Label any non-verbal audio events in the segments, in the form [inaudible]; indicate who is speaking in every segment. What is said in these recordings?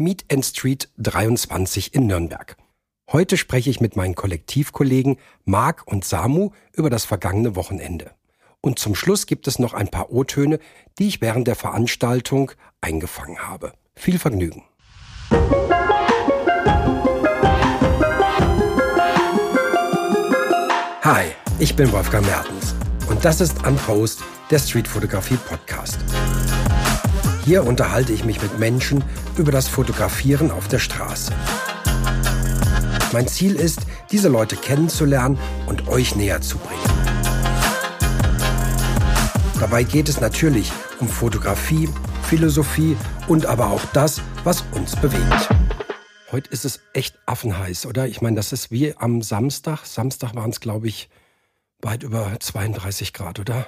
Speaker 1: Meet and Street 23 in Nürnberg. Heute spreche ich mit meinen Kollektivkollegen Marc und Samu über das vergangene Wochenende. Und zum Schluss gibt es noch ein paar O-Töne, die ich während der Veranstaltung eingefangen habe. Viel Vergnügen. Hi, ich bin Wolfgang Mertens und das ist Unpost, der Streetfotografie Podcast. Hier unterhalte ich mich mit Menschen über das Fotografieren auf der Straße. Mein Ziel ist, diese Leute kennenzulernen und euch näher zu bringen. Dabei geht es natürlich um Fotografie, Philosophie und aber auch das, was uns bewegt. Heute ist es echt affenheiß, oder? Ich meine, das ist wie am Samstag. Samstag waren es, glaube ich, weit über 32 Grad, oder?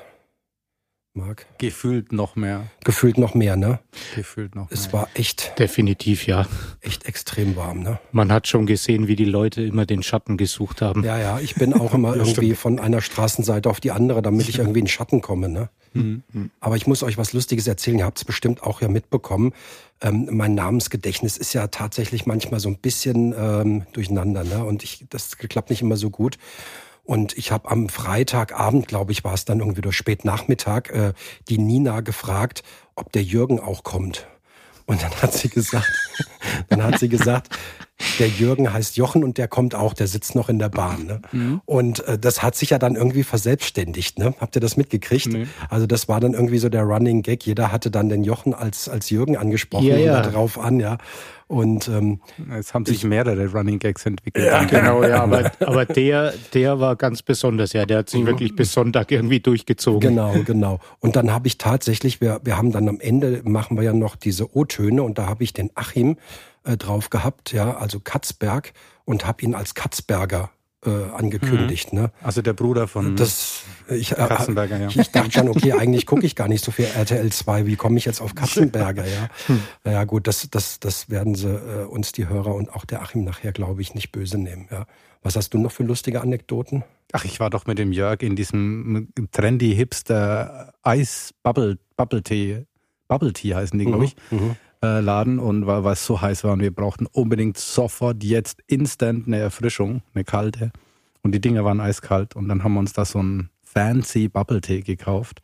Speaker 2: Marc? Gefühlt noch mehr.
Speaker 1: Gefühlt noch mehr, ne?
Speaker 2: Gefühlt noch
Speaker 1: mehr. Es war echt.
Speaker 2: Definitiv, ja.
Speaker 1: Echt extrem warm, ne?
Speaker 2: Man hat schon gesehen, wie die Leute immer den Schatten gesucht haben.
Speaker 1: Ja, ja. Ich bin auch immer [laughs] irgendwie von einer Straßenseite auf die andere, damit ich irgendwie in Schatten komme, ne? Mhm. Aber ich muss euch was Lustiges erzählen. Ihr habt es bestimmt auch ja mitbekommen. Ähm, mein Namensgedächtnis ist ja tatsächlich manchmal so ein bisschen ähm, durcheinander, ne? Und ich, das klappt nicht immer so gut. Und ich habe am Freitagabend, glaube ich, war es dann irgendwie durch Spätnachmittag, äh, die Nina gefragt, ob der Jürgen auch kommt. Und dann hat sie gesagt, [laughs] dann hat sie gesagt, der Jürgen heißt Jochen und der kommt auch, der sitzt noch in der Bahn. Ne? Mhm. Und äh, das hat sich ja dann irgendwie verselbstständigt. Ne? Habt ihr das mitgekriegt? Nee. Also das war dann irgendwie so der Running Gag. Jeder hatte dann den Jochen als, als Jürgen angesprochen
Speaker 2: ja, ja.
Speaker 1: darauf an, ja. Und ähm,
Speaker 2: es haben sich ich, mehrere Running Gags entwickelt. Ja, genau, ja. Aber, aber der, der war ganz besonders, ja. Der hat sich mhm. wirklich bis Sonntag irgendwie durchgezogen.
Speaker 1: Genau, genau. Und dann habe ich tatsächlich, wir, wir haben dann am Ende machen wir ja noch diese O-Töne und da habe ich den Achim äh, drauf gehabt, ja, also Katzberg und habe ihn als Katzberger äh, angekündigt. Mhm. Ne?
Speaker 2: Also der Bruder von
Speaker 1: das, ich, äh, Katzenberger, ja. Ich, dachte schon, okay, eigentlich gucke ich gar nicht so viel RTL 2. Wie komme ich jetzt auf Katzenberger? Ja, hm. ja gut, das, das, das werden sie äh, uns die Hörer und auch der Achim nachher, glaube ich, nicht böse nehmen. Ja. Was hast du noch für lustige Anekdoten?
Speaker 2: Ach, ich war doch mit dem Jörg in diesem trendy Hipster Eis Bubble Bubble Tea Bubble Tea heißen die, glaube ich. Mhm, mhm äh, Laden und weil, weil es so heiß war und wir brauchten unbedingt sofort jetzt instant eine Erfrischung, eine kalte. Und die Dinger waren eiskalt und dann haben wir uns da so einen fancy Bubble Tea gekauft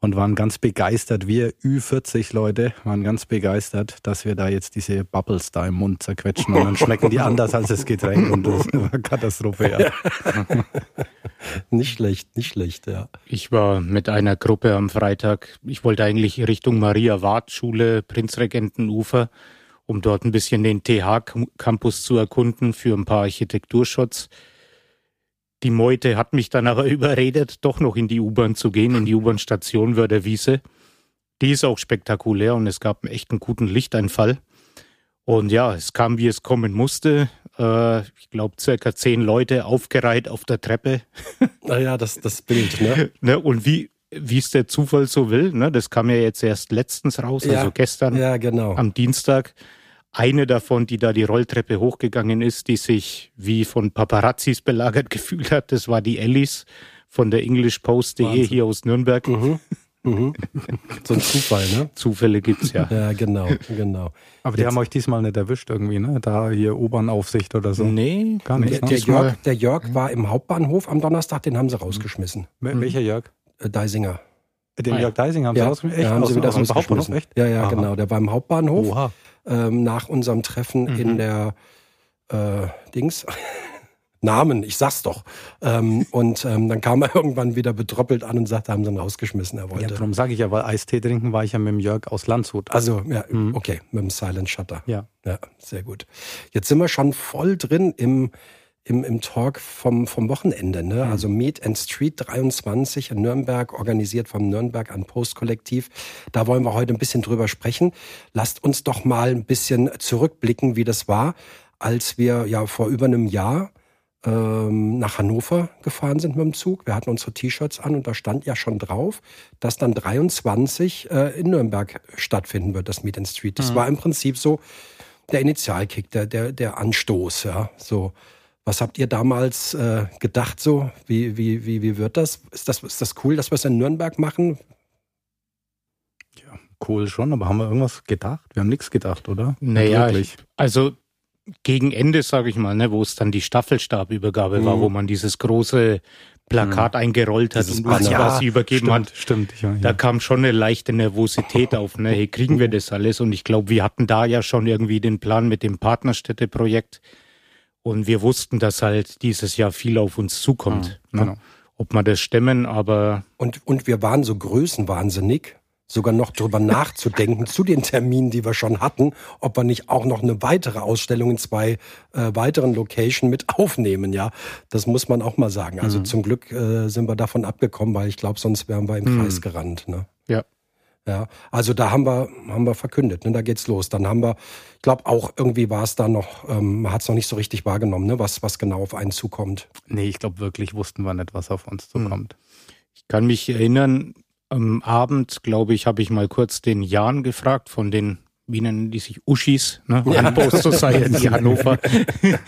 Speaker 2: und waren ganz begeistert. Wir Ü40 Leute waren ganz begeistert, dass wir da jetzt diese Bubbles da im Mund zerquetschen und dann schmecken die anders als das Getränk und das [laughs] war Katastrophe, ja. [laughs]
Speaker 1: nicht schlecht, nicht schlecht, ja.
Speaker 2: Ich war mit einer Gruppe am Freitag, ich wollte eigentlich Richtung Maria-Wart-Schule, Prinzregentenufer, um dort ein bisschen den TH-Campus zu erkunden für ein paar Architekturshots. Die Meute hat mich dann aber [laughs] überredet, doch noch in die U-Bahn zu gehen, in die U-Bahn-Station Wörderwiese. Die ist auch spektakulär und es gab einen echt einen guten Lichteinfall. Und ja, es kam, wie es kommen musste. Äh, ich glaube, circa zehn Leute aufgereiht auf der Treppe. [laughs]
Speaker 1: Naja, das, das Bild, ne?
Speaker 2: ne? Und wie, wie es der Zufall so will, ne? das kam ja jetzt erst letztens raus, ja, also gestern
Speaker 1: ja, genau.
Speaker 2: am Dienstag. Eine davon, die da die Rolltreppe hochgegangen ist, die sich wie von Paparazzis belagert [laughs] gefühlt hat, das war die Ellis von der EnglishPost.de hier aus Nürnberg. Mhm.
Speaker 1: Mhm. So ein Zufall, ne?
Speaker 2: Zufälle gibt's ja.
Speaker 1: Ja, genau, genau.
Speaker 2: Aber die Jetzt, haben euch diesmal nicht erwischt irgendwie, ne? Da hier U-Bahn-Aufsicht oder so.
Speaker 1: Nee, gar nicht. Der, der, Jörg, der Jörg war im Hauptbahnhof am Donnerstag, den haben sie rausgeschmissen.
Speaker 2: Mhm. Welcher Jörg?
Speaker 1: Äh, Deisinger.
Speaker 2: Den ah, Jörg Deisinger haben ja, sie rausgeschmissen? Echt?
Speaker 1: Ja, haben sie wieder aus dem Hauptbahnhof, echt? Ja, ja, Aha. genau. Der war im Hauptbahnhof. Oha ähm, nach unserem Treffen mhm. in der äh, Dings. [laughs] Namen, ich sag's doch. Ähm, und ähm, dann kam er [laughs] irgendwann wieder betroppelt an und sagte, haben sie ihn rausgeschmissen, er wollte. Ja,
Speaker 2: darum sage ich ja, weil Eistee trinken war ich ja mit dem Jörg aus Landshut.
Speaker 1: Also, ja, mhm. okay, mit dem Silent Shutter.
Speaker 2: Ja.
Speaker 1: Ja, sehr gut. Jetzt sind wir schon voll drin im im, im Talk vom, vom Wochenende. Ne? Mhm. Also Meet and Street 23 in Nürnberg, organisiert vom Nürnberg an Post-Kollektiv. Da wollen wir heute ein bisschen drüber sprechen. Lasst uns doch mal ein bisschen zurückblicken, wie das war, als wir ja vor über einem Jahr ähm, nach Hannover gefahren sind mit dem Zug. Wir hatten unsere T-Shirts an und da stand ja schon drauf, dass dann 23 äh, in Nürnberg stattfinden wird, das Meet and Street. Das mhm. war im Prinzip so der Initialkick, der, der, der Anstoß, ja, so. Was habt ihr damals äh, gedacht so? Wie, wie, wie, wie wird das? Ist, das? ist das cool, dass wir es in Nürnberg machen?
Speaker 2: Ja, cool schon, aber haben wir irgendwas gedacht? Wir haben nichts gedacht, oder?
Speaker 3: Naja, ich, also gegen Ende, sage ich mal, ne, wo es dann die Staffelstabübergabe mhm. war, wo man dieses große Plakat mhm. eingerollt hat und uns ja, quasi übergeben
Speaker 2: stimmt,
Speaker 3: hat.
Speaker 2: Stimmt,
Speaker 3: ich da kam schon eine leichte Nervosität auf. Ne? Hey, kriegen wir das alles? Und ich glaube, wir hatten da ja schon irgendwie den Plan mit dem Partnerstädteprojekt. Und wir wussten, dass halt dieses Jahr viel auf uns zukommt. Mhm, ne? genau. Ob wir das stemmen, aber.
Speaker 1: Und, und wir waren so größenwahnsinnig sogar noch drüber nachzudenken [laughs] zu den Terminen, die wir schon hatten, ob wir nicht auch noch eine weitere Ausstellung in zwei äh, weiteren Locations mit aufnehmen. Ja, das muss man auch mal sagen. Also mhm. zum Glück äh, sind wir davon abgekommen, weil ich glaube, sonst wären wir im mhm. Kreis gerannt. Ne?
Speaker 3: Ja.
Speaker 1: Ja, also da haben wir haben wir verkündet, ne, da geht's los. Dann haben wir, ich glaube auch irgendwie war es da noch, ähm, man hat es noch nicht so richtig wahrgenommen, ne, was was genau auf einen zukommt.
Speaker 2: Nee, ich glaube wirklich wussten wir nicht, was auf uns zukommt.
Speaker 3: Ich kann mich erinnern, am Abend, glaube ich, habe ich mal kurz den Jan gefragt von den, wie nennen die sich, Uschis, ne? Ja. Post Society Hannover. [laughs] ja.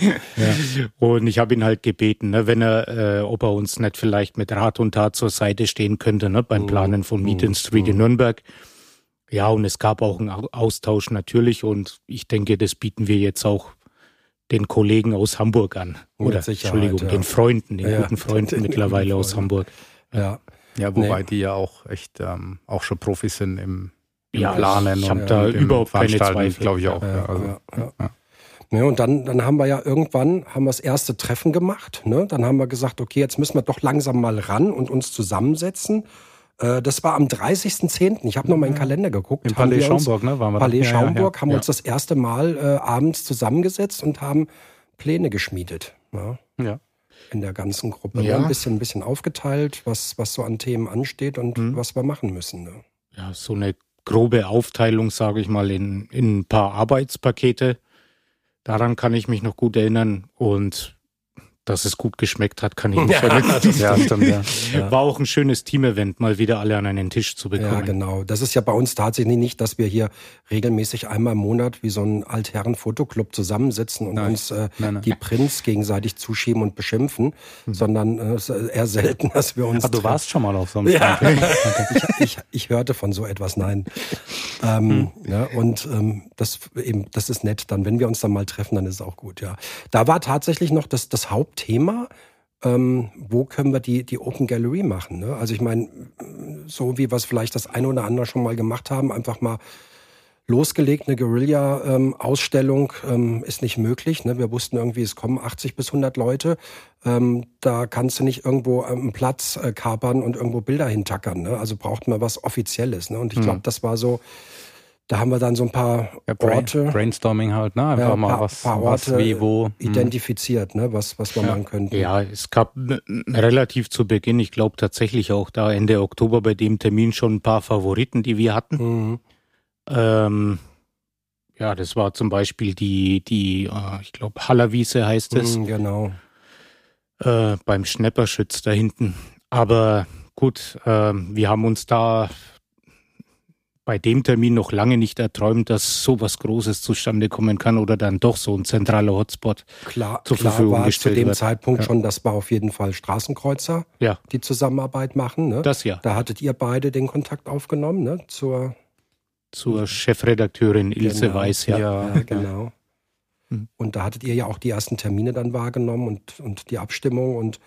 Speaker 3: Und ich habe ihn halt gebeten, ne, wenn er, äh, ob er uns nicht vielleicht mit Rat und Tat zur Seite stehen könnte, ne, beim oh. Planen von Meet in Street in oh. Nürnberg. Ja, und es gab auch einen Austausch natürlich und ich denke, das bieten wir jetzt auch den Kollegen aus Hamburg an. Oder Entschuldigung, ja. den Freunden, den ja, guten Freunden mittlerweile aus Hamburg.
Speaker 2: Ja. Ja, wobei nee. die ja auch echt ähm, auch schon Profis sind im
Speaker 3: ja, Planen. Ich habe da überhaupt keine Zweifel.
Speaker 2: Glaube ich auch. Ja, also,
Speaker 1: ja, ja. Ja, und dann, dann haben wir ja irgendwann haben wir das erste Treffen gemacht. Ne? Dann haben wir gesagt, okay, jetzt müssen wir doch langsam mal ran und uns zusammensetzen. Äh, das war am 30.10. Ich habe noch mal in den Kalender geguckt.
Speaker 2: Im Palais Schaumburg, ne?
Speaker 1: Waren wir Palais da? Schaumburg ja, haben wir uns das erste Mal äh, abends zusammengesetzt und haben Pläne geschmiedet. Ja. ja in der ganzen Gruppe. Ja. Ein bisschen, ein bisschen aufgeteilt, was, was so an Themen ansteht und mhm. was wir machen müssen. Ne?
Speaker 3: Ja, so eine grobe Aufteilung, sage ich mal, in, in ein paar Arbeitspakete. Daran kann ich mich noch gut erinnern. Und dass es gut geschmeckt hat, kann ich [laughs] nicht ja, ja, stimmt, ja. [laughs] War auch ein schönes Team-Event, mal wieder alle an einen Tisch zu bekommen. Ja,
Speaker 1: genau. Das ist ja bei uns tatsächlich nicht, dass wir hier regelmäßig einmal im Monat wie so ein Altherren-Fotoclub zusammensitzen und nein. uns äh, nein, nein. die Prints gegenseitig zuschieben und beschimpfen, mhm. sondern äh, eher selten, dass wir uns.
Speaker 2: Aber du warst schon mal auf so einem
Speaker 1: ja. [laughs] ich, ich, ich, hörte von so etwas, nein. Ähm, mhm. ja, und ähm, das eben, das ist nett. Dann, wenn wir uns dann mal treffen, dann ist es auch gut, ja. Da war tatsächlich noch das, das Haupt Thema. Ähm, wo können wir die, die Open Gallery machen? Ne? Also ich meine, so wie wir es vielleicht das eine oder andere schon mal gemacht haben, einfach mal losgelegt, eine Guerilla-Ausstellung ähm, ist nicht möglich. Ne? Wir wussten irgendwie, es kommen 80 bis 100 Leute. Ähm, da kannst du nicht irgendwo einen Platz äh, kapern und irgendwo Bilder hintackern. Ne? Also braucht man was Offizielles. Ne? Und ich glaube, hm. das war so da haben wir dann so ein paar ja, Orte.
Speaker 2: Brainstorming halt, ne? Einfach ja, mal paar, was, paar Orte was, wie, wo. Hm.
Speaker 1: Identifiziert, ne? Was, was wir ja. machen könnten.
Speaker 3: Ja, es gab relativ zu Beginn, ich glaube tatsächlich auch da Ende Oktober bei dem Termin schon ein paar Favoriten, die wir hatten. Mhm. Ähm, ja, das war zum Beispiel die, die, äh, ich glaube, Hallerwiese heißt es.
Speaker 1: Mhm, genau.
Speaker 3: Äh, beim Schnepperschütz da hinten. Aber gut, äh, wir haben uns da bei dem Termin noch lange nicht erträumt, dass so was Großes zustande kommen kann oder dann doch so ein zentraler Hotspot
Speaker 1: klar, zur klar Verfügung war gestellt zu dem wird. Zeitpunkt ja. schon, das war auf jeden Fall Straßenkreuzer,
Speaker 3: ja.
Speaker 1: die Zusammenarbeit machen. Ne?
Speaker 3: Das ja.
Speaker 1: Da hattet ihr beide den Kontakt aufgenommen ne? zur
Speaker 3: zur Chefredakteurin Ilse
Speaker 1: genau.
Speaker 3: Weiß,
Speaker 1: ja. Ja, genau. Hm. Und da hattet ihr ja auch die ersten Termine dann wahrgenommen und, und die Abstimmung und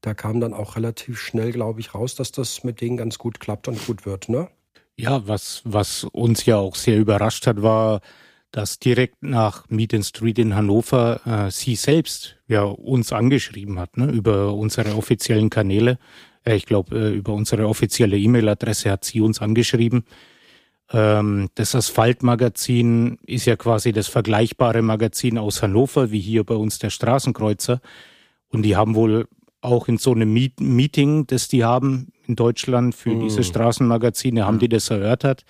Speaker 1: da kam dann auch relativ schnell, glaube ich, raus, dass das mit denen ganz gut klappt und gut wird, ne?
Speaker 3: Ja, was, was uns ja auch sehr überrascht hat, war, dass direkt nach Meet and Street in Hannover äh, sie selbst ja uns angeschrieben hat, ne, über unsere offiziellen Kanäle. Äh, ich glaube, äh, über unsere offizielle E-Mail-Adresse hat sie uns angeschrieben. Ähm, das Asphaltmagazin ist ja quasi das vergleichbare Magazin aus Hannover, wie hier bei uns der Straßenkreuzer. Und die haben wohl auch in so einem Meet Meeting, das die haben, in Deutschland für mhm. diese Straßenmagazine, haben die das erörtert,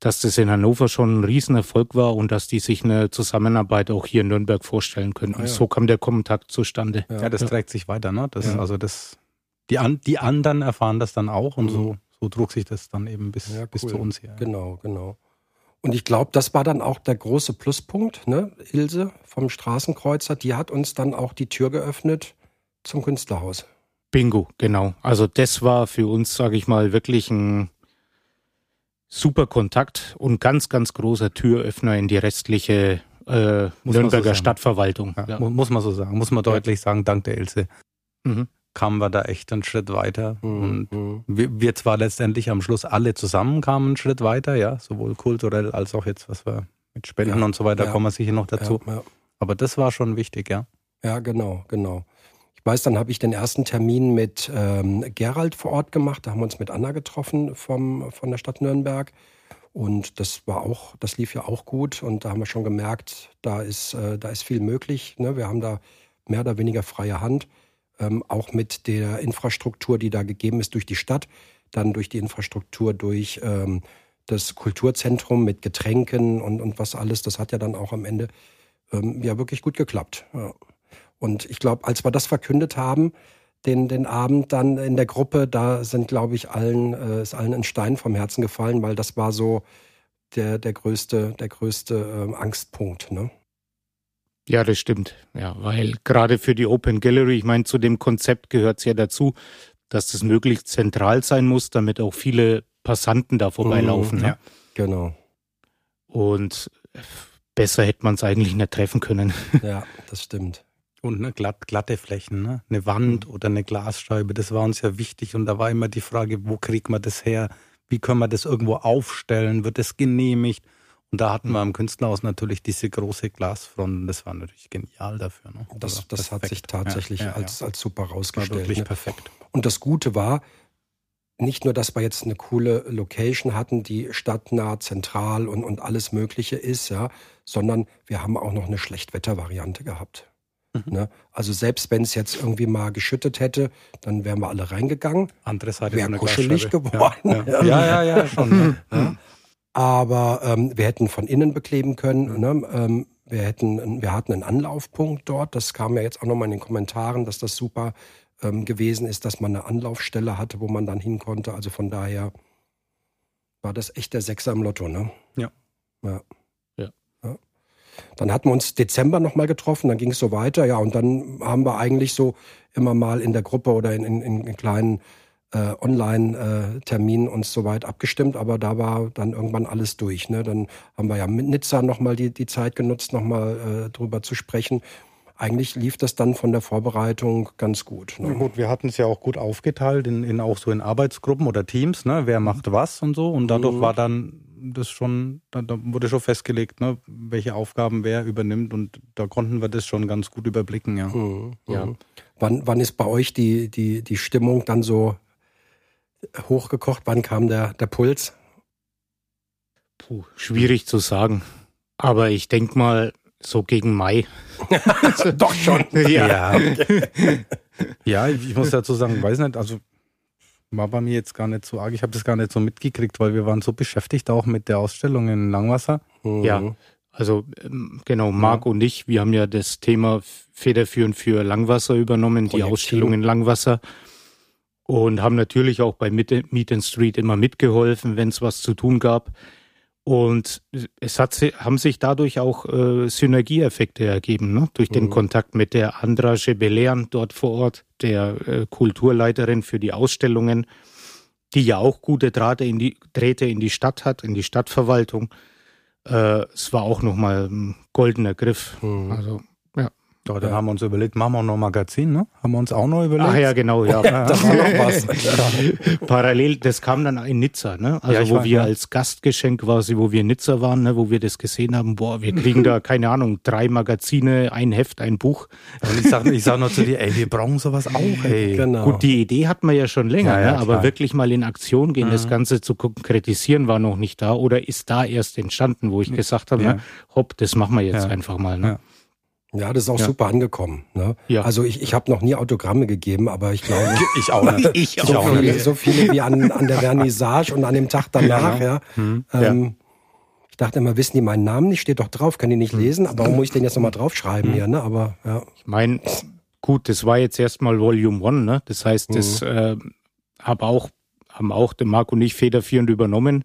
Speaker 3: dass das in Hannover schon ein Riesenerfolg war und dass die sich eine Zusammenarbeit auch hier in Nürnberg vorstellen könnten. Ah, ja. So kam der Kontakt zustande.
Speaker 2: Ja, ja das ja. trägt sich weiter, ne? Das, ja. Also das, die, an, die anderen erfahren das dann auch und mhm. so, so trug sich das dann eben bis, cool. bis zu uns hier.
Speaker 1: Genau, genau. Und ich glaube, das war dann auch der große Pluspunkt, ne? Ilse vom Straßenkreuzer, die hat uns dann auch die Tür geöffnet zum Künstlerhaus.
Speaker 3: Bingo, genau. Also das war für uns, sage ich mal, wirklich ein, super Kontakt und ganz, ganz großer Türöffner in die restliche äh, Nürnberger so Stadtverwaltung.
Speaker 2: Ja, ja. Muss man so sagen, muss man deutlich sagen, dank der Ilse. Mhm. Kamen wir da echt einen Schritt weiter. Mhm. Und mhm. wir, wir, zwar letztendlich am Schluss alle zusammen kamen einen Schritt weiter, ja, sowohl kulturell als auch jetzt, was wir mit Spenden ja. und so weiter, kommen wir sicher noch dazu. Aber das war schon wichtig, ja.
Speaker 1: Ja, genau, genau. Weiß, dann habe ich den ersten Termin mit ähm, Gerald vor Ort gemacht. Da haben wir uns mit Anna getroffen vom, von der Stadt Nürnberg. Und das war auch, das lief ja auch gut. Und da haben wir schon gemerkt, da ist, äh, da ist viel möglich. Ne? Wir haben da mehr oder weniger freie Hand. Ähm, auch mit der Infrastruktur, die da gegeben ist durch die Stadt, dann durch die Infrastruktur durch ähm, das Kulturzentrum mit Getränken und, und was alles. Das hat ja dann auch am Ende ähm, ja wirklich gut geklappt. Ja. Und ich glaube, als wir das verkündet haben, den, den Abend dann in der Gruppe, da sind, glaube ich, allen, äh, ist allen ein Stein vom Herzen gefallen, weil das war so der, der größte, der größte äh, Angstpunkt. Ne?
Speaker 3: Ja, das stimmt. Ja, weil gerade für die Open Gallery, ich meine, zu dem Konzept gehört es ja dazu, dass das möglichst zentral sein muss, damit auch viele Passanten da vorbeilaufen. Mhm, ne? Ja,
Speaker 1: genau.
Speaker 3: Und besser hätte man es eigentlich nicht treffen können. [laughs]
Speaker 1: Ja, das stimmt.
Speaker 2: Und ne, glatt, glatte Flächen, ne? eine Wand mhm. oder eine Glasscheibe, das war uns ja wichtig. Und da war immer die Frage, wo kriegt man das her? Wie können wir das irgendwo aufstellen? Wird das genehmigt? Und da hatten wir am Künstlerhaus natürlich diese große Glasfront. Das war natürlich genial dafür. Ne?
Speaker 1: Das, das hat sich tatsächlich ja, ja, als, als super rausgestellt. War
Speaker 2: wirklich ne? perfekt.
Speaker 1: Und das Gute war, nicht nur, dass wir jetzt eine coole Location hatten, die stadtnah, zentral und, und alles Mögliche ist, ja, sondern wir haben auch noch eine Schlechtwettervariante gehabt. Mhm. [laughs] Ne? Also selbst wenn es jetzt irgendwie mal geschüttet hätte, dann wären wir alle reingegangen.
Speaker 2: Andere Seite
Speaker 1: wäre kuschelig geworden.
Speaker 2: Ja, ja, ja, ja, ja schon. [laughs]
Speaker 1: ja. Aber ähm, wir hätten von innen bekleben können. Ne? Ähm, wir, hätten, wir hatten einen Anlaufpunkt dort. Das kam ja jetzt auch nochmal in den Kommentaren, dass das super ähm, gewesen ist, dass man eine Anlaufstelle hatte, wo man dann hin konnte. Also von daher war das echt der Sechser im Lotto. Ne?
Speaker 2: Ja.
Speaker 1: ja. Dann hatten wir uns Dezember nochmal getroffen, dann ging es so weiter, ja, und dann haben wir eigentlich so immer mal in der Gruppe oder in, in, in kleinen äh, Online-Terminen äh, uns soweit abgestimmt, aber da war dann irgendwann alles durch. Ne? Dann haben wir ja mit Nizza nochmal die, die Zeit genutzt, nochmal äh, drüber zu sprechen. Eigentlich lief das dann von der Vorbereitung ganz gut.
Speaker 2: Ne? gut, wir hatten es ja auch gut aufgeteilt in, in auch so in Arbeitsgruppen oder Teams, ne? wer macht was und so. Und dadurch mhm. war dann das schon, da, da wurde schon festgelegt, ne, welche Aufgaben wer übernimmt und da konnten wir das schon ganz gut überblicken, ja. Mhm.
Speaker 1: ja. Wann, wann ist bei euch die, die, die Stimmung dann so hochgekocht? Wann kam der, der Puls?
Speaker 3: Puh, schwierig zu sagen. Aber ich denke mal, so gegen Mai. [laughs]
Speaker 1: Doch schon. [laughs]
Speaker 2: Ja. Ja. ja, ich muss dazu sagen, weiß nicht, also war bei mir jetzt gar nicht so arg. Ich habe das gar nicht so mitgekriegt, weil wir waren so beschäftigt auch mit der Ausstellung in Langwasser.
Speaker 3: Mhm. Ja, also ähm, genau, Marc ja. und ich, wir haben ja das Thema federführend für Langwasser übernommen, Projekt die Ausstellung in Langwasser. Und haben natürlich auch bei Meet and Street immer mitgeholfen, wenn es was zu tun gab. Und es hat, haben sich dadurch auch äh, Synergieeffekte ergeben, ne? durch den mhm. Kontakt mit der Andra Gebelean dort vor Ort, der äh, Kulturleiterin für die Ausstellungen, die ja auch gute Drähte in die, Drähte in die Stadt hat, in die Stadtverwaltung. Äh, es war auch nochmal ein goldener Griff. Mhm. Also
Speaker 2: ja, dann ja. haben wir uns überlegt, machen wir noch ein Magazin, ne? Haben wir uns auch noch überlegt. Ach
Speaker 3: ja, genau, ja. [laughs] da war noch was. [laughs] Parallel, das kam dann in Nizza, ne? Also ja, wo weiß, wir ja. als Gastgeschenk quasi, wo wir in Nizza waren, ne? wo wir das gesehen haben, boah, wir kriegen da, [laughs] keine Ahnung, drei Magazine, ein Heft, ein Buch.
Speaker 2: Und ich sag, ich sag noch zu dir, ey, wir brauchen sowas auch, ey.
Speaker 3: Genau. Gut, die Idee hat man ja schon länger, ne? aber wirklich mal in Aktion gehen, mhm. das Ganze zu konkretisieren, war noch nicht da oder ist da erst entstanden, wo ich gesagt habe, ne? hopp, das machen wir jetzt einfach mal. Ne?
Speaker 1: Ja, das ist auch ja. super angekommen. Ne? Ja. Also ich, ich habe noch nie Autogramme gegeben, aber ich glaube, [laughs]
Speaker 2: ich auch nicht.
Speaker 1: ich so, auch viele, nicht. so viele wie an, an der Vernissage und an dem Tag danach. Ja, ja. Hm. Ähm, ich dachte immer, wissen die meinen Namen nicht? Steht doch drauf, kann die nicht hm. lesen. Aber warum muss ich den jetzt nochmal draufschreiben hm. hier? Ne? Aber ja.
Speaker 3: Ich meine, gut, das war jetzt erstmal Volume One. Ne? Das heißt, das hm. äh, hab auch, haben auch der Marc und ich federführend übernommen.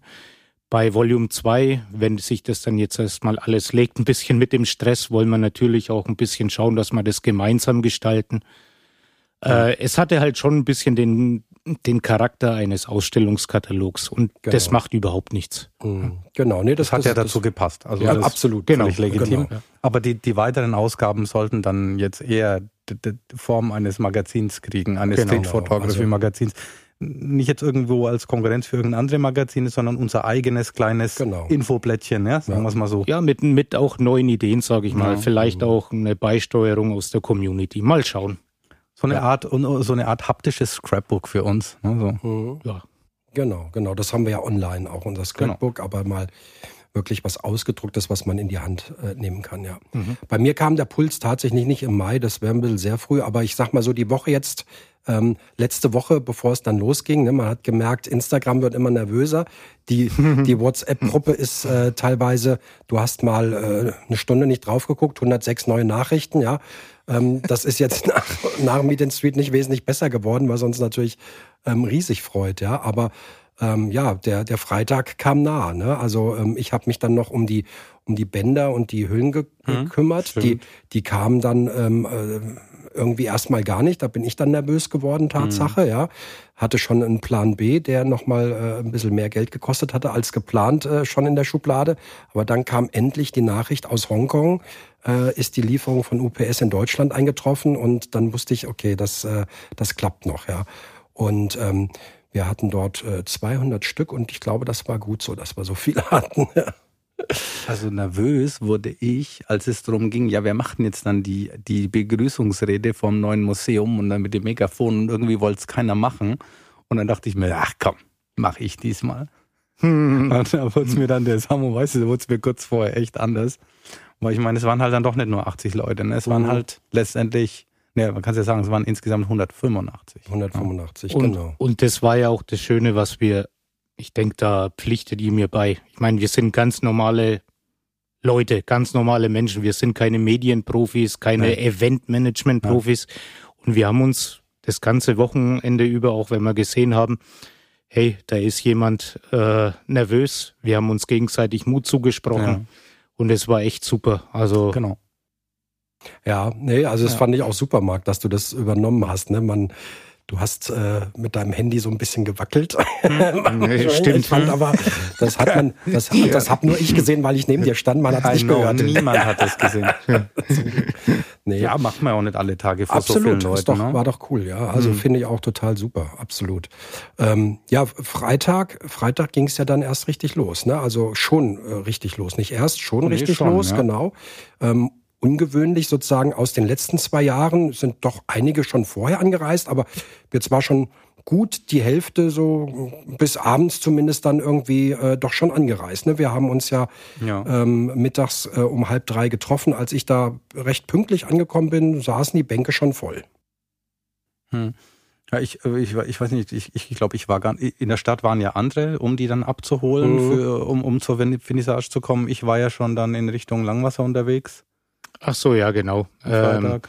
Speaker 3: Bei Volume 2, wenn sich das dann jetzt erstmal alles legt, ein bisschen mit dem Stress, wollen wir natürlich auch ein bisschen schauen, dass wir das gemeinsam gestalten. Äh, es hatte halt schon ein bisschen den den Charakter eines Ausstellungskatalogs und genau. das macht überhaupt nichts.
Speaker 2: Mhm. Genau, nee, das, das hat das, ja dazu gepasst. Also ja, absolut, genau, legitim. Genau. Aber die, die weiteren Ausgaben sollten dann jetzt eher die, Form eines Magazins kriegen, eines genau, Street Photography also Magazins. Nicht jetzt irgendwo als Konkurrenz für irgendein andere Magazine, sondern unser eigenes kleines genau. Infoblättchen, ja, sagen ja. wir es mal so.
Speaker 3: Ja, mit, mit auch neuen Ideen, sage ich mal. Ja. Vielleicht mhm. auch eine Beisteuerung aus der Community. Mal schauen.
Speaker 2: So eine ja. Art, so eine Art haptisches Scrapbook für uns. Ne, so.
Speaker 1: mhm. Ja. Genau, genau. Das haben wir ja online auch, unser Scrapbook, genau. aber mal wirklich was Ausgedrucktes, was man in die Hand äh, nehmen kann, ja. Mhm. Bei mir kam der Puls tatsächlich nicht im Mai, das wäre ein bisschen sehr früh, aber ich sag mal so, die Woche jetzt, ähm, letzte Woche, bevor es dann losging, ne, man hat gemerkt, Instagram wird immer nervöser. Die, [laughs] die WhatsApp-Gruppe ist äh, teilweise, du hast mal äh, eine Stunde nicht drauf geguckt, 106 neue Nachrichten, ja. Ähm, das ist jetzt [laughs] nach, nach Meet Street nicht wesentlich besser geworden, was uns natürlich ähm, riesig freut, ja. Aber ähm, ja, der, der Freitag kam nah. Ne? Also ähm, ich habe mich dann noch um die, um die Bänder und die Hüllen hm, gekümmert. Die, die kamen dann ähm, äh, irgendwie erstmal gar nicht. Da bin ich dann nervös geworden, Tatsache, mhm. ja. Hatte schon einen Plan B, der nochmal äh, ein bisschen mehr Geld gekostet hatte als geplant äh, schon in der Schublade. Aber dann kam endlich die Nachricht aus Hongkong, äh, ist die Lieferung von UPS in Deutschland eingetroffen und dann wusste ich, okay, das, äh, das klappt noch, ja. Und ähm, wir hatten dort äh, 200 Stück und ich glaube, das war gut so, dass wir so viele [laughs] hatten.
Speaker 2: Also nervös wurde ich, als es darum ging, ja, wir machten jetzt dann die, die Begrüßungsrede vom neuen Museum und dann mit dem Megafon und irgendwie wollte es keiner machen. Und dann dachte ich mir, ach komm, mache ich diesmal. Hm. Und dann wurde es mir dann der Samu, weißt du, wurde es mir kurz vorher echt anders. Weil ich meine, es waren halt dann doch nicht nur 80 Leute, ne? es waren mhm. halt letztendlich ja, man kann ja sagen, es waren insgesamt 185.
Speaker 1: 185,
Speaker 3: ja. genau. Und das war ja auch das Schöne, was wir ich denke, da pflichtet ihr mir bei. Ich meine, wir sind ganz normale Leute, ganz normale Menschen. Wir sind keine Medienprofis, keine Eventmanagement-Profis. Und wir haben uns das ganze Wochenende über, auch wenn wir gesehen haben, hey, da ist jemand äh, nervös. Wir haben uns gegenseitig Mut zugesprochen. Ja. Und es war echt super. Also
Speaker 2: genau.
Speaker 1: Ja, nee, also das ja. fand ich auch super, Marc, dass du das übernommen hast. Ne? Man, Du hast äh, mit deinem Handy so ein bisschen gewackelt. [laughs]
Speaker 3: Hm. nee, stimmt.
Speaker 1: Fand aber, das hat man, das, das habe nur ich gesehen, weil ich neben dir stand. Man hat es nicht gehört.
Speaker 2: Niemand hat das gesehen. [laughs] nee. Ja, macht man auch nicht alle Tage vor
Speaker 1: absolut,
Speaker 2: so vielen Leuten.
Speaker 1: Doch, ne? War doch cool, ja. Also mhm. finde ich auch total super, absolut. Ähm, ja, Freitag, Freitag ging es ja dann erst richtig los. Ne? Also schon äh, richtig los, nicht erst, schon nee, richtig schon, los, ja. genau. Ähm, ungewöhnlich sozusagen aus den letzten zwei Jahren sind doch einige schon vorher angereist, aber jetzt war schon gut die Hälfte so bis abends zumindest dann irgendwie äh, doch schon angereist. Ne? Wir haben uns ja, ja. Ähm, mittags äh, um halb drei getroffen. Als ich da recht pünktlich angekommen bin, saßen die Bänke schon voll.
Speaker 2: Hm. Ja, ich, äh, ich, ich weiß nicht, ich, ich glaube, ich war gar in der Stadt waren ja andere, um die dann abzuholen, mhm. für, um, um zur Vernissage zu kommen. Ich war ja schon dann in Richtung Langwasser unterwegs.
Speaker 3: Ach so, ja, genau. Ähm,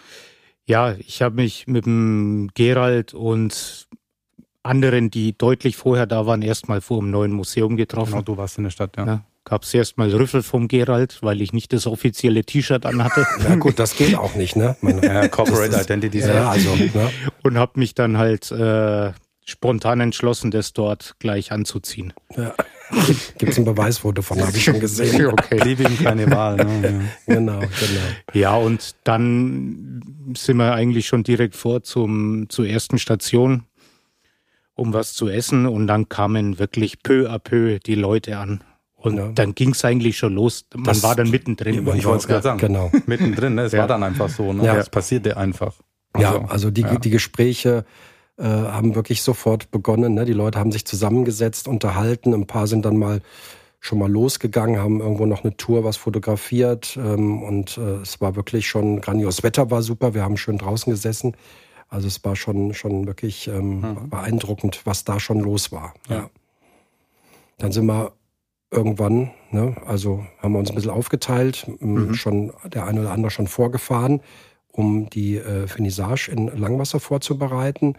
Speaker 3: ja, ich habe mich mit dem Gerald und anderen, die deutlich vorher da waren, erstmal vor dem neuen Museum getroffen. Genau,
Speaker 2: du warst in der Stadt, ja. ja
Speaker 3: Gab es erstmal Rüffel vom Gerald, weil ich nicht das offizielle T-Shirt anhatte. [laughs]
Speaker 1: Ja gut, das geht auch nicht, ne?
Speaker 2: Meine, ja, Corporate Identity. Ja, also,
Speaker 3: ne? Und habe mich dann halt äh, spontan entschlossen, das dort gleich anzuziehen. Ja. [laughs]
Speaker 1: Gibt es ein Beweisfoto von, habe ich schon gesehen. [laughs]
Speaker 2: okay. Blieb ihm keine Wahl. Ne?
Speaker 3: Ja. [laughs] Genau, genau. Ja, und dann sind wir eigentlich schon direkt vor zum, zur ersten Station, um was zu essen. Und dann kamen wirklich peu à peu die Leute an. Und ja. dann ging es eigentlich schon los. Man das, war dann mittendrin.
Speaker 2: Ich wollte es gerade sagen. Genau. Mittendrin, ne? es ja. war dann einfach so. Ne? Ja. Es passierte einfach.
Speaker 1: Also, ja, also die, die Gespräche äh, haben wirklich sofort begonnen. Ne? Die Leute haben sich zusammengesetzt, unterhalten. Ein paar sind dann mal schon mal losgegangen, haben irgendwo noch eine Tour was fotografiert ähm, und äh, es war wirklich schon grandios. Das Wetter war super, wir haben schön draußen gesessen. Also es war schon, schon wirklich ähm, mhm. beeindruckend, was da schon los war. Ja. ja. Dann sind wir irgendwann, ne, also haben wir uns ein bisschen aufgeteilt, mhm. schon der eine oder andere schon vorgefahren um die äh, Finissage in Langwasser vorzubereiten,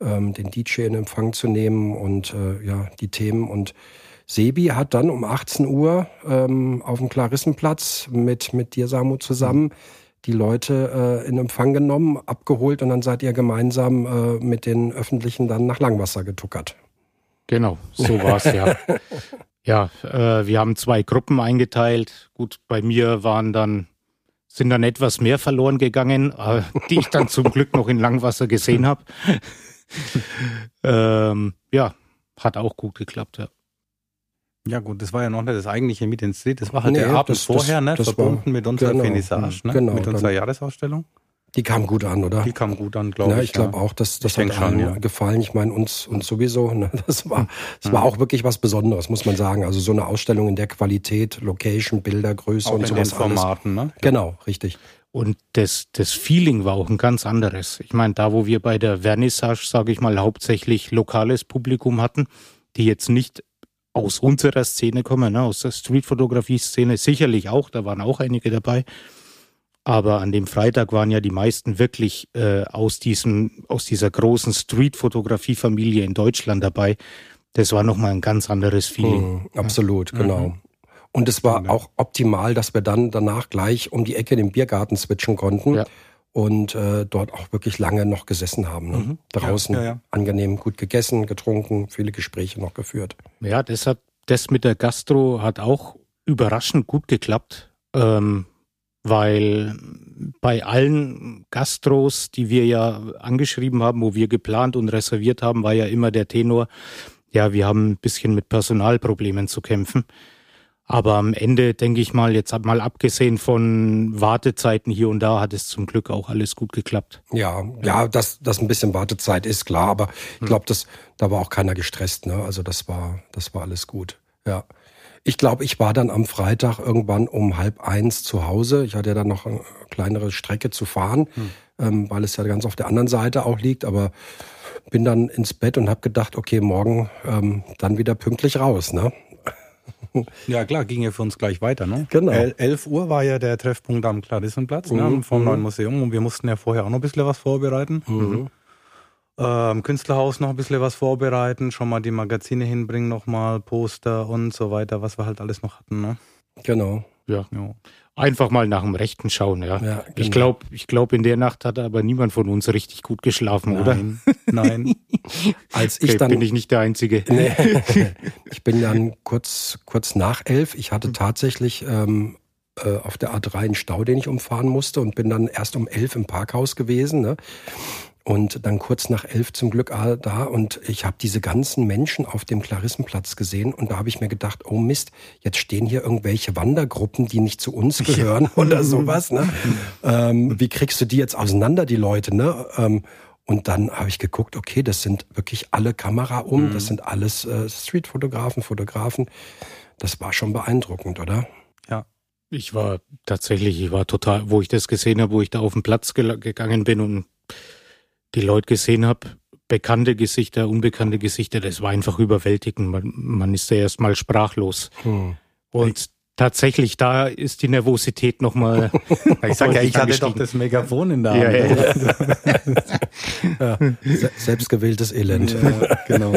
Speaker 1: ähm, den DJ in Empfang zu nehmen und äh, ja, die Themen. Und Sebi hat dann um 18 Uhr ähm, auf dem Klarissenplatz mit, mit dir, Samu, zusammen die Leute äh, in Empfang genommen, abgeholt und dann seid ihr gemeinsam äh, mit den Öffentlichen dann nach Langwasser getuckert.
Speaker 3: Genau, so war's ja. [laughs] ja, äh, wir haben zwei Gruppen eingeteilt. Gut, bei mir waren dann sind dann etwas mehr verloren gegangen, äh, die ich dann zum Glück noch in Langwasser gesehen habe. [laughs] ähm, ja, hat auch gut geklappt, ja.
Speaker 2: Ja gut, das war ja noch nicht das eigentliche Meet and Street, das war halt nee, der Abend das, vorher, ne, das verbunden war, mit unserer genau, Vernissage, ne, genau, mit unserer Jahresausstellung.
Speaker 1: Die kam gut an, oder?
Speaker 2: Die kam gut an, glaube ja,
Speaker 1: ich. Ich glaube ja. auch, dass das hat schon, ja. gefallen. Ich meine, uns, uns sowieso. Ne? [laughs] Das war, das war auch wirklich was Besonderes, muss man sagen. Also so eine Ausstellung in der Qualität, Location, Bilder, Größe
Speaker 2: auch
Speaker 1: und
Speaker 2: in
Speaker 1: sowas.
Speaker 2: Den Formaten, alles.
Speaker 1: ne? Genau, richtig.
Speaker 3: Und das, das Feeling war auch ein ganz anderes. Ich meine, da wo wir bei der Vernissage, sage ich mal, hauptsächlich lokales Publikum hatten, die jetzt nicht aus unserer Szene kommen, ne, aus der Streetfotografie-Szene, sicherlich auch, da waren auch einige dabei. Aber an dem Freitag waren ja die meisten wirklich äh, aus diesem, aus dieser großen Street-Fotografie-Familie in Deutschland dabei. Das war nochmal ein ganz anderes Feeling.
Speaker 1: Mhm, absolut, ja. genau. Mhm. Und es war auch optimal, dass wir dann danach gleich um die Ecke den Biergarten switchen konnten. Ja. Und äh, dort auch wirklich lange noch gesessen haben. Ne? Mhm. Draußen ja, angenehm gut gegessen, getrunken, viele Gespräche noch geführt.
Speaker 3: Ja, das hat das mit der Gastro hat auch überraschend gut geklappt. Ähm, weil bei allen Gastros, die wir ja angeschrieben haben, wo wir geplant und reserviert haben, war ja immer der Tenor, ja, wir haben ein bisschen mit Personalproblemen zu kämpfen. Aber am Ende, denke ich mal, jetzt mal abgesehen von Wartezeiten hier und da, hat es zum Glück auch alles gut geklappt.
Speaker 1: Ja, ja, dass das ein bisschen Wartezeit ist, klar, aber ich hm. glaube, da war auch keiner gestresst, ne? Also das war, das war alles gut. Ja. Ich glaube, ich war dann am Freitag irgendwann um halb eins zu Hause. Ich hatte ja dann noch eine kleinere Strecke zu fahren, hm. ähm, weil es ja ganz auf der anderen Seite auch liegt. Aber bin dann ins Bett und habe gedacht, okay, morgen ähm, dann wieder pünktlich raus. Ne? [laughs]
Speaker 2: Ja, klar, ging ja für uns gleich weiter. Ne?
Speaker 1: Genau.
Speaker 2: El 11 Uhr war ja der Treffpunkt am Klarissenplatz ne, mhm. ne, vom neuen Museum und wir mussten ja vorher auch noch ein bisschen was vorbereiten. Mhm ähm, Künstlerhaus noch ein bisschen was vorbereiten, schon mal die Magazine hinbringen, nochmal Poster und so weiter, was wir halt alles noch hatten. Ne?
Speaker 1: Genau.
Speaker 3: Ja. ja. Einfach mal nach dem Rechten schauen, ja. ja genau. Ich glaube, ich glaub, in der Nacht hat aber niemand von uns richtig gut geschlafen,
Speaker 2: Nein.
Speaker 3: oder? [laughs]
Speaker 2: Nein.
Speaker 1: Als ich okay, dann
Speaker 3: bin ich nicht der Einzige.
Speaker 1: Nee. [laughs] ich bin dann kurz, kurz nach elf. Ich hatte tatsächlich ähm, äh, auf der A3 einen Stau, den ich umfahren musste und bin dann erst um elf im Parkhaus gewesen. Ne? Und dann kurz nach elf zum Glück da und ich habe diese ganzen Menschen auf dem Klarissenplatz gesehen und da habe ich mir gedacht, oh Mist, jetzt stehen hier irgendwelche Wandergruppen, die nicht zu uns gehören ja. [laughs] oder sowas. Ne? ähm, wie kriegst du die jetzt auseinander, die Leute? Ne? Ähm, und dann habe ich geguckt, okay, das sind wirklich alle Kamera um, mhm. das sind alles äh, Streetfotografen, Fotografen. Das war schon beeindruckend, oder?
Speaker 3: Ja. Ich war tatsächlich, ich war total, wo ich das gesehen habe, wo ich da auf den Platz gegangen bin und die Leute gesehen habe, bekannte Gesichter, unbekannte Gesichter, das war einfach überwältigend. Man, man ist ja erstmal sprachlos. Hm. Und tatsächlich, da ist die Nervosität nochmal. [laughs]
Speaker 2: ich sag ja, ich hatte doch das Megafon in der Hand. Ja, [laughs]
Speaker 1: ja, ja. selbstgewähltes Elend. Ja, genau.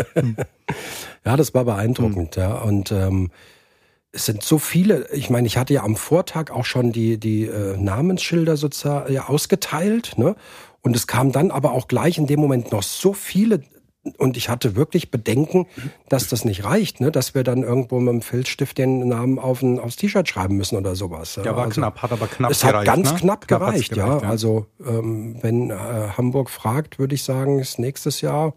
Speaker 1: ja, das war beeindruckend, hm. ja. Und ähm, es sind so viele, ich meine, ich hatte ja am Vortag auch schon die, die äh, Namensschilder sozusagen ja, ausgeteilt, ne? Und es kam dann aber auch gleich in dem Moment noch so viele und ich hatte wirklich Bedenken, dass das nicht reicht, ne? dass wir dann irgendwo mit dem Filzstift den Namen auf ein, aufs T-Shirt schreiben müssen oder sowas.
Speaker 2: Ja, war also, knapp, hat aber knapp
Speaker 1: es gereicht. Es hat ganz ne? knapp, knapp gereicht, gereicht, ja. Also ähm, wenn äh, Hamburg fragt, würde ich sagen, ist nächstes Jahr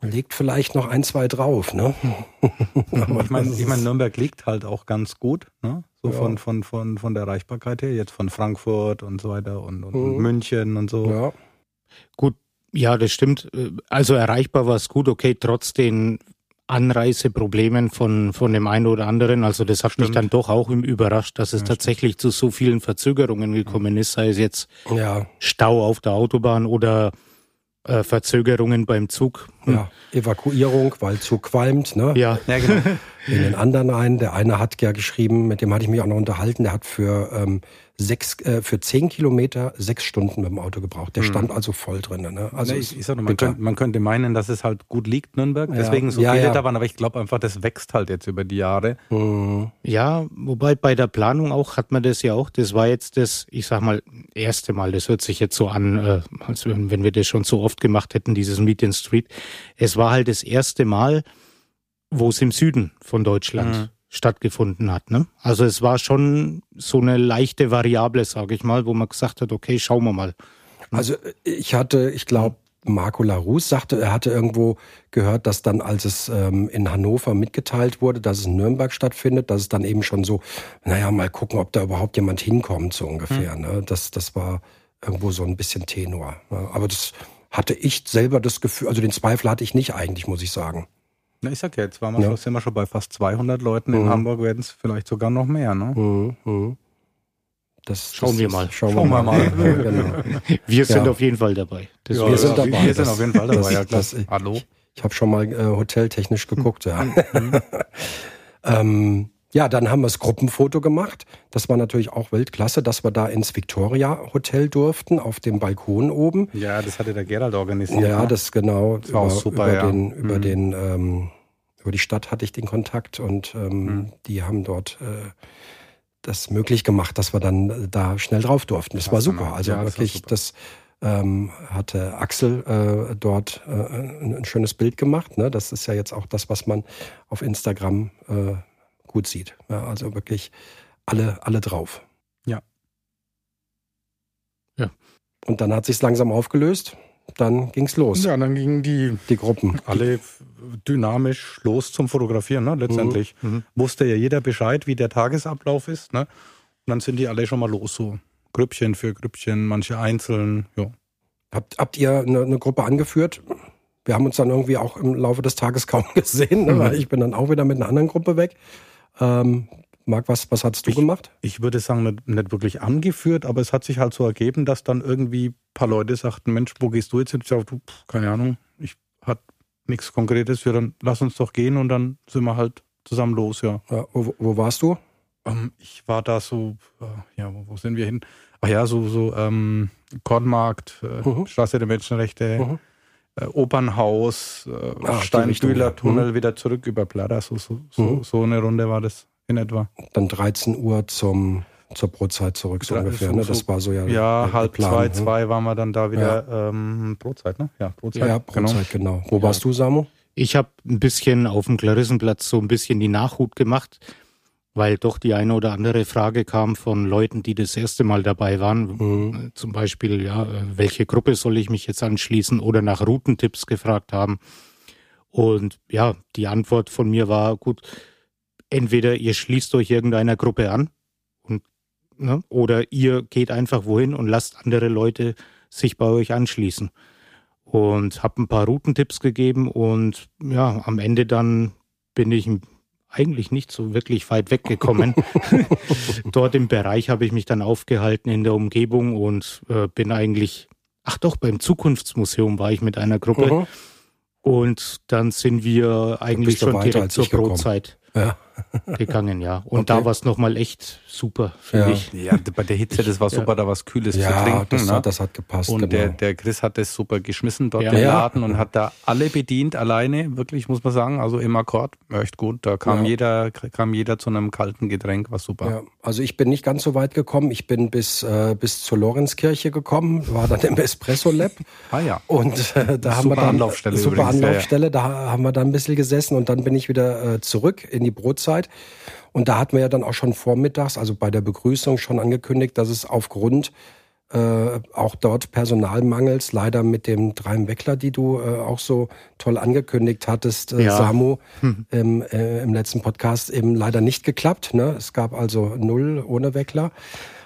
Speaker 1: legt vielleicht noch ein, zwei drauf. Ne? [laughs]
Speaker 2: ich meine, [laughs] ich mein, Nürnberg liegt halt auch ganz gut. Ne? So ja. von, von, von, von der Erreichbarkeit her, jetzt von Frankfurt und so weiter und, und, mhm. München und so.
Speaker 3: Ja. Gut, ja, das stimmt. Also erreichbar war es gut, okay, trotz den Anreiseproblemen von, von dem einen oder anderen. Also das hat Stimmt. mich dann doch auch überrascht, dass es ja, tatsächlich stimmt. zu so vielen Verzögerungen gekommen ist, sei es jetzt ja. Stau auf der Autobahn oder äh, Verzögerungen beim Zug.
Speaker 1: Hm. Ja, Evakuierung, weil Zug qualmt. Ne?
Speaker 3: Ja. [laughs] ja, genau.
Speaker 1: In den anderen einen, der eine hat ja geschrieben, mit dem hatte ich mich auch noch unterhalten, der hat für ähm, sechs, äh, für zehn Kilometer sechs Stunden mit dem Auto gebraucht. Der hm. stand also voll drin. Ne? Also
Speaker 2: nee, ich, ich sag nur, man, könnte, man könnte meinen, dass es halt gut liegt, Nürnberg, deswegen ja. so viele ja. da waren, aber ich glaube einfach, das wächst halt jetzt über die Jahre.
Speaker 3: Mhm. Ja, wobei bei der Planung auch hat man das ja auch, das war jetzt das, ich sag mal, erste Mal, das hört sich jetzt so an, äh, als wenn wir das schon so oft gemacht hätten, dieses Meet in Street. Es war halt das erste Mal, wo es im Süden von Deutschland mhm. Stattgefunden hat. Ne? Also es war schon so eine leichte Variable, sage ich mal, wo man gesagt hat, okay, schauen wir mal.
Speaker 1: Also ich hatte, ich glaube, Marco Larousse sagte, er hatte irgendwo gehört, dass dann, als es ähm, in Hannover mitgeteilt wurde, dass es in Nürnberg stattfindet, dass es dann eben schon so, naja, mal gucken, ob da überhaupt jemand hinkommt, so ungefähr. Mhm. Ne? Das, das war irgendwo so ein bisschen Tenor. Ne? Aber das hatte ich selber das Gefühl, also den Zweifel hatte ich nicht eigentlich, muss ich sagen.
Speaker 2: Na, ich sag ja, jetzt waren wir, ja. sind wir schon bei fast 200 Leuten. In mhm. Hamburg werden es vielleicht sogar noch mehr, ne? Mhm.
Speaker 3: mhm. Das, schauen das wir mal.
Speaker 1: Schauen, schauen wir mal. mal. genau. [laughs]
Speaker 3: Wir sind ja. auf jeden Fall dabei.
Speaker 1: Das wir sind dabei.
Speaker 2: Wir sind auf jeden Fall dabei. ja,
Speaker 1: das, Hallo. Ich, ich habe schon mal äh, hoteltechnisch geguckt, ja. Mhm. [laughs] ähm, ja, dann haben wir das Gruppenfoto gemacht. Das war natürlich auch Weltklasse, dass wir da ins Victoria Hotel durften, auf dem Balkon oben.
Speaker 2: Ja, das hatte der Gerald organisiert.
Speaker 1: Ja, ne? das genau.
Speaker 2: Das war über, super,
Speaker 1: über
Speaker 2: ja.
Speaker 1: den, über mhm. den, ähm, über die Stadt hatte ich den Kontakt und ähm, mhm. die haben dort äh, das möglich gemacht, dass wir dann da schnell drauf durften. Das, das war super. Also ja, wirklich, das, das ähm, hatte Axel äh, dort äh, ein, ein, schönes Bild gemacht. Ne? Das ist ja jetzt auch das, was man auf Instagram äh, gut sieht. Ja, also wirklich alle, alle drauf.
Speaker 2: Ja.
Speaker 1: Ja. Und dann hat sich langsam aufgelöst. Dann ging es los.
Speaker 2: Ja, dann gingen die,
Speaker 1: die Gruppen.
Speaker 2: Alle dynamisch los zum Fotografieren, ne? letztendlich. Mhm. mhm. Wusste ja jeder Bescheid, wie der Tagesablauf ist. Ne? Und dann sind die alle schon mal los, so Grüppchen für Grüppchen, manche einzeln. Ja.
Speaker 1: Habt, habt ihr eine, eine Gruppe angeführt? Wir haben uns dann irgendwie auch im Laufe des Tages kaum [laughs] gesehen, ne? weil ich bin dann auch wieder mit einer anderen Gruppe weg. Ähm, Marc, was, was hast du
Speaker 2: ich,
Speaker 1: gemacht?
Speaker 2: Ich würde sagen, nicht, nicht, wirklich angeführt, aber es hat sich halt so ergeben, dass dann irgendwie ein paar Leute sagten, Mensch, wo gehst du jetzt? Ich sag, du, keine Ahnung, ich hatte nichts Konkretes, ja, dann lass uns doch gehen und dann sind wir halt zusammen los, ja.
Speaker 1: ja wo, wo, warst du?
Speaker 2: Ähm, ich war da so, äh, ja, wo, wo, sind wir hin? Ach ja, so, so ähm, Kornmarkt, äh, uh Straße der Menschenrechte, uh äh, Opernhaus, äh, Steinbühler Tunnel mhm. wieder zurück über Plada. So, so, so, mhm. so eine Runde war das in etwa.
Speaker 1: Dann 13 Uhr zum zur Brotzeit zurück, so ungefähr. So, ne? Das war so ja.
Speaker 2: Ja, der, halb Plan, zwei, ne? zwei waren wir dann da wieder ja. ähm, Brotzeit, ne?
Speaker 1: Ja, Brotzeit. Ja, Brotzeit, genau. genau. Wo ja. warst du, Samu?
Speaker 3: Ich habe ein bisschen auf dem Klarissenplatz so ein bisschen die Nachhut gemacht weil doch die eine oder andere Frage kam von Leuten, die das erste Mal dabei waren. Mhm. Zum Beispiel, ja, welche Gruppe soll ich mich jetzt anschließen oder nach Routentipps gefragt haben. Und ja, die Antwort von mir war, gut, entweder ihr schließt euch irgendeiner Gruppe an und, ne, oder ihr geht einfach wohin und lasst andere Leute sich bei euch anschließen. Und habe ein paar Routentipps gegeben und ja, am Ende dann bin ich ein eigentlich nicht so wirklich weit weggekommen. [laughs] Dort im Bereich habe ich mich dann aufgehalten in der Umgebung und äh, bin eigentlich, ach doch, beim Zukunftsmuseum war ich mit einer Gruppe. -huh. Und dann sind wir eigentlich schon direkt zur Brotzeit ja. [laughs] gegangen, ja. Und okay. da war es nochmal echt super, finde
Speaker 2: ja.
Speaker 3: ich.
Speaker 2: Ja, bei der Hitze, das war super, da was Kühles
Speaker 1: ja,
Speaker 2: zu trinken.
Speaker 1: Das,
Speaker 2: ne?
Speaker 1: das hat gepasst.
Speaker 2: Und genau. der, der Chris hat das super geschmissen dort, ja. den Laden, und hat da alle bedient, alleine, wirklich, muss man sagen. Also im Akkord, echt gut. Da kam jeder, kam jeder zu einem kalten Getränk, was super. Ja.
Speaker 1: Also ich bin nicht ganz so weit gekommen. Ich bin bis, äh, bis zur Lorenzkirche gekommen, war dann im Espresso Lab.
Speaker 2: ah ja.
Speaker 1: Und äh, da haben wir dann
Speaker 2: Anlaufstelle
Speaker 1: super übrigens. Anlaufstelle, da haben wir dann ein bisschen gesessen und dann bin ich wieder äh, zurück in die Brotzeit. Und da hatten wir ja dann auch schon vormittags, also bei der Begrüßung schon angekündigt, dass es aufgrund äh, auch dort Personalmangels, leider mit dem Dreim-Weckler, die du äh, auch so toll angekündigt hattest, äh, ja. Samu, hm. im, äh, im letzten Podcast eben leider nicht geklappt. Ne? Es gab also null ohne Weckler.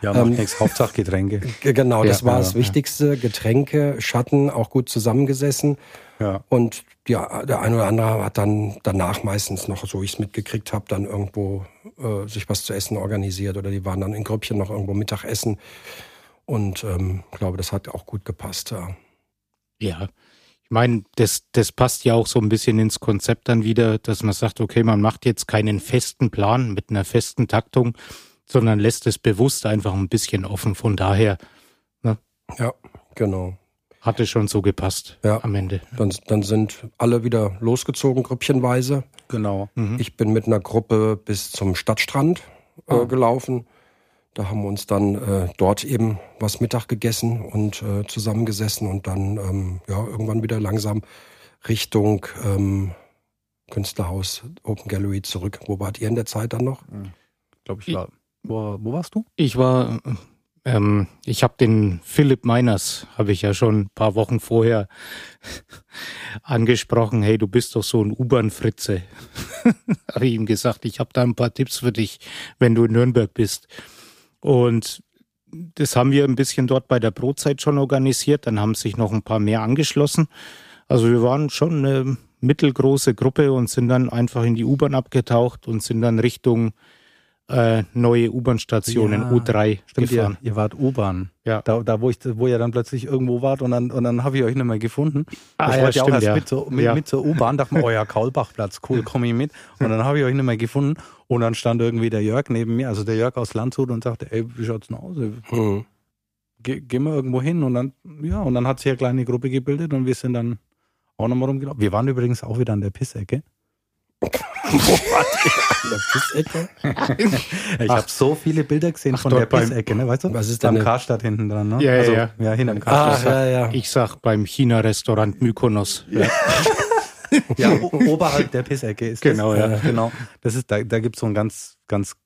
Speaker 2: Ja, macht ähm, nichts, Hauptsache Getränke. [laughs]
Speaker 1: Genau, das ja, war ja, das Wichtigste. Getränke, Schatten, auch gut zusammengesessen. Ja. Und ja, der eine oder andere hat dann danach meistens noch, so ich es mitgekriegt habe, dann irgendwo äh, sich was zu essen organisiert oder die waren dann in Grüppchen noch irgendwo Mittagessen. Und ähm, glaube, das hat auch gut gepasst. Ja,
Speaker 3: ja. ich meine, das, das passt ja auch so ein bisschen ins Konzept dann wieder, dass man sagt, okay, man macht jetzt keinen festen Plan mit einer festen Taktung. sondern lässt es bewusst einfach ein bisschen offen. Von daher.
Speaker 1: Ne? Ja, genau.
Speaker 3: Hatte schon so gepasst
Speaker 1: ja.
Speaker 3: am Ende.
Speaker 1: Dann, dann sind alle wieder losgezogen, grüppchenweise.
Speaker 2: Genau.
Speaker 1: Mhm. Ich bin mit einer Gruppe bis zum Stadtstrand äh, oh. gelaufen. Da haben wir uns dann äh, dort eben was Mittag gegessen und äh, zusammengesessen und dann ähm, ja irgendwann wieder langsam Richtung ähm, Künstlerhaus Open Gallery zurück. Wo wart ihr in der Zeit dann noch?
Speaker 2: Hm. Glaube ich, war. Wo, wo warst du?
Speaker 3: Ich war ähm, ich habe den Philipp Meiners, habe ich ja schon ein paar Wochen vorher [laughs] angesprochen. Hey, du bist doch so ein U-Bahn-Fritze. [laughs] habe ich ihm gesagt, ich habe da ein paar Tipps für dich, wenn du in Nürnberg bist. Und das haben wir ein bisschen dort bei der Brotzeit schon organisiert. Dann haben sich noch ein paar mehr angeschlossen. Also wir waren schon eine mittelgroße Gruppe und sind dann einfach in die U-Bahn abgetaucht und sind dann Richtung äh, neue U-Bahn-Stationen, ja, U3
Speaker 2: stimmt, gefahren. Ihr, ihr wart U-Bahn. Ja. Da, da wo, ich, wo ihr dann plötzlich irgendwo wart und dann, und dann habe ich euch nicht mehr gefunden. Ah, ich ja, wollte ja auch erst ja. mit, zur, mit, ja. mit zur U-Bahn, dachte mir, [laughs] oh ja, Kaulbachplatz, cool, komme ich mit. Und dann habe ich euch nicht mehr gefunden und dann stand irgendwie der Jörg neben mir, also der Jörg aus Landshut und sagte, ey, wie schaut's denn aus? Mhm. Ge gehen wir irgendwo hin und dann, ja, und dann hat sich eine kleine Gruppe gebildet und wir sind dann auch nochmal rumgelaufen. Wir waren übrigens auch wieder an der Pissecke. [laughs] ich habe so viele Bilder gesehen Ach, von der Pissecke, ne? weißt du?
Speaker 1: Was ist?
Speaker 2: Am Karstadt hinten dran, ne?
Speaker 3: Ja, also, ja,
Speaker 2: ja. hinterm Karstadt.
Speaker 3: Ah, ja, ja. Ich sag beim China-Restaurant Mykonos.
Speaker 2: Ja. [laughs] ja, oberhalb der Pissecke ist
Speaker 3: genau,
Speaker 2: das.
Speaker 3: Genau, ja.
Speaker 2: Genau. Das ist, da, da gibt es so einen ganz, ganz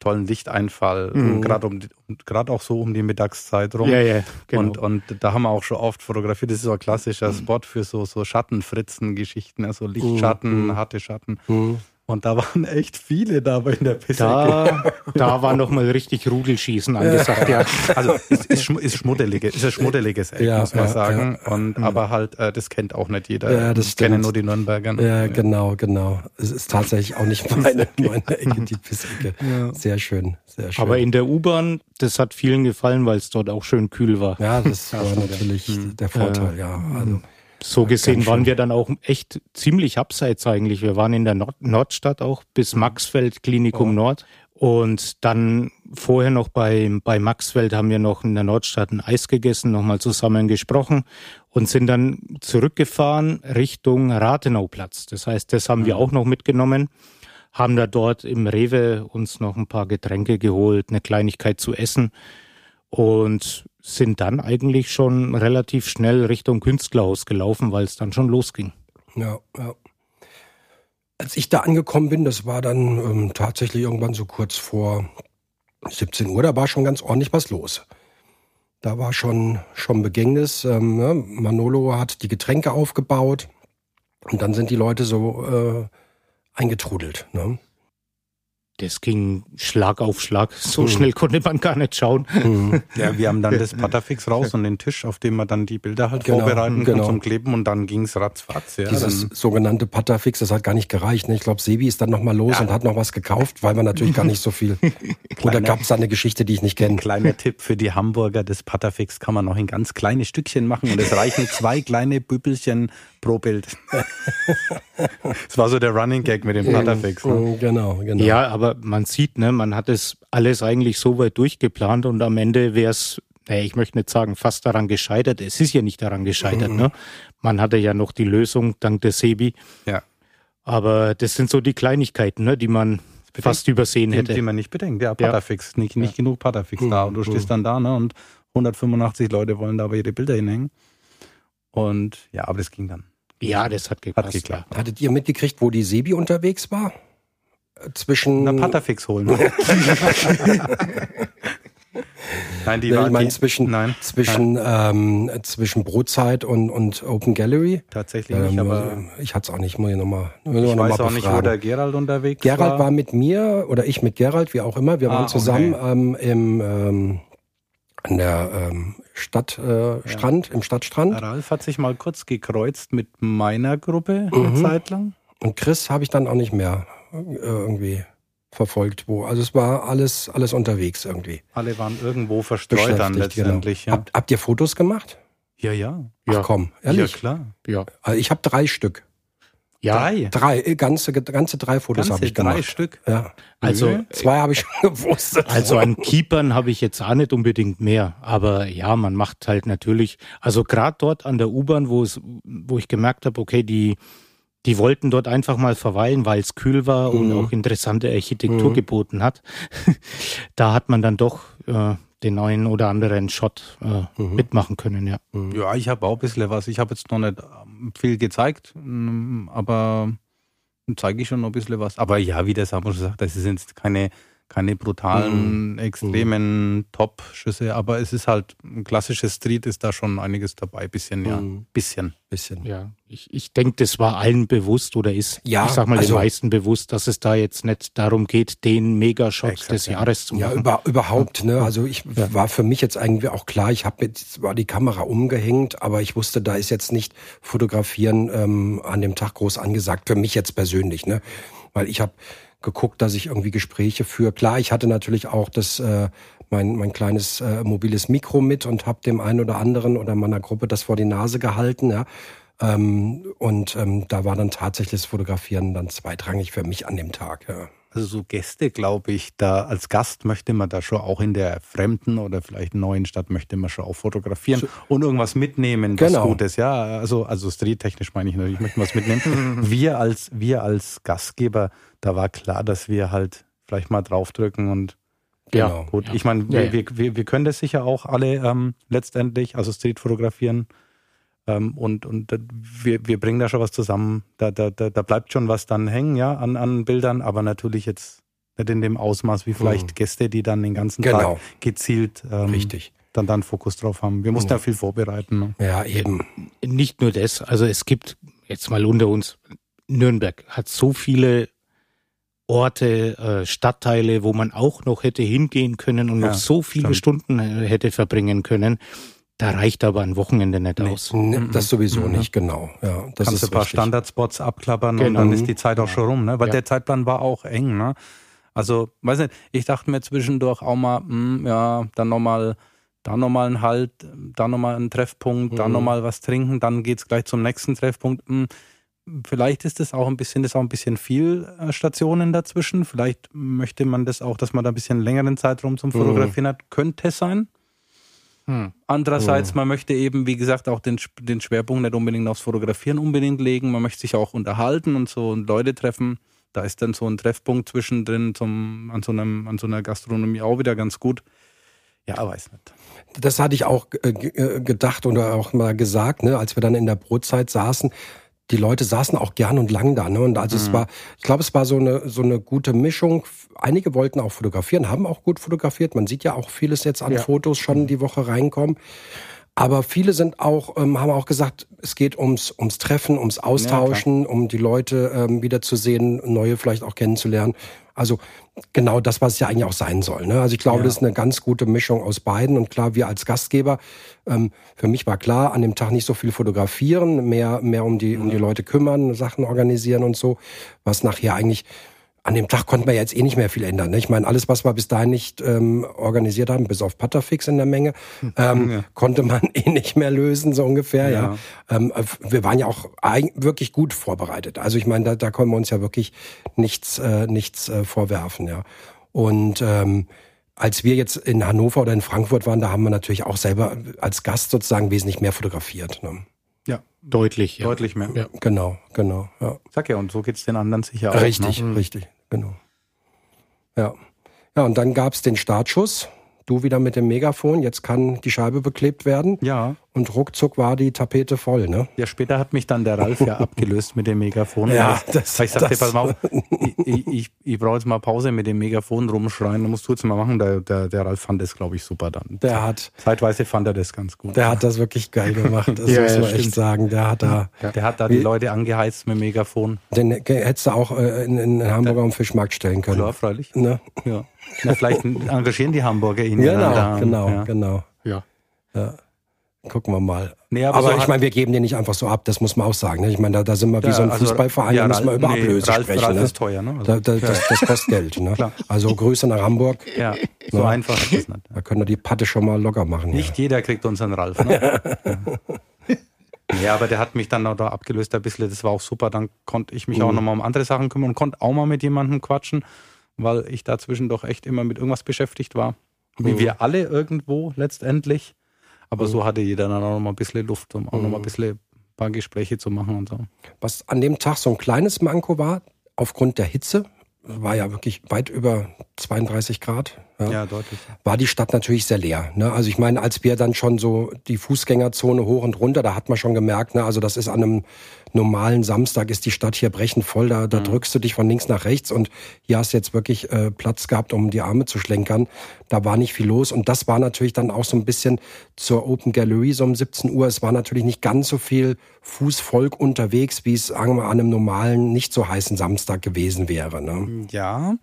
Speaker 2: tollen Lichteinfall, mhm. gerade um, gerade auch so um die Mittagszeit rum.
Speaker 3: Ja, ja,
Speaker 2: genau. Und, und da haben wir auch schon oft fotografiert. Das ist so ein klassischer mhm. Spot für so, so Schattenfritzen-Geschichten, also Lichtschatten, mhm. harte Schatten. Mhm. Und da waren echt viele da in der Pisse.
Speaker 3: Da, da war noch mal richtig Rudelschießen angesagt, ja.
Speaker 2: Also ist, ist, ist schmuddelige, ist ein schmuddeliges Eck, ja, muss man ja, sagen. Ja. Und mhm. aber halt, äh, das kennt auch nicht jeder.
Speaker 1: Ja, das
Speaker 2: stimmt. kennen nur die Nürnberger.
Speaker 1: Ja, genau, genau. Es ist tatsächlich auch nicht [laughs] meine, meine Ecke, die Pissecke. Ja. Sehr schön, sehr schön.
Speaker 3: Aber in der U-Bahn, das hat vielen gefallen, weil es dort auch schön kühl war.
Speaker 1: Ja, das war natürlich mhm. der Vorteil, ja. Also
Speaker 3: so gesehen waren wir dann auch echt ziemlich abseits eigentlich. Wir waren in der Nord Nordstadt auch bis mhm. Maxfeld, Klinikum oh. Nord. Und dann vorher noch bei, bei Maxfeld haben wir noch in der Nordstadt ein Eis gegessen, nochmal zusammen gesprochen und sind dann zurückgefahren Richtung Rathenauplatz. Das heißt, das haben mhm. wir auch noch mitgenommen, haben da dort im Rewe uns noch ein paar Getränke geholt, eine Kleinigkeit zu essen und sind dann eigentlich schon relativ schnell Richtung Künstlerhaus gelaufen, weil es dann schon losging.
Speaker 1: Ja, ja. Als ich da angekommen bin, das war dann ähm, tatsächlich irgendwann so kurz vor 17 Uhr, da war schon ganz ordentlich was los. Da war schon, schon Begängnis. Ähm, ne? Manolo hat die Getränke aufgebaut und dann sind die Leute so äh, eingetrudelt. Ne?
Speaker 3: Das ging Schlag auf Schlag. So mhm. schnell konnte man gar nicht schauen.
Speaker 2: Mhm. Ja, wir haben dann [laughs] das Patafix raus und den Tisch, auf dem man dann die Bilder halt genau, vorbereiten genau. zum Kleben und dann ging's ratzfatz.
Speaker 1: Ja, Dieses dann sogenannte Patafix, das hat gar nicht gereicht. Ne? Ich glaube, Sebi ist dann nochmal los ja. und hat noch was gekauft, weil man natürlich gar nicht so viel. [laughs] Oder gab es da eine Geschichte, die ich nicht kenne?
Speaker 2: Kleiner Tipp für die Hamburger, das Patafix kann man noch in ganz kleine Stückchen machen und es reichen [laughs] zwei kleine Büppelchen pro Bild. [laughs] das war so der Running Gag mit dem mhm. Patafix.
Speaker 1: Ne? Genau, genau.
Speaker 3: Ja, aber man sieht, ne, man hat es alles eigentlich so weit durchgeplant und am Ende wäre es, naja, ich möchte nicht sagen, fast daran gescheitert. Es ist ja nicht daran gescheitert, mhm. ne? Man hatte ja noch die Lösung dank der Sebi.
Speaker 2: Ja.
Speaker 3: Aber das sind so die Kleinigkeiten, ne, die man bedenkt, fast übersehen hätte.
Speaker 2: Die, man nicht bedenkt. Ja, Patafix. Ja. Nicht, nicht ja. genug Patafix mhm. da. Und du stehst mhm. dann da, ne? Und 185 Leute wollen da aber ihre Bilder hinhängen. Und ja, aber das ging dann.
Speaker 3: Ja, das hat geklappt.
Speaker 2: Hat geklappt.
Speaker 1: Hattet ihr mitgekriegt, wo die Sebi unterwegs war? Zwischen.
Speaker 2: Na, Patafix holen. [laughs]
Speaker 1: nein, die war ich meine zwischen, nein, zwischen, nein. Ähm, zwischen Brotzeit und, und Open Gallery.
Speaker 2: Tatsächlich nicht, ähm, aber.
Speaker 1: Ich hatte es auch nicht, muss ich nochmal.
Speaker 2: Ich weiß noch auch befragen. nicht, wo der Gerald unterwegs
Speaker 1: Gerald war. Gerald war mit mir oder ich mit Gerald, wie auch immer. Wir ah, waren zusammen okay. ähm, im. An der ähm, Stadtstrand, äh, ja. im Stadtstrand.
Speaker 2: Ralf hat sich mal kurz gekreuzt mit meiner Gruppe mhm. eine Zeit lang.
Speaker 1: Und Chris habe ich dann auch nicht mehr äh, irgendwie verfolgt, wo. Also es war alles, alles unterwegs irgendwie.
Speaker 2: Alle waren irgendwo verstreut dann genau. letztendlich.
Speaker 1: Genau. Ja. Habt, habt ihr Fotos gemacht?
Speaker 2: Ja, ja.
Speaker 1: Ach komm, ehrlich?
Speaker 2: Ja, klar.
Speaker 1: Ja. Also ich habe drei Stück. Ja, drei. Drei, äh, ganze, ganze drei Fotos habe ich gemacht. Drei
Speaker 2: Stück.
Speaker 1: Ja.
Speaker 3: Also äh,
Speaker 1: zwei habe ich schon [laughs] gewusst.
Speaker 3: Also an Keepern habe ich jetzt auch nicht unbedingt mehr, aber ja, man macht halt natürlich. Also gerade dort an der U-Bahn, wo es, wo ich gemerkt habe, okay, die die wollten dort einfach mal verweilen, weil es kühl war mhm. und auch interessante Architektur mhm. geboten hat. [laughs] da hat man dann doch äh, den neuen oder anderen Shot äh, mhm. mitmachen können, ja.
Speaker 2: Mhm. Ja, ich habe auch ein bisschen was. Ich habe jetzt noch nicht viel gezeigt, mm, aber zeige ich schon noch ein bisschen was. Aber ja, wie der Samuel schon sagt, das sind jetzt keine keine brutalen, mhm. extremen mhm. Top-Schüsse, aber es ist halt ein klassisches Street, ist da schon einiges dabei, bisschen, ja. Mhm. Bisschen. Bisschen.
Speaker 3: Ja, ich, ich denke, das war allen bewusst oder ist, ja, ich sag mal, also, den meisten bewusst, dass es da jetzt nicht darum geht, den Megashot des Jahres zu machen.
Speaker 1: Ja, über, überhaupt, ne? Also ich ja. war für mich jetzt eigentlich auch klar, ich habe jetzt war die Kamera umgehängt, aber ich wusste, da ist jetzt nicht Fotografieren ähm, an dem Tag groß angesagt, für mich jetzt persönlich, ne? Weil ich habe geguckt, dass ich irgendwie Gespräche führe. Klar, ich hatte natürlich auch das äh, mein mein kleines äh, mobiles Mikro mit und habe dem einen oder anderen oder meiner Gruppe das vor die Nase gehalten, ja. Ähm, und ähm, da war dann tatsächlich das Fotografieren dann zweitrangig für mich an dem Tag. Ja.
Speaker 2: Also so Gäste, glaube ich, da als Gast möchte man da schon auch in der fremden oder vielleicht neuen Stadt möchte man schon auch fotografieren so, und irgendwas mitnehmen, was genau. Gutes. Ja, also also streettechnisch meine ich natürlich, ich möchte was mitnehmen. [laughs] wir als wir als Gastgeber, da war klar, dass wir halt vielleicht mal draufdrücken und ja, genau. gut. Ja. Ich meine, wir, ja, ja. wir, wir können das sicher auch alle ähm, letztendlich, also Street fotografieren. Ähm, und und wir, wir bringen da schon was zusammen. Da, da, da, da bleibt schon was dann hängen, ja, an, an Bildern, aber natürlich jetzt nicht in dem Ausmaß wie vielleicht mhm. Gäste, die dann den ganzen genau. Tag gezielt ähm,
Speaker 1: Richtig.
Speaker 2: dann dann Fokus drauf haben. Wir mussten ja viel vorbereiten. Ne?
Speaker 1: Ja, eben.
Speaker 3: Nicht nur das, also es gibt jetzt mal unter uns, Nürnberg hat so viele Orte, äh, Stadtteile, wo man auch noch hätte hingehen können und ja, noch so viele stimmt. Stunden äh, hätte verbringen können. Da reicht aber ein Wochenende nicht nee, aus.
Speaker 1: Nee, das sowieso mhm. nicht, genau. Ja,
Speaker 2: das Kannst ist ein paar richtig. Standardspots abklappern genau. und dann ist die Zeit auch schon rum, ne? Weil ja. der Zeitplan war auch eng, ne? Also, weiß nicht, ich dachte mir zwischendurch auch mal, mh, hm, ja, dann nochmal, da nochmal ein Halt, da nochmal ein Treffpunkt, mhm. da nochmal was trinken, dann geht's gleich zum nächsten Treffpunkt. Mh, hm, vielleicht ist das auch ein bisschen, das auch ein bisschen viel äh, Stationen dazwischen. Vielleicht möchte man das auch, dass man da ein bisschen längeren Zeitraum zum mhm. Fotografieren mhm. hat. Könnte es sein. Hm. Andererseits, hm. man möchte eben, wie gesagt, auch den, den Schwerpunkt nicht unbedingt aufs Fotografieren unbedingt legen. Man möchte sich auch unterhalten und so und Leute treffen. Da ist dann so ein Treffpunkt zwischendrin zum, an, so einem, an so einer Gastronomie auch wieder ganz gut. Ja, weiß nicht.
Speaker 1: Das hatte ich auch äh, äh, gedacht oder auch mal gesagt, ne, als wir dann in der Brotzeit saßen die Leute saßen auch gern und lang da. Ne? Und also mhm. es war, ich glaube, es war so eine so eine gute Mischung. Einige wollten auch fotografieren, haben auch gut fotografiert. Man sieht ja auch vieles jetzt an ja. Fotos schon die Woche reinkommen. Aber viele sind auch, ähm, haben auch gesagt, es geht ums, ums Treffen, ums Austauschen, ja, um die Leute ähm, wiederzusehen, neue vielleicht auch kennenzulernen. Also genau das, was es ja eigentlich auch sein soll. Ne? Also ich glaube, ja. das ist eine ganz gute Mischung aus beiden. Und klar, wir als Gastgeber, ähm, für mich war klar, an dem Tag nicht so viel fotografieren, mehr, mehr um die, um die Leute kümmern, Sachen organisieren und so, was nachher eigentlich an dem Tag konnten wir jetzt eh nicht mehr viel ändern. Ne? Ich meine, alles, was wir bis dahin nicht ähm, organisiert haben, bis auf Putterfix in der Menge, hm. ähm, ja. konnte man [laughs] eh nicht mehr lösen, so ungefähr. Ja. ja. Ähm, wir waren ja auch wirklich gut vorbereitet. Also ich meine, da, da können wir uns ja wirklich nichts, äh, nichts äh, vorwerfen. Ja. Und ähm, als wir jetzt in Hannover oder in Frankfurt waren, da haben wir natürlich auch selber als Gast sozusagen wesentlich mehr fotografiert. Ne?
Speaker 2: Deutlich. Ja. Deutlich mehr.
Speaker 1: Ja. Genau, genau. Ja.
Speaker 2: Sag ja, und so geht's den anderen sicher auch.
Speaker 1: Richtig, ne? richtig, genau. Ja. Ja, und dann gab's den Startschuss. Du wieder mit dem Megafon, jetzt kann die Scheibe beklebt werden.
Speaker 2: Ja.
Speaker 1: Und ruckzuck war die Tapete voll, ne?
Speaker 2: Ja, später hat mich dann der Ralf ja [laughs] abgelöst mit dem Megafon.
Speaker 1: Ja, das,
Speaker 2: ich sagte, pass mal auf, ich, ich, ich, brauche jetzt mal Pause mit dem Megafon rumschreien, du musst du jetzt mal machen. Der, der, der Ralf fand das, glaube ich, super dann.
Speaker 1: Der hat.
Speaker 2: Zeitweise fand er das ganz gut.
Speaker 1: Der hat das wirklich geil gemacht, das [laughs] ja, muss man ja, echt sagen. Der hat da.
Speaker 2: Ja. Der hat da die Leute angeheizt mit dem Megafon.
Speaker 1: Den hättest du auch äh, in, in Hamburg am Fischmarkt stellen können.
Speaker 2: Klar, freilich. Ne? Ja. Na, vielleicht engagieren die Hamburger ihn [laughs]
Speaker 1: genau, ja. Genau, genau, genau.
Speaker 2: Ja.
Speaker 1: ja. Gucken wir mal. Nee, aber, aber so ich meine, wir geben den nicht einfach so ab, das muss man auch sagen. Ne? Ich meine, da, da sind wir wie ja, so ein also, Fußballverein, ja, da müssen wir über nee, Ablöse Ralf, sprechen. Ralf
Speaker 2: ne? ist teuer, ne?
Speaker 1: Also, da, da, das, das kostet [laughs] Geld. Ne? Also Grüße nach Hamburg.
Speaker 2: Ja, so ne? einfach ist
Speaker 1: das nicht. Da können wir die Patte schon mal locker machen.
Speaker 2: Nicht ja. jeder kriegt unseren Ralf. Ne? [laughs] Ja, aber der hat mich dann auch da abgelöst ein bisschen. Das war auch super. Dann konnte ich mich mhm. auch nochmal um andere Sachen kümmern und konnte auch mal mit jemandem quatschen, weil ich dazwischen doch echt immer mit irgendwas beschäftigt war. Wie mhm. wir alle irgendwo letztendlich. Aber mhm. so hatte jeder dann auch nochmal ein bisschen Luft, um auch mhm. nochmal ein bisschen ein paar Gespräche zu machen und so.
Speaker 1: Was an dem Tag so ein kleines Manko war, aufgrund der Hitze, war ja wirklich weit über 32 Grad. Ja, ja deutlich. War die Stadt natürlich sehr leer. Ne? Also ich meine, als wir dann schon so die Fußgängerzone hoch und runter, da hat man schon gemerkt, ne, also das ist an einem normalen Samstag ist die Stadt hier brechend voll, da, da mhm. drückst du dich von links nach rechts und hier hast du jetzt wirklich äh, Platz gehabt, um die Arme zu schlenkern. Da war nicht viel los und das war natürlich dann auch so ein bisschen zur Open Gallery so um 17 Uhr. Es war natürlich nicht ganz so viel Fußvolk unterwegs, wie es sagen wir, an einem normalen, nicht so heißen Samstag gewesen wäre. Ne?
Speaker 2: Ja,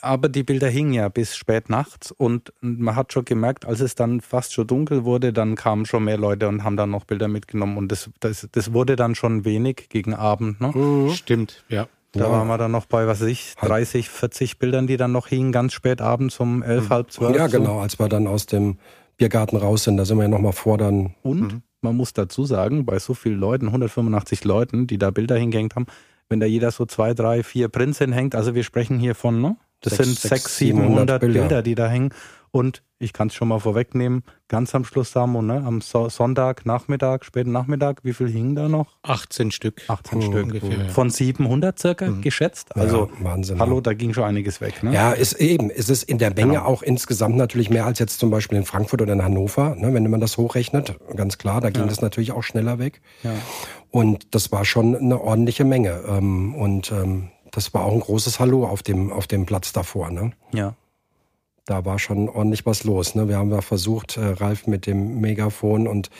Speaker 2: aber die Bilder hingen ja bis spät nachts und man hat schon gemerkt, als es dann fast schon dunkel wurde, dann kamen schon mehr Leute und haben dann noch Bilder mitgenommen und das, das, das wurde dann schon wenig gegen Abend. Ne?
Speaker 3: Mhm. Stimmt, ja.
Speaker 2: Da ja. waren wir dann noch bei, was weiß ich, 30, 40 Bildern, die dann noch hingen, ganz spät abends um elf, mhm. halb zwölf.
Speaker 1: Ja, genau, als wir dann aus dem Biergarten raus sind, da sind wir ja nochmal vor dann.
Speaker 2: Und mhm. man muss dazu sagen, bei so vielen Leuten, 185 Leuten, die da Bilder hingehängt haben, wenn da jeder so zwei, drei, vier Prints hinhängt, also wir sprechen hier von, ne? Das sechs, sind sechs, 700 Bilder. Bilder, die da hängen. Und ich kann es schon mal vorwegnehmen, ganz am Schluss, Samu, ne, am so Sonntag, Nachmittag, späten Nachmittag, wie viel hingen da noch?
Speaker 3: 18 Stück.
Speaker 2: 18 oh, Stück. Ungefähr, ja. Von 700 circa mhm. geschätzt. Also, ja, Wahnsinn. Hallo, da ging schon einiges weg. Ne?
Speaker 1: Ja, ist eben, ist es in der Menge genau. auch insgesamt natürlich mehr als jetzt zum Beispiel in Frankfurt oder in Hannover, ne, wenn man das hochrechnet. Ganz klar, da ging ja. das natürlich auch schneller weg. Ja. Und das war schon eine ordentliche Menge. Ähm, und ähm, das war auch ein großes Hallo auf dem, auf dem Platz davor. Ne?
Speaker 2: Ja.
Speaker 1: Da war schon ordentlich was los. Ne? Wir haben ja versucht, äh, Ralf mit dem Megafon und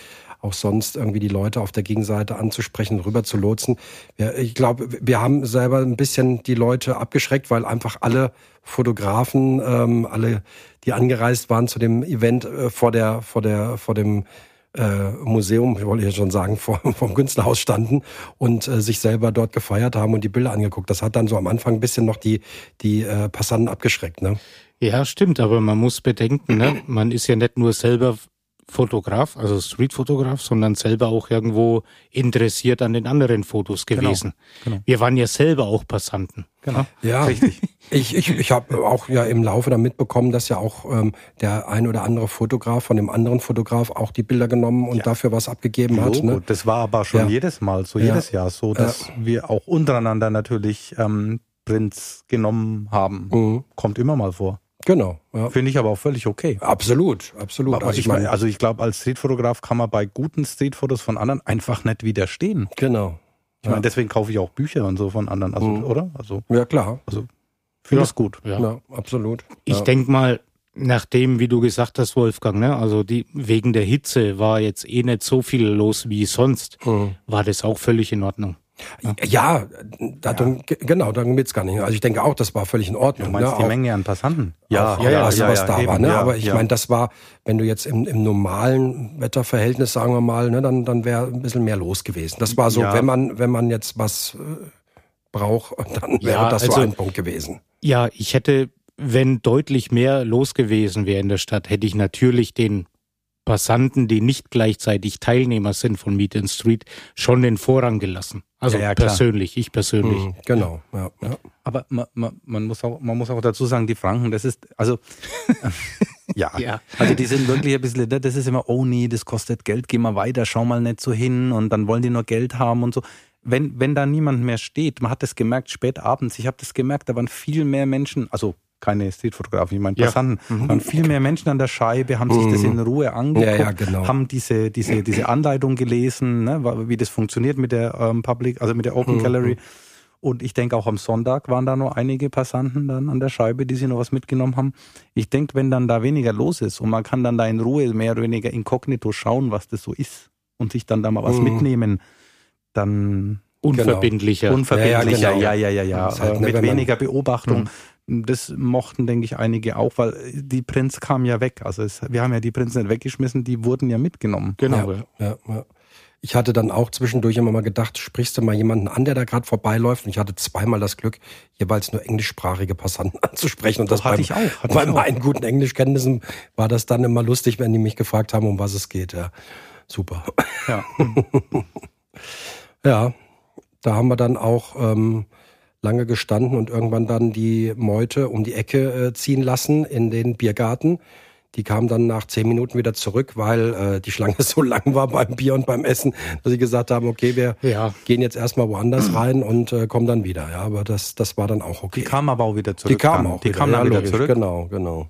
Speaker 1: auch sonst irgendwie die Leute auf der Gegenseite anzusprechen, rüber zu lotsen. Ja, ich glaube, wir haben selber ein bisschen die Leute abgeschreckt, weil einfach alle Fotografen, ähm, alle, die angereist waren zu dem Event äh, vor der, vor der, vor dem äh, Museum, ich wollte ja schon sagen, [laughs] vor, vom Künstlerhaus standen und äh, sich selber dort gefeiert haben und die Bilder angeguckt. Das hat dann so am Anfang ein bisschen noch die, die äh, Passanten abgeschreckt. Ne?
Speaker 3: Ja, stimmt, aber man muss bedenken, ne? man ist ja nicht nur selber Fotograf, also Streetfotograf, sondern selber auch irgendwo interessiert an den anderen Fotos genau, gewesen. Genau, genau. Wir waren ja selber auch Passanten.
Speaker 1: Genau. Ja, richtig. [laughs] Ich, ich, ich habe auch ja im Laufe dann mitbekommen, dass ja auch ähm, der ein oder andere Fotograf von dem anderen Fotograf auch die Bilder genommen und ja. dafür was abgegeben Logo. hat. Ne?
Speaker 2: Das war aber schon ja. jedes Mal, so jedes ja. Jahr so, dass wir auch untereinander natürlich ähm, Prints genommen haben. Mhm. Kommt immer mal vor.
Speaker 1: Genau.
Speaker 2: Ja. Finde ich aber auch völlig okay.
Speaker 1: Absolut, absolut.
Speaker 2: Aber also ich meine, also ich glaube, als Streetfotograf kann man bei guten Streetfotos von anderen einfach nicht widerstehen.
Speaker 1: Genau.
Speaker 2: Ich ja. meine, deswegen kaufe ich auch Bücher und so von anderen, also, mhm. oder?
Speaker 1: Also, ja, klar.
Speaker 2: Also, finde es ja. gut.
Speaker 1: Ja, ja absolut.
Speaker 3: Ich denke mal, nachdem, wie du gesagt hast, Wolfgang, ne, also die, wegen der Hitze war jetzt eh nicht so viel los wie sonst, mhm. war das auch völlig in Ordnung.
Speaker 1: Ja, darum, ja. genau, darum geht's gar nicht. Also ich denke auch, das war völlig in Ordnung.
Speaker 2: Du meinst
Speaker 1: ne?
Speaker 2: die auch, Menge an Passanten?
Speaker 1: Ja, auch, ja, ja, was, ja, was da eben, war. Ne? Aber ich meine, das war, wenn du jetzt im, im normalen Wetterverhältnis, sagen wir mal, ne, dann, dann wäre ein bisschen mehr los gewesen. Das war so, wenn man, wenn man jetzt was äh, braucht, [laughs] dann wäre das also, so ein Punkt gewesen.
Speaker 3: Ja, ich hätte, wenn deutlich mehr los gewesen wäre in der Stadt, hätte ich natürlich den Passanten, die nicht gleichzeitig Teilnehmer sind von Meet and Street, schon den Vorrang gelassen. Also ja, ja, persönlich, ich persönlich. Mhm,
Speaker 1: genau, ja. ja.
Speaker 2: Aber man, man, man, muss auch, man muss auch dazu sagen, die Franken, das ist, also [laughs] ja. ja. Also die sind wirklich ein bisschen, das ist immer, oh nee, das kostet Geld, geh mal weiter, schau mal nicht so hin und dann wollen die nur Geld haben und so. Wenn, wenn da niemand mehr steht, man hat das gemerkt, spät abends, ich habe das gemerkt, da waren viel mehr Menschen, also keine Streetfotografen, ich meine Passanten, ja. mhm. waren viel mehr Menschen an der Scheibe, haben sich mhm. das in Ruhe angeguckt, ja, ja, genau. haben diese, diese, diese Anleitung gelesen, ne, wie das funktioniert mit der ähm, Public, also mit der Open mhm. Gallery. Und ich denke, auch am Sonntag waren da noch einige Passanten dann an der Scheibe, die sich noch was mitgenommen haben. Ich denke, wenn dann da weniger los ist und man kann dann da in Ruhe mehr oder weniger inkognito schauen, was das so ist und sich dann da mal was mhm. mitnehmen, dann
Speaker 3: Unverbindlicher.
Speaker 2: Genau. Unverbindlicher, ja, ja, ja, ja. ja. Halt, äh, mit weniger Beobachtung. Mhm. Das mochten, denke ich, einige auch, weil die Prints kamen ja weg. Also es, wir haben ja die Prints nicht weggeschmissen, die wurden ja mitgenommen.
Speaker 1: Genau. Ja, ja, ja. Ich hatte dann auch zwischendurch immer mal gedacht, sprichst du mal jemanden an, der da gerade vorbeiläuft? Und ich hatte zweimal das Glück, jeweils nur englischsprachige Passanten [laughs] anzusprechen. Und das, das hatte beim, ich auch. Hatte bei ich meinen auch. guten Englischkenntnissen war das dann immer lustig, wenn die mich gefragt haben, um was es geht. Ja, super. Ja, [laughs] ja da haben wir dann auch ähm, lange gestanden und irgendwann dann die Meute um die Ecke äh, ziehen lassen in den Biergarten. Die kamen dann nach zehn Minuten wieder zurück, weil äh, die Schlange [laughs] so lang war beim Bier und beim Essen, dass sie gesagt haben, okay, wir ja. gehen jetzt erstmal woanders rein und äh, kommen dann wieder. Ja, aber das, das war dann auch okay.
Speaker 2: Die kamen aber auch wieder zurück.
Speaker 1: Die kamen auch
Speaker 2: die wieder, kamen dann ja, wieder zurück.
Speaker 1: Genau, genau.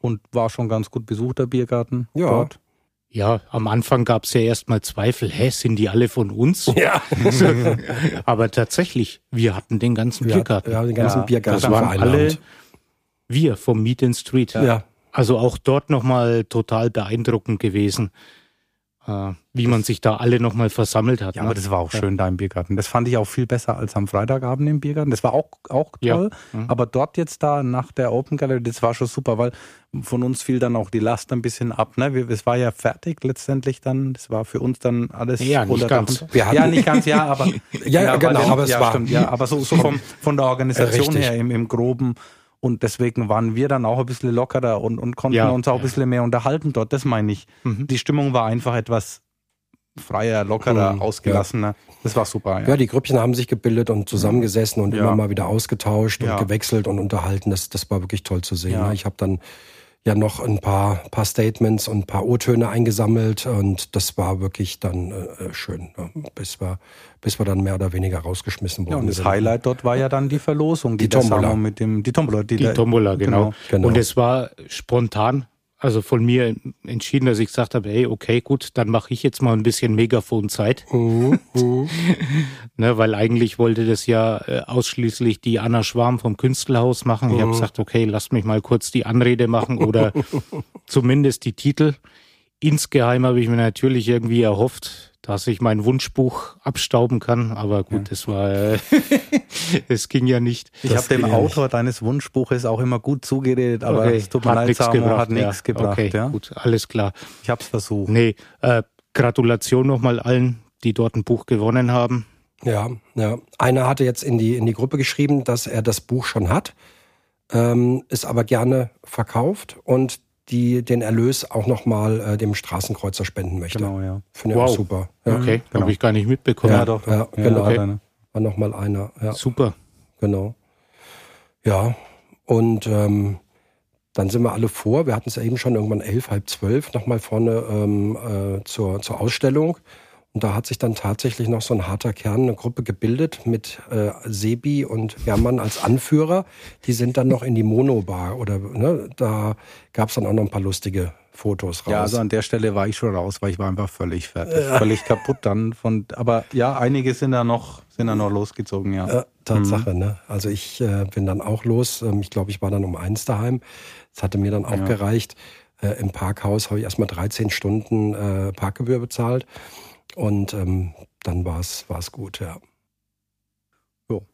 Speaker 2: Und war schon ganz gut besucht, der Biergarten
Speaker 1: ja. dort.
Speaker 3: Ja, am Anfang gab es ja erstmal Zweifel, hä, sind die alle von uns? [laughs]
Speaker 1: Ja.
Speaker 3: aber tatsächlich, wir hatten den ganzen Biergarten.
Speaker 1: Ja, den ganzen
Speaker 3: ja,
Speaker 1: Biergarten.
Speaker 3: Das waren alle wir vom Meet and Street.
Speaker 1: Ja.
Speaker 3: Also auch dort nochmal total beeindruckend gewesen, äh, wie man sich da alle nochmal versammelt hat.
Speaker 2: Ja, ne? aber das war auch schön da im Biergarten. Das fand ich auch viel besser als am Freitagabend im Biergarten. Das war auch, auch toll. Ja. Mhm. Aber dort jetzt da nach der Open Gallery, das war schon super, weil von uns fiel dann auch die Last ein bisschen ab. Ne? Es war ja fertig letztendlich dann. Das war für uns dann alles
Speaker 3: ja, nicht ganz.
Speaker 2: ja, nicht [laughs] ganz, ja, aber
Speaker 1: ja, [laughs] ja, genau, aber es
Speaker 2: ja,
Speaker 1: war
Speaker 2: stimmt, ja, aber so, so vom, [laughs] von der Organisation her im, im Groben und deswegen waren wir dann auch ein bisschen lockerer und, und konnten ja, uns auch ein bisschen mehr unterhalten dort. Das meine ich. Mhm. Die Stimmung war einfach etwas freier, lockerer, mhm, ausgelassener. Ja. Das war super.
Speaker 1: Ja. ja. die Grüppchen haben sich gebildet und zusammengesessen und ja. immer mal wieder ausgetauscht und gewechselt und unterhalten. Das, das war wirklich toll zu sehen. Ne? Ich habe dann ja noch ein paar, paar Statements und ein paar O-Töne eingesammelt und das war wirklich dann äh, schön, ne? bis, wir, bis wir dann mehr oder weniger rausgeschmissen wurden. Ja,
Speaker 2: und das Highlight dort war ja dann die Verlosung,
Speaker 1: die, die Tombola.
Speaker 2: mit dem, die Tombola.
Speaker 3: Die, die Tombola, genau. genau. genau. Und es war spontan also von mir entschieden, dass ich gesagt habe, hey, okay, gut, dann mache ich jetzt mal ein bisschen Megafon-Zeit. Uh, [laughs] uh. ne, weil eigentlich wollte das ja äh, ausschließlich die Anna Schwarm vom Künstlerhaus machen. Ich habe gesagt, okay, lasst mich mal kurz die Anrede machen oder [laughs] zumindest die Titel. Insgeheim habe ich mir natürlich irgendwie erhofft, dass ich mein Wunschbuch abstauben kann. Aber gut, ja. das war, äh, [laughs] es ging ja nicht.
Speaker 2: Ich habe dem Autor nicht. deines Wunschbuches auch immer gut zugeredet, aber okay. es tut mir
Speaker 3: hat
Speaker 2: leid,
Speaker 3: Samo, gebracht,
Speaker 2: hat nichts ja. gebracht. Okay,
Speaker 3: ja? gut, alles klar.
Speaker 2: Ich habe es versucht.
Speaker 3: Nee, äh, Gratulation nochmal allen, die dort ein Buch gewonnen haben.
Speaker 1: Ja, ja. Einer hatte jetzt in die, in die Gruppe geschrieben, dass er das Buch schon hat, ähm, ist aber gerne verkauft und die den Erlös auch nochmal äh, dem Straßenkreuzer spenden möchte.
Speaker 2: Genau, ja.
Speaker 1: Finde ich wow. auch super.
Speaker 3: Ja. Okay, genau. habe ich gar nicht mitbekommen.
Speaker 1: Ja, doch. Ja, genau. Okay. War nochmal einer. Ja.
Speaker 3: Super.
Speaker 1: Genau. Ja, und ähm, dann sind wir alle vor. Wir hatten es ja eben schon irgendwann elf, halb zwölf nochmal vorne ähm, äh, zur, zur Ausstellung. Und da hat sich dann tatsächlich noch so ein harter Kern, eine Gruppe gebildet mit äh, Sebi und Hermann als Anführer. Die sind dann noch in die Monobar oder ne, da gab es dann auch noch ein paar lustige Fotos
Speaker 2: raus. Ja, also an der Stelle war ich schon raus, weil ich war einfach völlig fertig, ja. völlig kaputt dann von. Aber ja, einige sind da noch sind da noch losgezogen, ja.
Speaker 1: ja Tatsache, mhm. ne? Also ich äh, bin dann auch los. Ähm, ich glaube, ich war dann um eins daheim. Das hatte mir dann auch ja. gereicht. Äh, Im Parkhaus habe ich erstmal 13 Stunden äh, Parkgebühr bezahlt. Und ähm, dann war es gut, ja.
Speaker 2: So.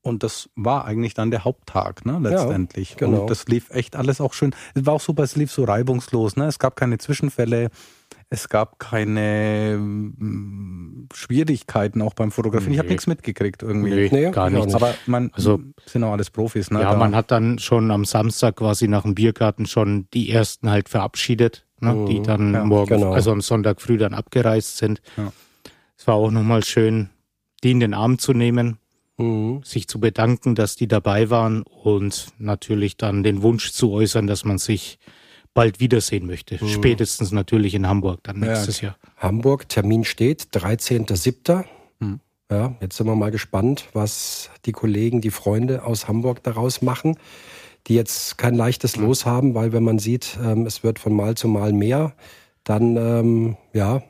Speaker 2: Und das war eigentlich dann der Haupttag, ne, letztendlich.
Speaker 1: Ja, genau.
Speaker 2: Und das lief echt alles auch schön. Es war auch super, es lief so reibungslos, ne? Es gab keine Zwischenfälle, es gab keine mm, Schwierigkeiten auch beim Fotografieren. Nee. Ich habe nichts mitgekriegt irgendwie.
Speaker 3: Nee, gar nichts.
Speaker 2: Aber man also, sind auch alles Profis, ne?
Speaker 3: Ja,
Speaker 2: da.
Speaker 3: man hat dann schon am Samstag quasi nach dem Biergarten schon die ersten halt verabschiedet ne, mhm. die dann ja, morgen, genau. also am Sonntag früh dann abgereist sind. Ja. Es war auch nochmal schön, die in den Arm zu nehmen, mhm. sich zu bedanken, dass die dabei waren und natürlich dann den Wunsch zu äußern, dass man sich bald wiedersehen möchte. Mhm. Spätestens natürlich in Hamburg dann nächstes ja. Jahr.
Speaker 1: Hamburg, Termin steht, 13.07. Mhm. Ja, jetzt sind wir mal gespannt, was die Kollegen, die Freunde aus Hamburg daraus machen die jetzt kein leichtes Los haben, weil wenn man sieht, ähm, es wird von Mal zu Mal mehr, dann ähm, ja,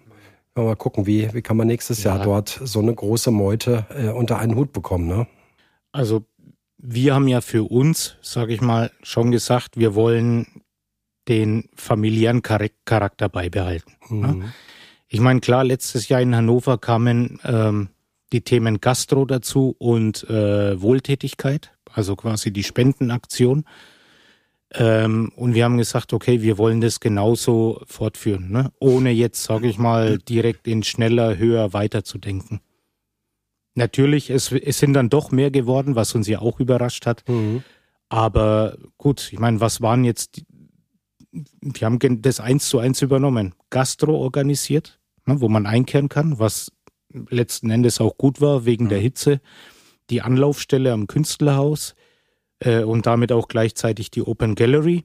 Speaker 1: mal gucken, wie, wie kann man nächstes ja. Jahr dort so eine große Meute äh, unter einen Hut bekommen. Ne?
Speaker 3: Also wir haben ja für uns, sage ich mal, schon gesagt, wir wollen den familiären Charakter beibehalten. Mhm. Ne? Ich meine, klar, letztes Jahr in Hannover kamen ähm, die Themen Gastro dazu und äh, Wohltätigkeit also quasi die Spendenaktion. Ähm, und wir haben gesagt, okay, wir wollen das genauso fortführen, ne? ohne jetzt, sage ich mal, direkt in schneller, höher weiterzudenken. Natürlich, es, es sind dann doch mehr geworden, was uns ja auch überrascht hat. Mhm. Aber gut, ich meine, was waren jetzt, die, wir haben das eins zu eins übernommen. Gastro organisiert, ne, wo man einkehren kann, was letzten Endes auch gut war wegen mhm. der Hitze. Die Anlaufstelle am Künstlerhaus äh, und damit auch gleichzeitig die Open Gallery.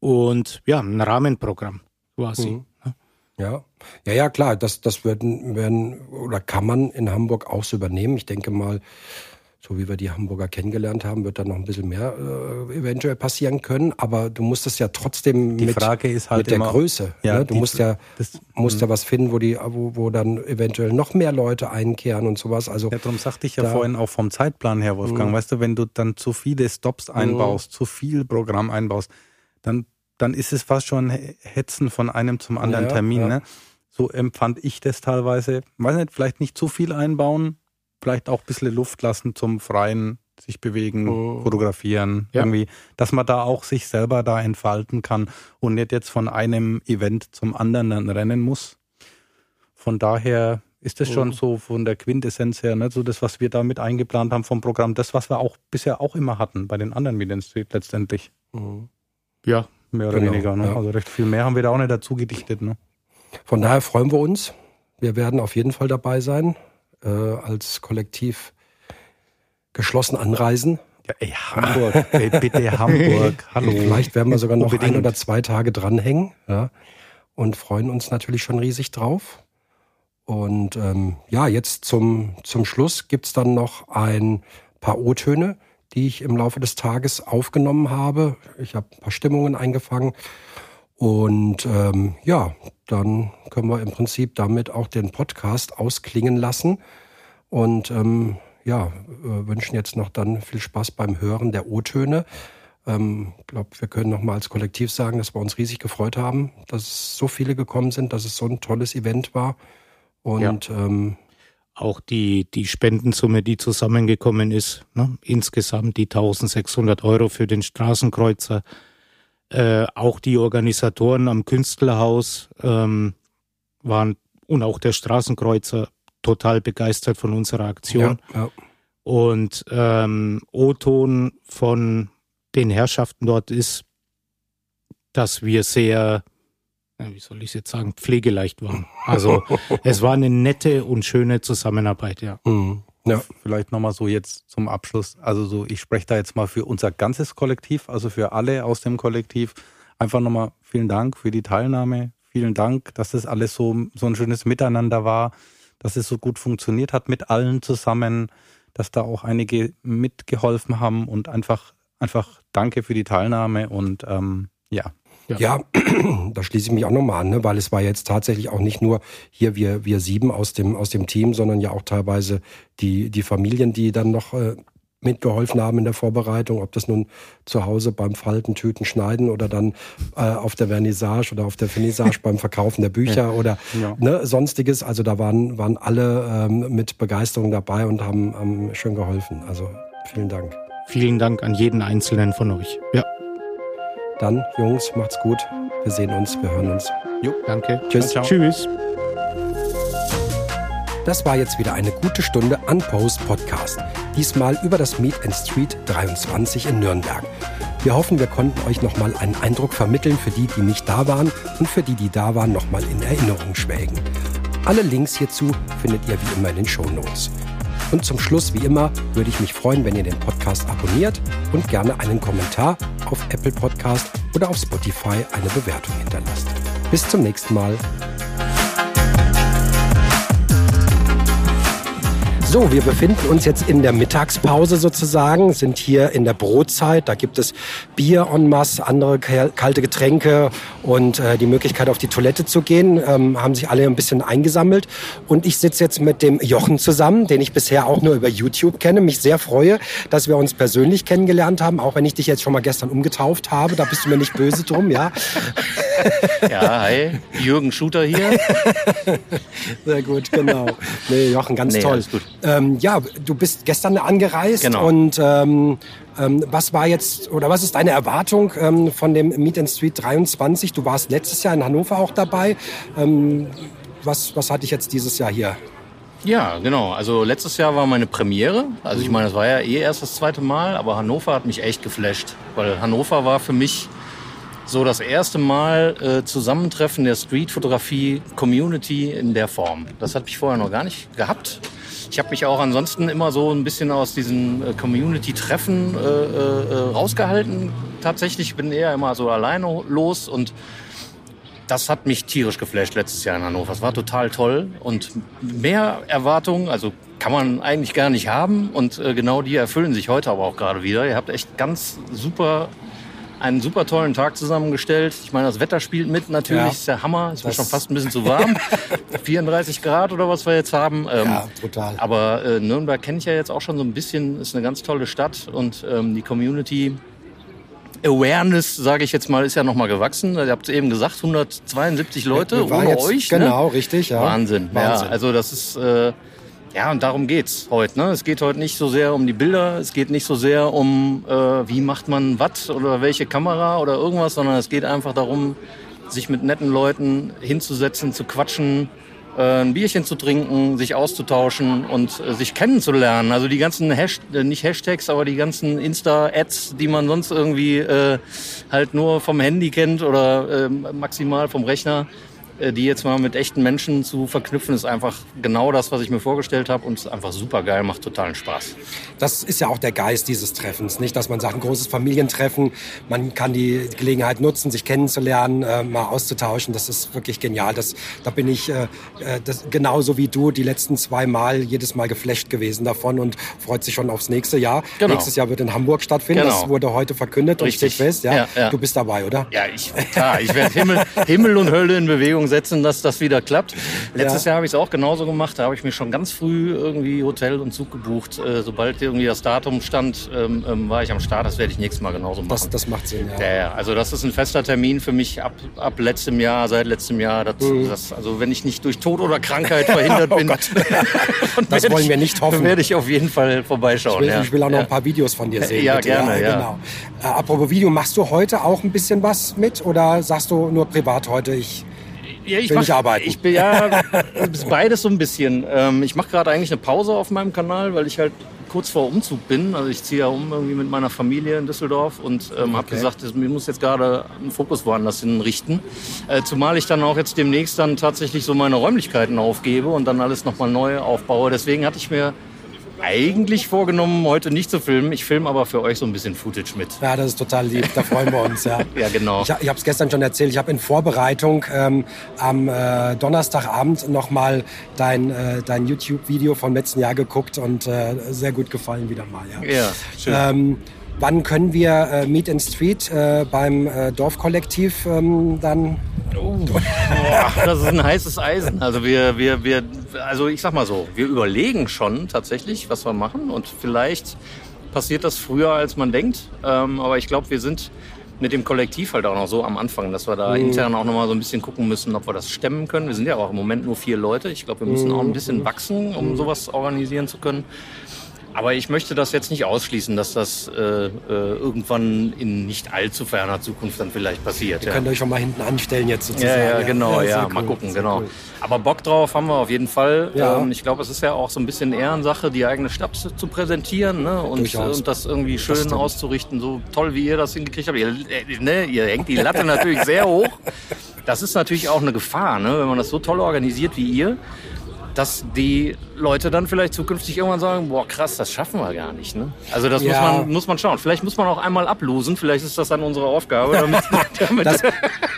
Speaker 3: Und ja, ein Rahmenprogramm quasi. Mhm.
Speaker 1: Ne? Ja, ja, ja, klar, das, das werden, werden oder kann man in Hamburg auch so übernehmen. Ich denke mal, so wie wir die Hamburger kennengelernt haben, wird da noch ein bisschen mehr äh, eventuell passieren können. Aber du musst es ja trotzdem
Speaker 2: die mit, Frage ist halt
Speaker 1: mit der immer, Größe. Ja, ne? Du musst ja das, musst ja mhm. was finden, wo die, wo, wo dann eventuell noch mehr Leute einkehren und sowas. Also
Speaker 2: ja, darum sagte ich ja da, vorhin auch vom Zeitplan her, Wolfgang. Mh. Weißt du, wenn du dann zu viele Stops einbaust, mh. zu viel Programm einbaust, dann dann ist es fast schon Hetzen von einem zum anderen ja, Termin. Ja. Ne? So empfand ich das teilweise. Weiß nicht, vielleicht nicht zu viel einbauen, vielleicht auch ein bisschen Luft lassen zum freien sich bewegen, oh. fotografieren, ja. irgendwie, dass man da auch sich selber da entfalten kann und nicht jetzt von einem Event zum anderen dann rennen muss. Von daher ist das oh. schon so von der Quintessenz her, ne, so das, was wir da mit eingeplant haben vom Programm, das, was wir auch bisher auch immer hatten bei den anderen Mediens letztendlich. Oh. Ja, mehr oder genau, weniger. Ne? Ja. Also recht viel mehr haben wir da auch nicht dazu gedichtet. Ne?
Speaker 1: Von daher freuen wir uns. Wir werden auf jeden Fall dabei sein äh, als Kollektiv geschlossen anreisen.
Speaker 2: Ja, ey, Hamburg, ey, bitte Hamburg, [laughs] hallo.
Speaker 1: Vielleicht werden wir sogar noch Unbedingt. ein oder zwei Tage dranhängen ja, und freuen uns natürlich schon riesig drauf. Und ähm, ja, jetzt zum, zum Schluss gibt's dann noch ein paar O-Töne, die ich im Laufe des Tages aufgenommen habe. Ich habe ein paar Stimmungen eingefangen. Und ähm, ja, dann können wir im Prinzip damit auch den Podcast ausklingen lassen. Und ähm, ja, äh, wünschen jetzt noch dann viel Spaß beim Hören der O-Töne. Ich ähm, glaube, wir können noch mal als Kollektiv sagen, dass wir uns riesig gefreut haben, dass so viele gekommen sind, dass es so ein tolles Event war. Und ja. ähm,
Speaker 3: auch die, die Spendensumme, die zusammengekommen ist, ne? insgesamt die 1600 Euro für den Straßenkreuzer, äh, auch die Organisatoren am Künstlerhaus ähm, waren und auch der Straßenkreuzer total begeistert von unserer Aktion. Ja, ja. Und ähm, O-Ton von den Herrschaften dort ist, dass wir sehr, wie soll ich es jetzt sagen, pflegeleicht waren. Also [laughs] es war eine nette und schöne Zusammenarbeit, ja. Mhm.
Speaker 2: Ja, vielleicht nochmal so jetzt zum Abschluss. Also so, ich spreche da jetzt mal für unser ganzes Kollektiv, also für alle aus dem Kollektiv. Einfach nochmal vielen Dank für die Teilnahme. Vielen Dank, dass das alles so, so ein schönes Miteinander war dass es so gut funktioniert hat mit allen zusammen, dass da auch einige mitgeholfen haben und einfach, einfach danke für die Teilnahme und ähm, ja.
Speaker 1: Ja. ja, [clears throat] da schließe ich mich auch nochmal an, ne? weil es war jetzt tatsächlich auch nicht nur hier wir, wir sieben aus dem, aus dem Team, sondern ja auch teilweise die, die Familien, die dann noch äh, mitgeholfen haben in der Vorbereitung, ob das nun zu Hause beim Falten, Tüten, Schneiden oder dann äh, auf der Vernissage oder auf der Finissage [laughs] beim Verkaufen der Bücher ja. oder ja. Ne, sonstiges. Also da waren, waren alle ähm, mit Begeisterung dabei und haben, haben schön geholfen. Also vielen Dank.
Speaker 3: Vielen Dank an jeden Einzelnen von euch. Ja.
Speaker 1: Dann, Jungs, macht's gut. Wir sehen uns, wir hören uns.
Speaker 3: Jo, danke. Tschüss. Ciao. Tschüss.
Speaker 1: Das war jetzt wieder eine gute Stunde Unpost Podcast. Diesmal über das Meet and Street 23 in Nürnberg. Wir hoffen, wir konnten euch nochmal einen Eindruck vermitteln für die, die nicht da waren und für die, die da waren, nochmal in Erinnerung schwelgen. Alle Links hierzu findet ihr wie immer in den Show Notes. Und zum Schluss, wie immer, würde ich mich freuen, wenn ihr den Podcast abonniert und gerne einen Kommentar auf Apple Podcast oder auf Spotify eine Bewertung hinterlasst. Bis zum nächsten Mal. So, wir befinden uns jetzt in der Mittagspause sozusagen, sind hier in der Brotzeit. Da gibt es Bier en masse, andere kalte Getränke und äh, die Möglichkeit auf die Toilette zu gehen. Ähm, haben sich alle ein bisschen eingesammelt. Und ich sitze jetzt mit dem Jochen zusammen, den ich bisher auch nur über YouTube kenne. Mich sehr freue, dass wir uns persönlich kennengelernt haben, auch wenn ich dich jetzt schon mal gestern umgetauft habe. Da bist du mir nicht böse drum, ja?
Speaker 4: Ja, hi, Jürgen Schuter hier. [laughs]
Speaker 1: Sehr gut, genau. Nee, Jochen, ganz nee, toll. Ähm, ja, du bist gestern angereist
Speaker 4: Genau.
Speaker 1: und ähm, ähm, was war jetzt oder was ist deine Erwartung ähm, von dem Meet and Street 23? Du warst letztes Jahr in Hannover auch dabei. Ähm, was, was hatte ich jetzt dieses Jahr hier?
Speaker 4: Ja, genau. Also letztes Jahr war meine Premiere. Also ich meine, das war ja eh erst das zweite Mal, aber Hannover hat mich echt geflasht. Weil Hannover war für mich so das erste Mal äh, Zusammentreffen der Streetfotografie-Community in der Form. Das hat mich vorher noch gar nicht gehabt. Ich habe mich auch ansonsten immer so ein bisschen aus diesen äh, Community-Treffen äh, äh, rausgehalten. Tatsächlich bin eher immer so alleine los und das hat mich tierisch geflasht letztes Jahr in Hannover. Es war total toll und mehr Erwartungen, also kann man eigentlich gar nicht haben und äh, genau die erfüllen sich heute aber auch gerade wieder. Ihr habt echt ganz super einen super tollen Tag zusammengestellt. Ich meine, das Wetter spielt mit natürlich,
Speaker 1: Ja.
Speaker 4: ist der Hammer. Es
Speaker 1: Das-
Speaker 4: schon fast ein bisschen zu warm. [laughs] 34 Grad oder was wir jetzt haben. Ähm,
Speaker 1: Ja, brutal.
Speaker 4: Aber äh, Nürnberg kenne ich ja jetzt auch schon so ein bisschen. Ist eine ganz tolle Stadt und ähm, die Community Awareness, sage ich jetzt mal, ist ja noch mal gewachsen. Ihr habt eben gesagt, 172 Leute
Speaker 1: War
Speaker 4: ohne
Speaker 1: jetzt,
Speaker 4: euch.
Speaker 1: Genau,
Speaker 4: Ne?
Speaker 1: richtig. Ja.
Speaker 4: Wahnsinn.
Speaker 1: Wahnsinn.
Speaker 4: Ja, also das ist äh, ja und darum geht's heute. Ne? Es geht heute nicht so sehr um die Bilder, es geht nicht so sehr um äh, wie macht man was oder welche Kamera oder irgendwas, sondern es geht einfach darum, sich mit netten Leuten hinzusetzen, zu quatschen, äh, ein Bierchen zu trinken, sich auszutauschen und äh, sich kennenzulernen. Also die ganzen Hash äh, nicht Hashtags, aber die ganzen Insta-Ads, die man sonst irgendwie äh, halt nur vom Handy kennt oder äh, maximal vom Rechner, die jetzt mal mit echten Menschen zu verknüpfen, ist einfach genau das, was ich mir vorgestellt habe und ist einfach super geil, macht totalen Spaß.
Speaker 1: Das ist ja auch der Geist dieses Treffens, nicht? Dass man sagt, ein großes Familientreffen, man kann die Gelegenheit nutzen, sich kennenzulernen, äh, mal auszutauschen. Das ist wirklich genial. Das, da bin ich äh, äh, das, genauso wie du die letzten zwei Mal jedes Mal geflasht gewesen davon und freut sich schon aufs nächste Jahr.
Speaker 4: Genau.
Speaker 1: Nächstes Jahr wird in Hamburg stattfinden.
Speaker 4: Genau.
Speaker 1: Das wurde heute verkündet
Speaker 4: Richtig.
Speaker 1: und steht fest. Ja?
Speaker 4: Ja, ja.
Speaker 1: Du bist dabei, oder?
Speaker 4: Ja, ich, klar, ich werde Himmel, Himmel und Hölle in Bewegung setzen, dass das wieder klappt. [laughs] Letztes
Speaker 1: Ja.
Speaker 4: Jahr habe ich es auch genauso gemacht. Da habe ich mir schon ganz früh irgendwie Hotel und Zug gebucht. Äh, sobald irgendwie das Datum stand, ähm, ähm, war ich am Start. Das werde ich nächstes Mal genauso machen.
Speaker 1: Das, das macht Sinn, ja.
Speaker 4: Ja, ja, also das ist ein fester Termin für mich ab, ab letztem Jahr, seit letztem Jahr. Das,
Speaker 1: Mhm.
Speaker 4: das, also wenn ich nicht durch Tod oder Krankheit [laughs] verhindert bin,
Speaker 1: Oh [laughs] Das
Speaker 4: werde
Speaker 1: wollen
Speaker 4: ich-
Speaker 1: wir nicht hoffen.
Speaker 4: Dann werde ich auf jeden Fall vorbeischauen.
Speaker 1: Ich will,
Speaker 4: ja.
Speaker 1: ich will auch noch ein paar Videos von dir sehen.
Speaker 4: Ja,
Speaker 1: bitte.
Speaker 4: gerne.
Speaker 1: Genau. Äh, apropos Video, machst du heute auch ein bisschen was mit oder sagst du nur privat heute? Ich,
Speaker 4: Ja, ich mach,
Speaker 1: arbeiten.
Speaker 4: Ich bin ja [laughs] beides so ein bisschen. Ähm, ich mache gerade eigentlich eine Pause auf meinem Kanal, weil ich halt kurz vor Umzug bin. Also ich ziehe ja um irgendwie mit meiner Familie in Düsseldorf und ähm, habe
Speaker 1: Okay.
Speaker 4: gesagt, ich muss jetzt gerade einen Fokus woanders hinrichten. Äh, zumal ich dann auch jetzt demnächst dann tatsächlich so meine Räumlichkeiten aufgebe und dann alles nochmal neu aufbaue. Deswegen hatte ich mir eigentlich vorgenommen, heute nicht zu filmen. Ich filme aber für euch so ein bisschen Footage mit.
Speaker 1: ja, das ist total lieb, da freuen wir uns. Ja, [laughs]
Speaker 4: Ja, genau.
Speaker 1: Ich, ich habe es gestern schon erzählt, ich habe in Vorbereitung ähm, am äh, Donnerstagabend nochmal dein, äh, dein YouTube-Video vom letzten Jahr geguckt und äh, sehr gut gefallen wieder mal. Ja.
Speaker 4: Ja, schön.
Speaker 1: Ähm, wann können wir äh, Meet in Street äh, beim äh, Dorfkollektiv ähm, dann? [laughs]
Speaker 4: Boah, das ist ein heißes Eisen. Also wir, wir, wir, also ich sag mal so, wir überlegen schon tatsächlich, was wir machen und vielleicht passiert das früher, als man denkt. Ähm, aber ich glaube, wir sind mit dem Kollektiv halt auch noch so am Anfang, dass wir da intern auch noch mal so ein bisschen gucken müssen, ob wir das stemmen können. Wir sind ja auch im Moment nur vier Leute. Ich glaube, wir müssen auch ein bisschen wachsen, um sowas organisieren zu können. Aber ich möchte das jetzt nicht ausschließen, dass das äh, äh, irgendwann in nicht allzu ferner Zukunft dann vielleicht passiert.
Speaker 1: Ihr könnt euch schon mal hinten anstellen jetzt
Speaker 4: Ja,
Speaker 1: sozusagen.
Speaker 4: ja, genau, ja, mal
Speaker 1: cool,
Speaker 4: gucken,
Speaker 1: sehr
Speaker 4: genau.
Speaker 1: cool.
Speaker 4: Aber Bock drauf haben wir auf jeden Fall.
Speaker 1: Ja.
Speaker 4: Ähm, ich glaube, es ist ja auch so ein bisschen Ehrensache, die eigene Stadt zu- präsentieren ne? und, und das irgendwie schön
Speaker 1: stimmt.
Speaker 4: auszurichten. So toll, wie ihr das hingekriegt habt. Ihr, äh, ne, ihr hängt die Latte natürlich [laughs] sehr hoch. Das ist natürlich auch eine Gefahr, ne? wenn man das so toll organisiert wie ihr, dass die Leute dann vielleicht zukünftig irgendwann sagen, boah krass, das schaffen wir gar nicht. Ne? Also das muss,
Speaker 1: Ja.
Speaker 4: man, muss man schauen. Vielleicht muss man auch einmal ablosen, vielleicht ist das dann unsere Aufgabe. Damit, [laughs] damit
Speaker 1: Das,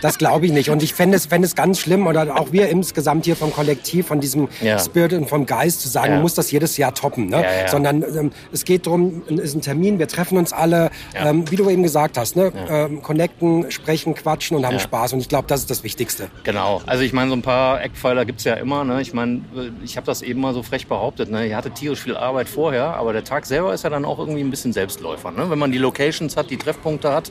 Speaker 1: das glaube ich nicht. Und ich fände es, fände es ganz schlimm, oder auch wir insgesamt hier vom Kollektiv, von diesem
Speaker 4: Ja.
Speaker 1: Spirit und vom Geist zu sagen,
Speaker 4: Ja.
Speaker 1: man muss das jedes Jahr toppen. Ne? Sondern ähm, es geht darum, es ist ein Termin, wir treffen uns alle, ähm, wie du eben gesagt hast, ne? ähm, connecten, sprechen, quatschen und haben. Spaß. Und ich glaube, das ist das Wichtigste.
Speaker 4: Genau. Also ich meine, so ein paar Eckpfeiler gibt's ja immer. Ne? Ich meine, ich habe das eben mal so frech behauptet. Ne? Ihr hattet tierisch viel Arbeit vorher, aber der Tag selber ist ja dann auch irgendwie ein bisschen Selbstläufer. Ne? Wenn man die Locations hat, die Treffpunkte hat,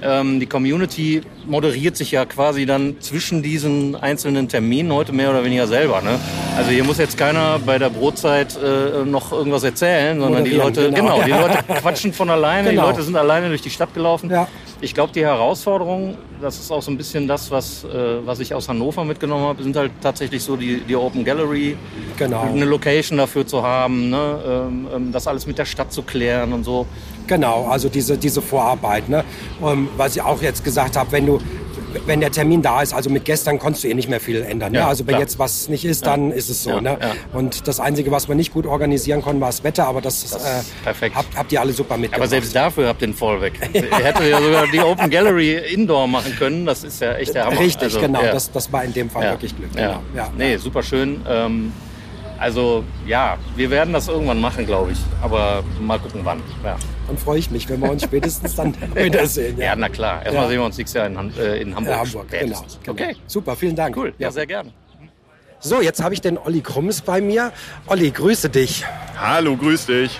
Speaker 4: Ähm, die Community moderiert sich ja quasi dann zwischen diesen einzelnen Terminen heute mehr oder weniger selber. Ne? Also hier muss jetzt keiner bei der Brotzeit äh, noch irgendwas erzählen, sondern die Leute, genau. genau. die [laughs] Leute quatschen von alleine, genau. die Leute sind alleine durch die Stadt gelaufen. Ja. Ich glaube, die Herausforderung, das ist auch so ein bisschen das, was, äh, was ich aus Hannover mitgenommen habe, sind halt tatsächlich so die, die Open Gallery, genau. eine Location dafür zu haben, ne? ähm, ähm das alles mit der Stadt zu klären und so.
Speaker 1: Genau, also diese, diese Vorarbeit. Ne? Ähm, was ich auch jetzt gesagt habe, wenn du wenn der Termin da ist, also mit gestern konntest du eh nicht mehr viel ändern. Ne? Ja, also wenn klar. jetzt was nicht ist, dann ja. ist es so. Ja, ne? Und das Einzige, was wir nicht gut organisieren konnten, war das Wetter, aber das, das äh, perfekt. Habt, habt ihr alle super mitgemacht.
Speaker 4: Aber selbst dafür habt ihr den voll weg. [laughs] Ihr hättet ja sogar die Open Gallery Indoor machen können, das ist ja echt der Hammer.
Speaker 1: Richtig, also, genau, das, das war in dem Fall wirklich Glück. Genau.
Speaker 4: Ja. Nee, super schön. Ähm, also ja, wir werden das irgendwann machen, glaube ich. Aber mal gucken, wann. Ja.
Speaker 1: Dann freue ich mich, wenn wir uns spätestens dann [laughs] wiedersehen.
Speaker 4: Ja, ja na klar. Erstmal ja. sehen wir uns nächstes Jahr in, äh, in Hamburg.
Speaker 1: Ja, Hamburg, genau, genau. Okay. Super, vielen Dank.
Speaker 4: Cool, ja, sehr gerne.
Speaker 1: So, jetzt habe ich den Olli Krumms bei mir. Olli, grüße dich.
Speaker 5: Hallo, grüß dich.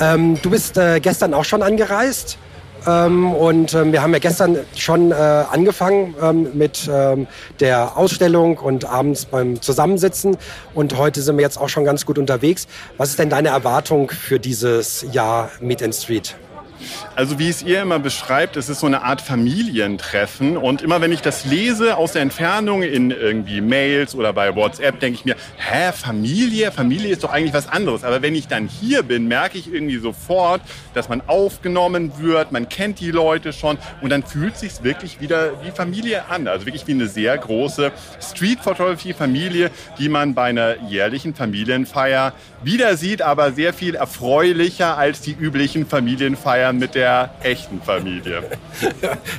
Speaker 1: Ähm, du bist äh, gestern auch schon angereist. Ähm, und ähm, wir haben ja gestern schon äh, angefangen ähm, mit ähm, der Ausstellung und abends beim Zusammensitzen. Und heute sind wir jetzt auch schon ganz gut unterwegs. Was ist denn deine Erwartung für dieses Jahr Meet and Street?
Speaker 5: Also wie es ihr immer beschreibt, es ist so eine Art Familientreffen. Und immer wenn ich das lese aus der Entfernung in irgendwie Mails oder bei WhatsApp, denke ich mir, hä, Familie? Familie ist doch eigentlich was anderes. Aber wenn ich dann hier bin, merke ich irgendwie sofort, dass man aufgenommen wird, man kennt die Leute schon und dann fühlt sich wirklich wieder wie Familie an. Also wirklich wie eine sehr große Street Photography Familie, die man bei einer jährlichen Familienfeier wieder sieht, aber sehr viel erfreulicher als die üblichen Familienfeiern mit der echten Familie. [laughs]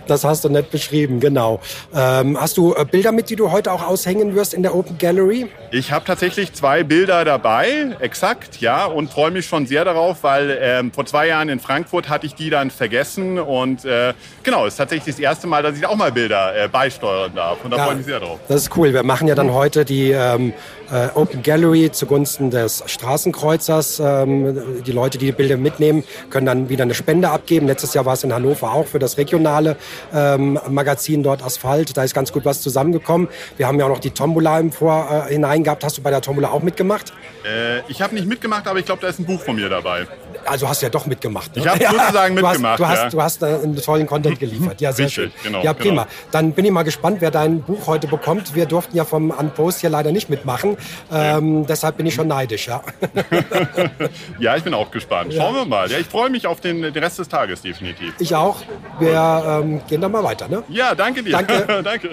Speaker 1: Das hast du nett beschrieben, genau. Ähm, hast du äh, Bilder mit, die du heute auch aushängen wirst in der Open Gallery?
Speaker 5: Ich habe tatsächlich zwei Bilder dabei, exakt, ja, und freue mich schon sehr darauf, weil ähm, vor zwei Jahren in Frankfurt hatte ich die dann vergessen und äh, genau, es ist tatsächlich das erste Mal, dass ich auch mal Bilder äh, beisteuern darf und da ja, freue ich mich sehr drauf.
Speaker 1: Das ist cool. Wir machen ja dann heute die ähm, äh, Open Gallery zugunsten des Straßenkreuzers. Ähm, die Leute, die die Bilder mitnehmen, können dann wieder eine Spende abgeben. Letztes Jahr war es in Hannover auch für das regionale ähm, Magazin dort Asphalt. Da ist ganz gut was zusammengekommen. Wir haben ja auch noch die Tombola im Vorhinein gehabt. Hast du bei der Tombola auch mitgemacht?
Speaker 5: Äh, ich habe nicht mitgemacht, aber ich glaube, da ist ein Buch von mir dabei.
Speaker 1: Also hast du ja doch mitgemacht.
Speaker 5: Ne? Ich habe [laughs] sozusagen mitgemacht.
Speaker 1: Du hast, du hast, du hast einen tollen Content [laughs] geliefert. Ja, sehr Richtig, schön. Genau, ja, prima. Genau. Dann bin ich mal gespannt, wer dein Buch heute bekommt. Wir durften ja vom Unpost hier leider nicht mitmachen. Ähm, deshalb bin ich schon neidisch. Ja, [laughs]
Speaker 5: ja ich bin auch gespannt. Schauen ja. wir mal. Ja, ich freue mich auf den, den Rest des Tages definitiv.
Speaker 1: Ich auch. Wir ähm, gehen dann mal weiter. Ne?
Speaker 5: Ja, danke dir.
Speaker 1: Danke. [laughs] danke.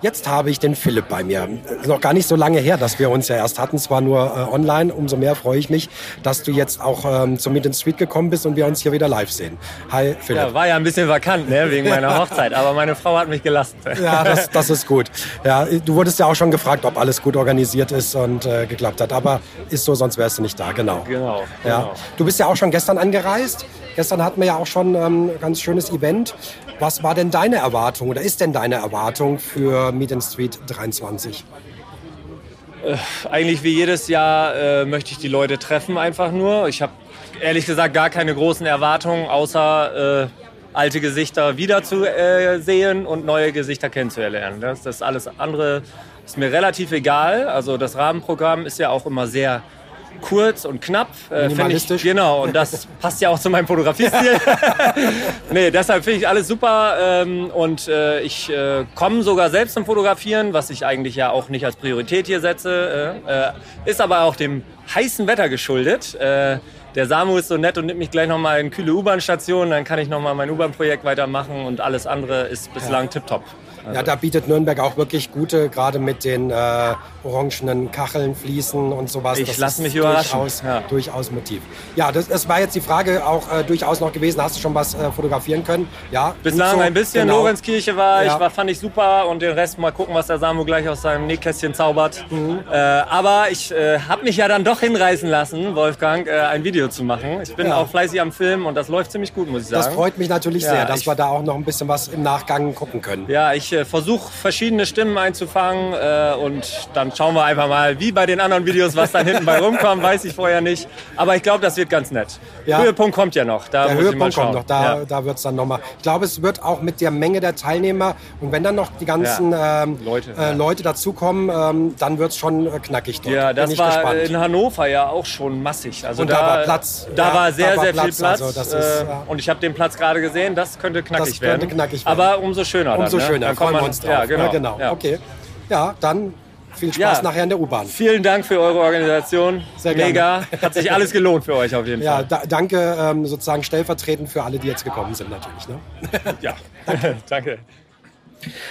Speaker 1: Jetzt habe ich den Philipp bei mir. Noch gar nicht so lange her, dass wir uns ja erst hatten, zwar nur äh, online. Umso mehr freue ich mich, dass du jetzt auch ähm, zum Meet in Street gekommen bist und wir uns hier wieder live sehen. Hi Philipp.
Speaker 6: Ja, war ja ein bisschen vakant, ne, wegen [laughs] meiner Hochzeit, aber meine Frau hat mich gelassen.
Speaker 1: Ja, das, [laughs] das ist gut. Ja, du wurdest ja auch schon gefragt, ob alles gut organisiert ist und äh, geklappt hat, aber ist so, sonst wärst du nicht da, genau.
Speaker 6: Genau.
Speaker 1: Ja.
Speaker 6: Genau.
Speaker 1: Du bist ja auch schon gestern angereist. Gestern hatten wir ja auch schon ähm, ein ganz schönes Event. Was war denn deine Erwartung oder ist denn deine Erwartung für Meet and Street 23?
Speaker 6: Äh, eigentlich wie jedes Jahr äh, möchte ich die Leute treffen einfach nur. Ich habe ehrlich gesagt gar keine großen Erwartungen, außer äh, alte Gesichter wiederzusehen und neue Gesichter kennenzulernen. Das, das alles andere ist mir relativ egal. Also das Rahmenprogramm ist ja auch immer sehr kurz und knapp.
Speaker 1: Äh, Minimalistisch.
Speaker 6: Ich, genau, und das [laughs] passt ja auch zu meinem Fotografiestil. [laughs] nee, deshalb finde ich alles super ähm, und äh, ich äh, komme sogar selbst zum Fotografieren, was ich eigentlich ja auch nicht als Priorität hier setze. Äh, äh ist aber auch dem heißen Wetter geschuldet. Äh, der Samu ist so nett und nimmt mich gleich nochmal in kühle U-Bahn-Station, dann kann ich nochmal mein U-Bahn-Projekt weitermachen und alles andere ist bislang ja. tipptopp.
Speaker 1: Also ja, da bietet Nürnberg auch wirklich gute, gerade mit den äh, orangenen Kacheln, Fließen und sowas.
Speaker 6: Ich lasse mich überraschen.
Speaker 1: Durchaus, ja. durchaus Motiv. Ja, das, das war jetzt die Frage auch äh, durchaus noch gewesen. Hast du schon was äh, fotografieren können? Ja.
Speaker 6: Bislang so. ein bisschen. Genau. Lorenzkirche war ja. ich, war, fand ich super und den Rest mal gucken, was der Samu gleich aus seinem Nähkästchen zaubert. Mhm. Äh, aber ich äh, habe mich ja dann doch hinreißen lassen, Wolfgang, äh, ein Video zu machen. Ich bin ja. auch fleißig am Film und das läuft ziemlich gut, muss ich sagen.
Speaker 1: Das freut mich natürlich sehr, dass wir da auch noch ein bisschen was im Nachgang gucken können.
Speaker 6: Ja, ich Ich äh, versuche verschiedene Stimmen einzufangen äh, und dann schauen wir einfach mal, wie bei den anderen Videos, was dann hinten bei [laughs] rumkommt, weiß ich vorher nicht. Aber ich glaube, das wird ganz nett.
Speaker 1: Ja.
Speaker 6: Höhepunkt kommt ja noch. Da
Speaker 1: der
Speaker 6: muss ich mal
Speaker 1: Höhepunkt kommt noch, da,
Speaker 6: Ja.
Speaker 1: da wird es dann nochmal. Ich glaube, es wird auch mit der Menge der Teilnehmer und wenn dann noch die ganzen ähm,
Speaker 6: Leute,
Speaker 1: äh,
Speaker 6: ja.
Speaker 1: Leute dazukommen, ähm, dann wird es schon äh, knackig dort.
Speaker 6: Ja, das war
Speaker 1: gespannt.
Speaker 6: in Hannover ja auch schon massig. Also
Speaker 1: Und da war Platz.
Speaker 6: Da
Speaker 1: Ja,
Speaker 6: war
Speaker 1: da
Speaker 6: sehr,
Speaker 1: war
Speaker 6: sehr
Speaker 1: Platz.
Speaker 6: viel Platz.
Speaker 1: Also
Speaker 6: äh,
Speaker 1: ist, ja.
Speaker 6: Und ich habe den Platz gerade gesehen. Das könnte knackig
Speaker 1: Das könnte
Speaker 6: werden.
Speaker 1: knackig werden.
Speaker 6: Aber umso schöner.
Speaker 1: Umso
Speaker 6: dann, ne?
Speaker 1: schöner,
Speaker 6: Dann
Speaker 1: freuen
Speaker 6: kommt
Speaker 1: wir
Speaker 6: man,
Speaker 1: uns drauf.
Speaker 6: Ja, genau.
Speaker 1: Ja, genau.
Speaker 6: Ja.
Speaker 1: Okay. Ja, dann viel Spaß
Speaker 6: Ja.
Speaker 1: nachher in der U-Bahn.
Speaker 6: Vielen Dank für eure Organisation.
Speaker 1: Sehr gerne.
Speaker 6: Mega. Hat sich alles gelohnt für euch auf jeden
Speaker 1: Ja,
Speaker 6: Fall.
Speaker 1: da, danke ähm, sozusagen stellvertretend für alle, die jetzt gekommen sind natürlich. Ne?
Speaker 6: Ja. [laughs] Danke. [laughs]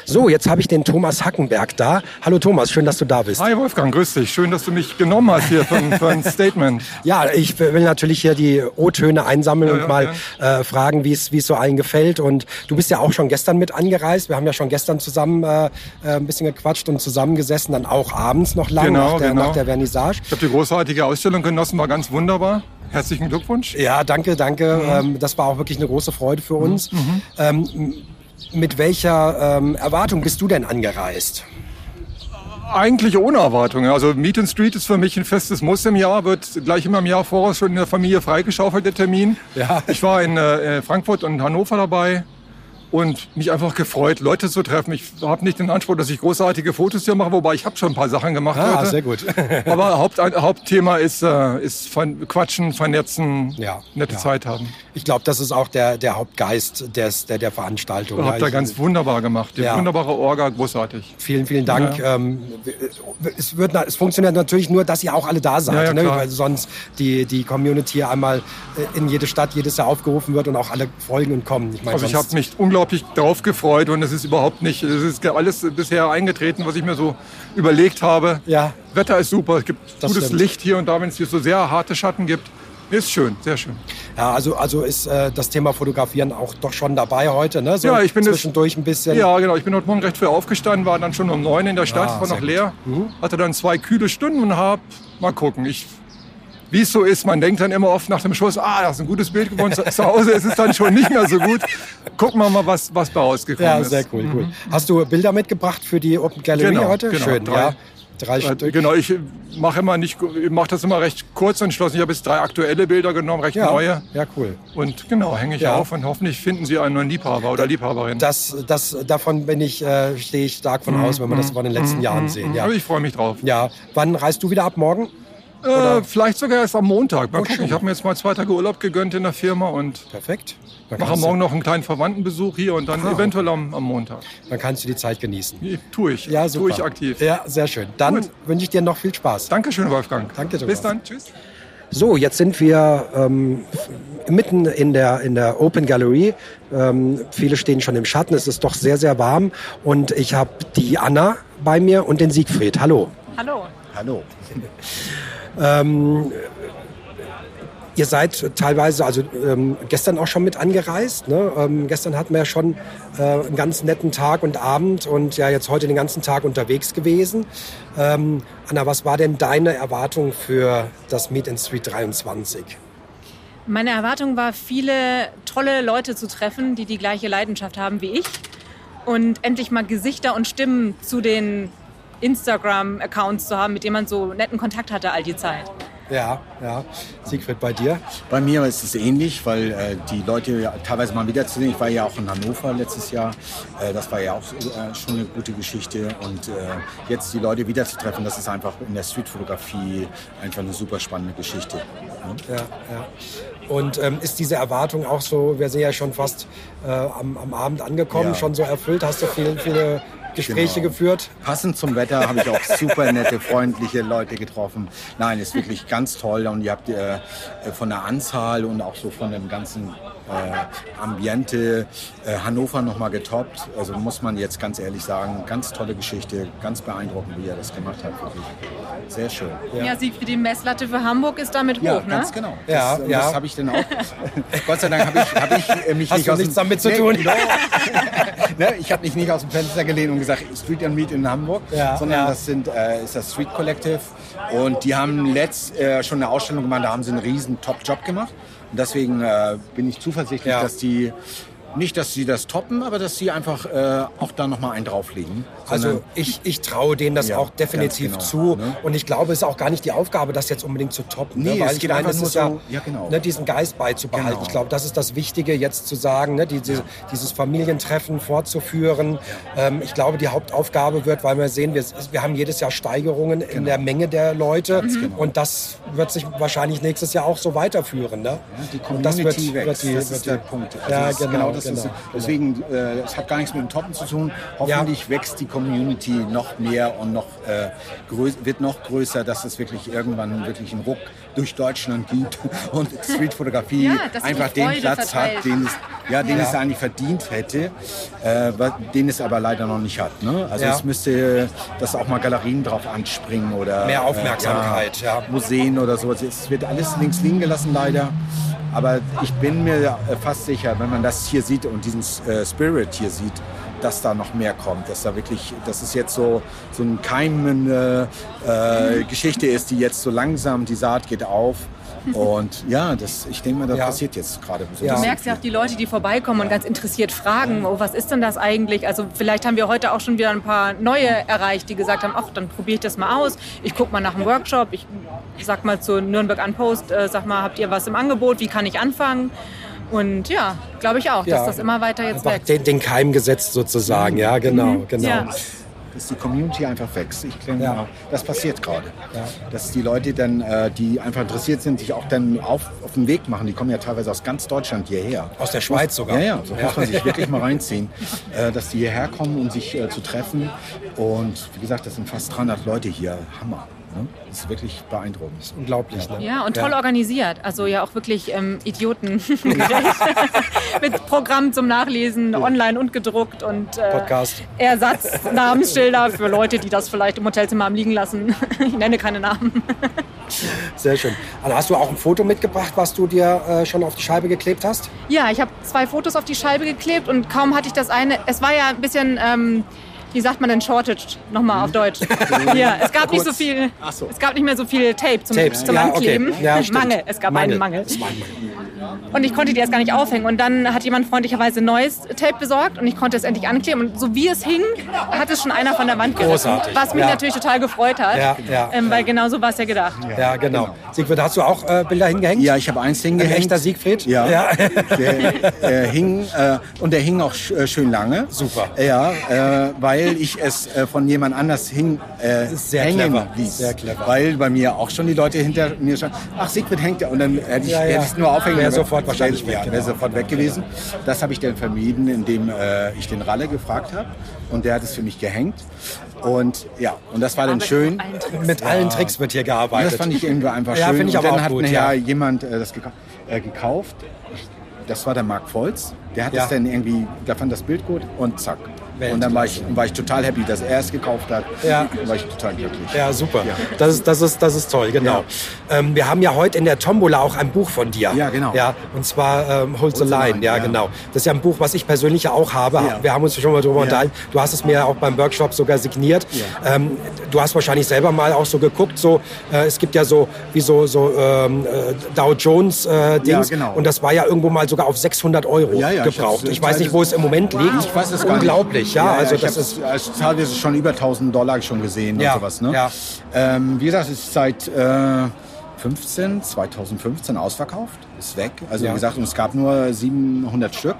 Speaker 1: So, jetzt habe ich den Thomas Hackenberg da. Hallo Thomas, schön, dass du da bist.
Speaker 7: Hi Wolfgang, grüß dich. Schön, dass du mich genommen hast hier für, ein- für ein Statement. [laughs]
Speaker 1: Ja, ich will natürlich hier die O-Töne einsammeln
Speaker 7: Ja,
Speaker 1: und
Speaker 7: ja,
Speaker 1: mal äh, fragen, wie es so allen gefällt. Und du bist ja auch schon gestern mit angereist. Wir haben ja schon gestern zusammen äh, äh, ein bisschen gequatscht und zusammengesessen, dann auch abends noch lang
Speaker 7: Genau,
Speaker 1: nach, der,
Speaker 7: genau.
Speaker 1: nach der Vernissage.
Speaker 7: Ich habe die großartige Ausstellung genossen, war ganz wunderbar. Herzlichen Glückwunsch.
Speaker 1: Ja, danke, danke.
Speaker 7: Mhm.
Speaker 1: Ähm, das war auch wirklich eine große Freude für uns. Ähm, m- mit welcher ähm, Erwartung bist du denn angereist?
Speaker 7: Eigentlich ohne Erwartungen. Also Meet and Street ist für mich ein festes Muss im Jahr, wird gleich immer im Jahr voraus schon in der Familie freigeschaufelt, der Termin.
Speaker 1: Ja.
Speaker 7: Ich war in äh, Frankfurt und Hannover dabei und mich einfach gefreut, Leute zu treffen. Ich habe nicht den Anspruch, dass ich großartige Fotos hier mache, wobei ich habe schon ein paar Sachen gemacht
Speaker 1: Ah,
Speaker 7: heute.
Speaker 1: sehr gut. [laughs]
Speaker 7: Aber Haupt, Hauptthema ist, äh, ist Quatschen, Vernetzen,
Speaker 1: Ja,
Speaker 7: nette
Speaker 1: ja.
Speaker 7: Zeit haben.
Speaker 1: Ich glaube, das ist auch der, der Hauptgeist des, der, der Veranstaltung.
Speaker 7: Habt
Speaker 1: Ja,
Speaker 7: ihr ganz wunderbar gemacht. Die
Speaker 1: Ja.
Speaker 7: wunderbare Orga, großartig.
Speaker 1: Vielen, vielen Dank. Ähm, es, wird, es funktioniert natürlich nur, dass ihr auch alle da seid,
Speaker 7: Ja, ja,
Speaker 1: ne? weil sonst die, die Community einmal äh, in jede Stadt jedes Jahr aufgerufen wird und auch alle folgen und kommen. Ich meine,
Speaker 7: Also ich habe mich unglaublich drauf gefreut und es ist überhaupt nicht, es ist alles bisher eingetreten, was ich mir so überlegt habe.
Speaker 1: Ja.
Speaker 7: Wetter ist super, es gibt
Speaker 1: Das
Speaker 7: gutes
Speaker 1: stimmt.
Speaker 7: Licht hier und da, wenn es hier so sehr harte Schatten gibt. Ist schön, sehr schön.
Speaker 1: Ja, also, also ist äh, das Thema Fotografieren auch doch schon dabei heute, ne? So
Speaker 7: Ja, ich bin das-
Speaker 1: zwischendurch ein bisschen.
Speaker 7: Ja, genau. Ich bin heute Morgen recht früh aufgestanden, war dann schon um neun in der Stadt,
Speaker 1: Ah,
Speaker 7: war noch leer. Hatte dann zwei kühle Stunden und hab mal gucken. Ich, wie es so ist, man denkt dann immer oft nach dem Schuss, ah, das ist ein gutes Bild geworden. Zu Hause ist es dann schon nicht mehr so gut. Gucken wir mal, was, was bei rausgekommen
Speaker 1: Ja,
Speaker 7: ist.
Speaker 1: sehr cool, cool. Hast du Bilder mitgebracht für die Open Gallery
Speaker 7: Genau,
Speaker 1: heute?
Speaker 7: genau,
Speaker 1: Schön,
Speaker 7: drei.
Speaker 1: ja. Drei
Speaker 7: Äh,
Speaker 1: Stück.
Speaker 7: Genau, ich mache immer nicht, ich mache das immer recht kurz entschlossen. Ich habe jetzt drei aktuelle Bilder genommen, recht
Speaker 1: Ja,
Speaker 7: neue.
Speaker 1: ja, cool.
Speaker 7: Und genau, hänge ich
Speaker 1: Ja.
Speaker 7: auf und hoffentlich finden Sie einen Liebhaber oder Liebhaberin.
Speaker 1: Das, das, davon bin ich, äh, stehe ich stark von aus, wenn wir das von den letzten Jahren sehen. Ja.
Speaker 7: Also ich freue mich drauf.
Speaker 1: ja. Wann reist du wieder ab morgen?
Speaker 7: Äh, vielleicht sogar erst am Montag. Mal
Speaker 1: Oh,
Speaker 7: gucken. Ich habe mir jetzt mal zwei Tage Urlaub gegönnt in der Firma und
Speaker 1: Perfekt. Dann
Speaker 7: mache morgen noch einen kleinen Verwandtenbesuch hier und dann
Speaker 1: Ah.
Speaker 7: eventuell am, am Montag.
Speaker 1: dann kannst du die Zeit genießen.
Speaker 7: Tue ich.
Speaker 1: Ja, super.
Speaker 7: Tue ich aktiv.
Speaker 1: Ja, sehr schön. Dann
Speaker 7: Gut.
Speaker 1: wünsche ich dir noch viel Spaß.
Speaker 7: Dankeschön, Wolfgang.
Speaker 1: Danke,
Speaker 7: Bis
Speaker 1: Thomas.
Speaker 7: dann. Tschüss.
Speaker 1: So, jetzt sind wir ähm, mitten in der, in der Open Gallery. Ähm, viele stehen schon im Schatten. Es ist doch sehr, sehr warm. Und ich habe die Anna bei mir und den Siegfried. Hallo.
Speaker 8: Hallo.
Speaker 1: Hallo. [laughs] ähm, ihr seid teilweise, also ähm, gestern auch schon mit angereist. Ne? Ähm, gestern hatten wir ja schon äh, einen ganz netten Tag und Abend und ja jetzt heute den ganzen Tag unterwegs gewesen. Ähm, Anna, was war denn deine Erwartung für das Meet in Street 23?
Speaker 8: Meine Erwartung war, viele tolle Leute zu treffen, die die gleiche Leidenschaft haben wie ich. Und endlich mal Gesichter und Stimmen zu den Instagram-Accounts zu haben, mit denen man so netten Kontakt hatte all die Zeit.
Speaker 1: Ja, ja. Siegfried, bei dir?
Speaker 9: Bei mir ist es ähnlich, weil äh, die Leute ja teilweise mal wiederzusehen. Ich war ja auch in Hannover letztes Jahr. Äh, das war ja auch äh, schon eine gute Geschichte. Und äh, jetzt die Leute wiederzutreffen, das ist einfach in der Streetfotografie einfach eine super spannende Geschichte. Ne?
Speaker 1: Ja, ja. Und ähm, ist diese Erwartung auch so, wir sind ja schon fast äh, am, am Abend angekommen,
Speaker 9: Ja.
Speaker 1: schon so erfüllt? Hast du viele, viele Gespräche
Speaker 9: Genau.
Speaker 1: geführt?
Speaker 9: Passend zum Wetter habe ich auch super nette, freundliche Leute getroffen. Nein, ist wirklich ganz toll und ihr habt äh, von der Anzahl und auch so von dem ganzen äh, Ambiente äh, Hannover nochmal getoppt. Also muss man jetzt ganz ehrlich sagen, ganz tolle Geschichte, ganz beeindruckend, wie er das gemacht hat. Wirklich. Sehr schön.
Speaker 8: Ja, Siegfried, die Messlatte für Hamburg ist damit
Speaker 9: Ja,
Speaker 8: hoch, ne?
Speaker 9: ganz genau.
Speaker 1: Ja,
Speaker 9: das,
Speaker 1: ja.
Speaker 9: das habe ich dann auch. [laughs] Gott sei Dank habe ich, hab ich äh, mich
Speaker 1: Hast
Speaker 9: nicht
Speaker 1: du
Speaker 9: aus
Speaker 1: nichts
Speaker 9: dem,
Speaker 1: damit zu
Speaker 9: Nee,
Speaker 1: tun?
Speaker 9: genau. [laughs] ne, ich habe mich nicht aus dem Fenster gelehnt und gesagt Street and Meet in Hamburg,
Speaker 1: Ja,
Speaker 9: sondern
Speaker 1: ja.
Speaker 9: das sind äh, ist das Street Collective und die haben letzt äh, schon eine Ausstellung gemacht. Da haben sie einen riesen Top-Job gemacht und deswegen äh, bin ich zuversichtlich,
Speaker 1: Ja.
Speaker 9: dass die nicht, dass sie das toppen, aber dass sie einfach äh, auch da nochmal einen drauflegen.
Speaker 1: Also ich, ich traue denen das
Speaker 9: Ja,
Speaker 1: auch definitiv
Speaker 9: ganz
Speaker 1: zu.
Speaker 9: genau, ne?
Speaker 1: Und ich glaube, es ist auch gar nicht die Aufgabe, das jetzt unbedingt zu toppen.
Speaker 9: Nee,
Speaker 1: ne? Weil
Speaker 9: es
Speaker 1: ich
Speaker 9: geht
Speaker 1: meine,
Speaker 9: einfach
Speaker 1: es ist ja,
Speaker 9: so- ja, genau.
Speaker 1: ne, diesen Geist beizubehalten.
Speaker 9: Genau.
Speaker 1: Ich glaube, das ist das Wichtige, jetzt zu sagen, ne, die, die, dieses Familientreffen fortzuführen. Ähm, ich glaube, die Hauptaufgabe wird, weil wir sehen, wir, wir haben jedes Jahr Steigerungen in der Menge der Leute.
Speaker 9: genau.
Speaker 1: Und das wird sich wahrscheinlich nächstes Jahr auch so weiterführen. Ne?
Speaker 9: Die
Speaker 1: Und das wird-
Speaker 9: Community
Speaker 1: wird
Speaker 9: wächst,
Speaker 1: die-
Speaker 9: das
Speaker 1: wird
Speaker 9: ist
Speaker 1: die-
Speaker 9: der Punkt. Also
Speaker 1: Ja,
Speaker 9: das,
Speaker 1: genau,
Speaker 9: das
Speaker 1: genau,
Speaker 9: ist,
Speaker 1: genau.
Speaker 9: deswegen, äh, es hat gar nichts mit dem Toppen zu tun. Hoffentlich wächst die Community noch mehr und noch, äh, wird noch größer, dass es wirklich irgendwann wirklich einen Ruck durch Deutschland gibt und Streetfotografie
Speaker 8: Ja,
Speaker 9: einfach den Platz
Speaker 8: verteilt.
Speaker 9: hat, den es, ja, den es eigentlich verdient hätte, äh, den es aber leider noch nicht hat. Ne? Also
Speaker 1: Ja.
Speaker 9: es müsste, dass auch mal Galerien drauf anspringen oder
Speaker 1: Mehr
Speaker 9: äh,
Speaker 1: Aufmerksamkeit, ja.
Speaker 9: Museen oder so. Es wird alles links liegen gelassen leider. Aber ich bin mir äh, fast sicher, wenn man das hier sieht und diesen äh, Spirit hier sieht, dass da noch mehr kommt, dass da wirklich, dass es jetzt so, so eine keimende äh, Geschichte ist, die jetzt so langsam, die Saat geht auf. Und ja, das, ich denke mal, das
Speaker 1: Ja.
Speaker 9: passiert jetzt gerade. So
Speaker 1: Ja.
Speaker 8: Du merkst ja auch die Leute, die vorbeikommen und ganz interessiert fragen, oh, was ist denn das eigentlich? Also vielleicht haben wir heute auch schon wieder ein paar neue erreicht, die gesagt haben, ach, dann probiere ich das mal aus. Ich gucke mal nach einem Workshop. Ich sag mal zu Nürnberg Unpost, äh, sag mal, habt ihr was im Angebot? Wie kann ich anfangen? Und ja, glaube ich auch,
Speaker 1: Ja.
Speaker 8: dass das immer weiter jetzt
Speaker 1: Einfach
Speaker 8: wächst.
Speaker 1: den, den Keim gesetzt sozusagen. Ja, genau, genau.
Speaker 8: Ja.
Speaker 9: dass die Community einfach wächst. Ich denke,
Speaker 1: Ja.
Speaker 9: mal, das passiert gerade. Dass die Leute dann, äh, die einfach interessiert sind, sich auch dann auf, auf den Weg machen. Die kommen ja teilweise aus ganz Deutschland hierher.
Speaker 1: Aus der Schweiz sogar.
Speaker 9: Ja, ja, so muss man sich [laughs] wirklich mal reinziehen, äh, dass die hierher kommen, um sich äh, zu treffen. Und wie gesagt, das sind fast 300 Leute hier. Hammer. Ne? Das ist wirklich beeindruckend.
Speaker 1: Unglaublich. Ne?
Speaker 8: Ja, und toll organisiert. Also ja auch wirklich ähm, Idioten [laughs] mit Programm zum Nachlesen, online und gedruckt und äh,
Speaker 1: Podcast.
Speaker 8: Ersatznamensschilder für Leute, die das vielleicht im Hotelzimmer haben liegen lassen. [laughs] Ich nenne keine Namen.
Speaker 1: Sehr schön. Also hast du auch ein Foto mitgebracht, was du dir äh, schon auf die Scheibe geklebt hast?
Speaker 8: Ja, ich habe zwei Fotos auf die Scheibe geklebt und kaum hatte ich das eine. Es war ja ein bisschen, ähm, wie sagt man denn, shortage nochmal auf Deutsch. [laughs] ja, es gab nicht so viel,
Speaker 9: so.
Speaker 8: es gab nicht mehr so viel Tape zum,
Speaker 1: Tapes,
Speaker 8: zum
Speaker 1: ja,
Speaker 8: Ankleben.
Speaker 1: okay. Ja.
Speaker 8: Mangel, es gab einen Mangel.
Speaker 1: Das war ein Mangel.
Speaker 8: Und ich konnte die erst gar nicht aufhängen. Und dann hat jemand freundlicherweise neues Tape besorgt und ich konnte es endlich ankleben. Und so wie es hing, hat es schon einer von der Wand gerissen.
Speaker 1: Großartig.
Speaker 8: Was mich
Speaker 1: Ja.
Speaker 8: natürlich total gefreut hat.
Speaker 1: Ja, ja,
Speaker 8: ähm, weil genau so war es ja gedacht.
Speaker 1: Ja, genau. Siegfried, hast du auch äh, Bilder hingehängt?
Speaker 9: Ja, ich habe eins
Speaker 1: Ein
Speaker 9: hingehängt.
Speaker 1: echter Siegfried?
Speaker 9: Ja,
Speaker 1: ja. [laughs]
Speaker 9: Der, äh, hing äh, und der hing auch sch äh, schön lange.
Speaker 1: Super.
Speaker 9: Ja, äh, weil ich es äh, von jemand anders hing, äh,
Speaker 1: sehr
Speaker 9: hängen
Speaker 1: clever.
Speaker 9: ließ.
Speaker 1: Sehr clever.
Speaker 9: Weil bei mir auch schon die Leute hinter mir schon, ach Siegfried hängt ja und dann hätte ich
Speaker 1: Ja, ja.
Speaker 9: hätte ich es nur aufhängen
Speaker 1: Wäre sofort wahrscheinlich weg,
Speaker 9: ja, wäre
Speaker 1: genau.
Speaker 9: sofort weg gewesen. Das habe ich dann vermieden, indem äh, ich den Ralle gefragt habe und der hat es für mich gehängt. Und ja, und das war dann schön.
Speaker 1: Mit allen Tricks wird hier
Speaker 9: Und
Speaker 1: gearbeitet.
Speaker 9: das fand ich irgendwie einfach
Speaker 1: Ja,
Speaker 9: schön.
Speaker 1: finde ich
Speaker 9: und
Speaker 1: aber
Speaker 9: dann
Speaker 1: auch
Speaker 9: hat nachher
Speaker 1: ja.
Speaker 9: jemand äh, das geka äh, gekauft. Das war der Marc Volz. Der hat
Speaker 1: Ja.
Speaker 9: es dann irgendwie, der fand das Bild gut und zack. Und dann war ich, war ich total happy, dass er es gekauft hat.
Speaker 1: Ja.
Speaker 9: Dann war ich total glücklich.
Speaker 1: Ja, super.
Speaker 9: Ja.
Speaker 1: Das, ist, das, ist, das ist toll, genau. Ähm, wir haben ja heute in der Tombola auch ein Buch von dir.
Speaker 9: Ja, genau.
Speaker 1: Ja, und zwar ähm, Hold the
Speaker 9: Hold the
Speaker 1: Line.
Speaker 9: Line,
Speaker 1: Ja,
Speaker 9: ja.
Speaker 1: genau. Das ist ja ein Buch, was ich persönlich ja auch habe.
Speaker 9: Ja.
Speaker 1: Wir haben uns schon mal drüber
Speaker 9: Ja.
Speaker 1: unterhalten. Du hast es mir auch beim Workshop sogar signiert. Ähm, du hast wahrscheinlich selber mal auch so geguckt. So, äh, es gibt ja so wie so, so ähm, äh, Dow Jones äh, Dings.
Speaker 9: genau.
Speaker 1: Und das war ja irgendwo mal sogar auf 600 Euro
Speaker 9: Ja, ja, ich
Speaker 1: gebraucht.
Speaker 9: hab's,
Speaker 1: Ich, weiß nicht, wo es im Moment liegt.
Speaker 9: Ich weiß es gar
Speaker 1: Unglaublich,
Speaker 9: nicht.
Speaker 1: Ja. also
Speaker 9: ich
Speaker 1: das ist
Speaker 9: also teilweise schon über 1000 Dollar schon gesehen
Speaker 1: Ja,
Speaker 9: und sowas. Ne?
Speaker 1: ja.
Speaker 9: Ähm, wie gesagt, es ist seit äh, 15, 2015 ausverkauft. Ist weg. Also
Speaker 1: Ja.
Speaker 9: wie gesagt, und es gab nur 700 Stück.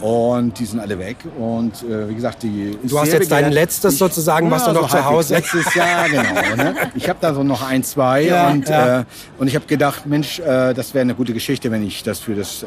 Speaker 9: Und die sind alle weg. Und äh, wie gesagt, die.
Speaker 1: Du hast jetzt dein letztes sozusagen, was du noch zu
Speaker 9: halbwegs.
Speaker 1: Hause-
Speaker 9: Letztes Jahr, [laughs] genau. Ne? Ich habe da so noch ein, zwei.
Speaker 1: Ja,
Speaker 9: und,
Speaker 1: ja.
Speaker 9: Äh, und ich habe gedacht, Mensch, äh, das wäre eine gute Geschichte, wenn ich das für das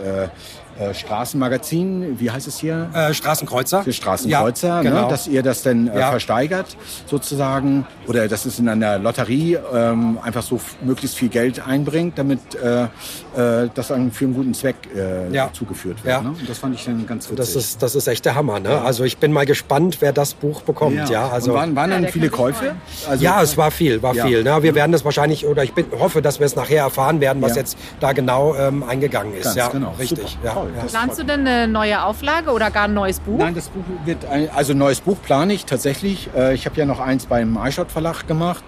Speaker 9: äh, Straßenmagazin, wie heißt es hier?
Speaker 1: äh, Straßenkreuzer.
Speaker 9: für Straßenkreuzer,
Speaker 1: Ja, genau.
Speaker 9: ne, dass ihr das dann äh,
Speaker 1: Ja.
Speaker 9: versteigert sozusagen oder dass es in einer Lotterie ähm, einfach so möglichst viel Geld einbringt, damit äh, äh, das dann für einen guten Zweck äh,
Speaker 1: Ja.
Speaker 9: zugeführt wird.
Speaker 1: Ja.
Speaker 9: Ne? Und das fand ich dann ganz witzig.
Speaker 1: Das ist, das ist echt der Hammer. Ne? Also ich bin mal gespannt, wer das Buch bekommt. Ja, also
Speaker 9: Und waren, waren dann viele Käufe? Also,
Speaker 1: ja, es war viel, war
Speaker 9: Ja.
Speaker 1: viel. Ne? Wir werden das wahrscheinlich, oder ich bin, hoffe, dass wir es nachher erfahren werden, was
Speaker 9: Ja.
Speaker 1: jetzt da genau ähm, eingegangen ist.
Speaker 9: Ganz
Speaker 1: ja,
Speaker 9: genau.
Speaker 1: richtig.
Speaker 9: Super.
Speaker 1: Ja.
Speaker 9: Toll.
Speaker 1: Ja.
Speaker 9: Das
Speaker 8: Planst du denn eine neue Auflage oder gar ein neues Buch?
Speaker 9: Nein, das Buch wird ein, also ein neues Buch plane ich tatsächlich. Äh, Ich habe ja noch eins beim iShot Verlag gemacht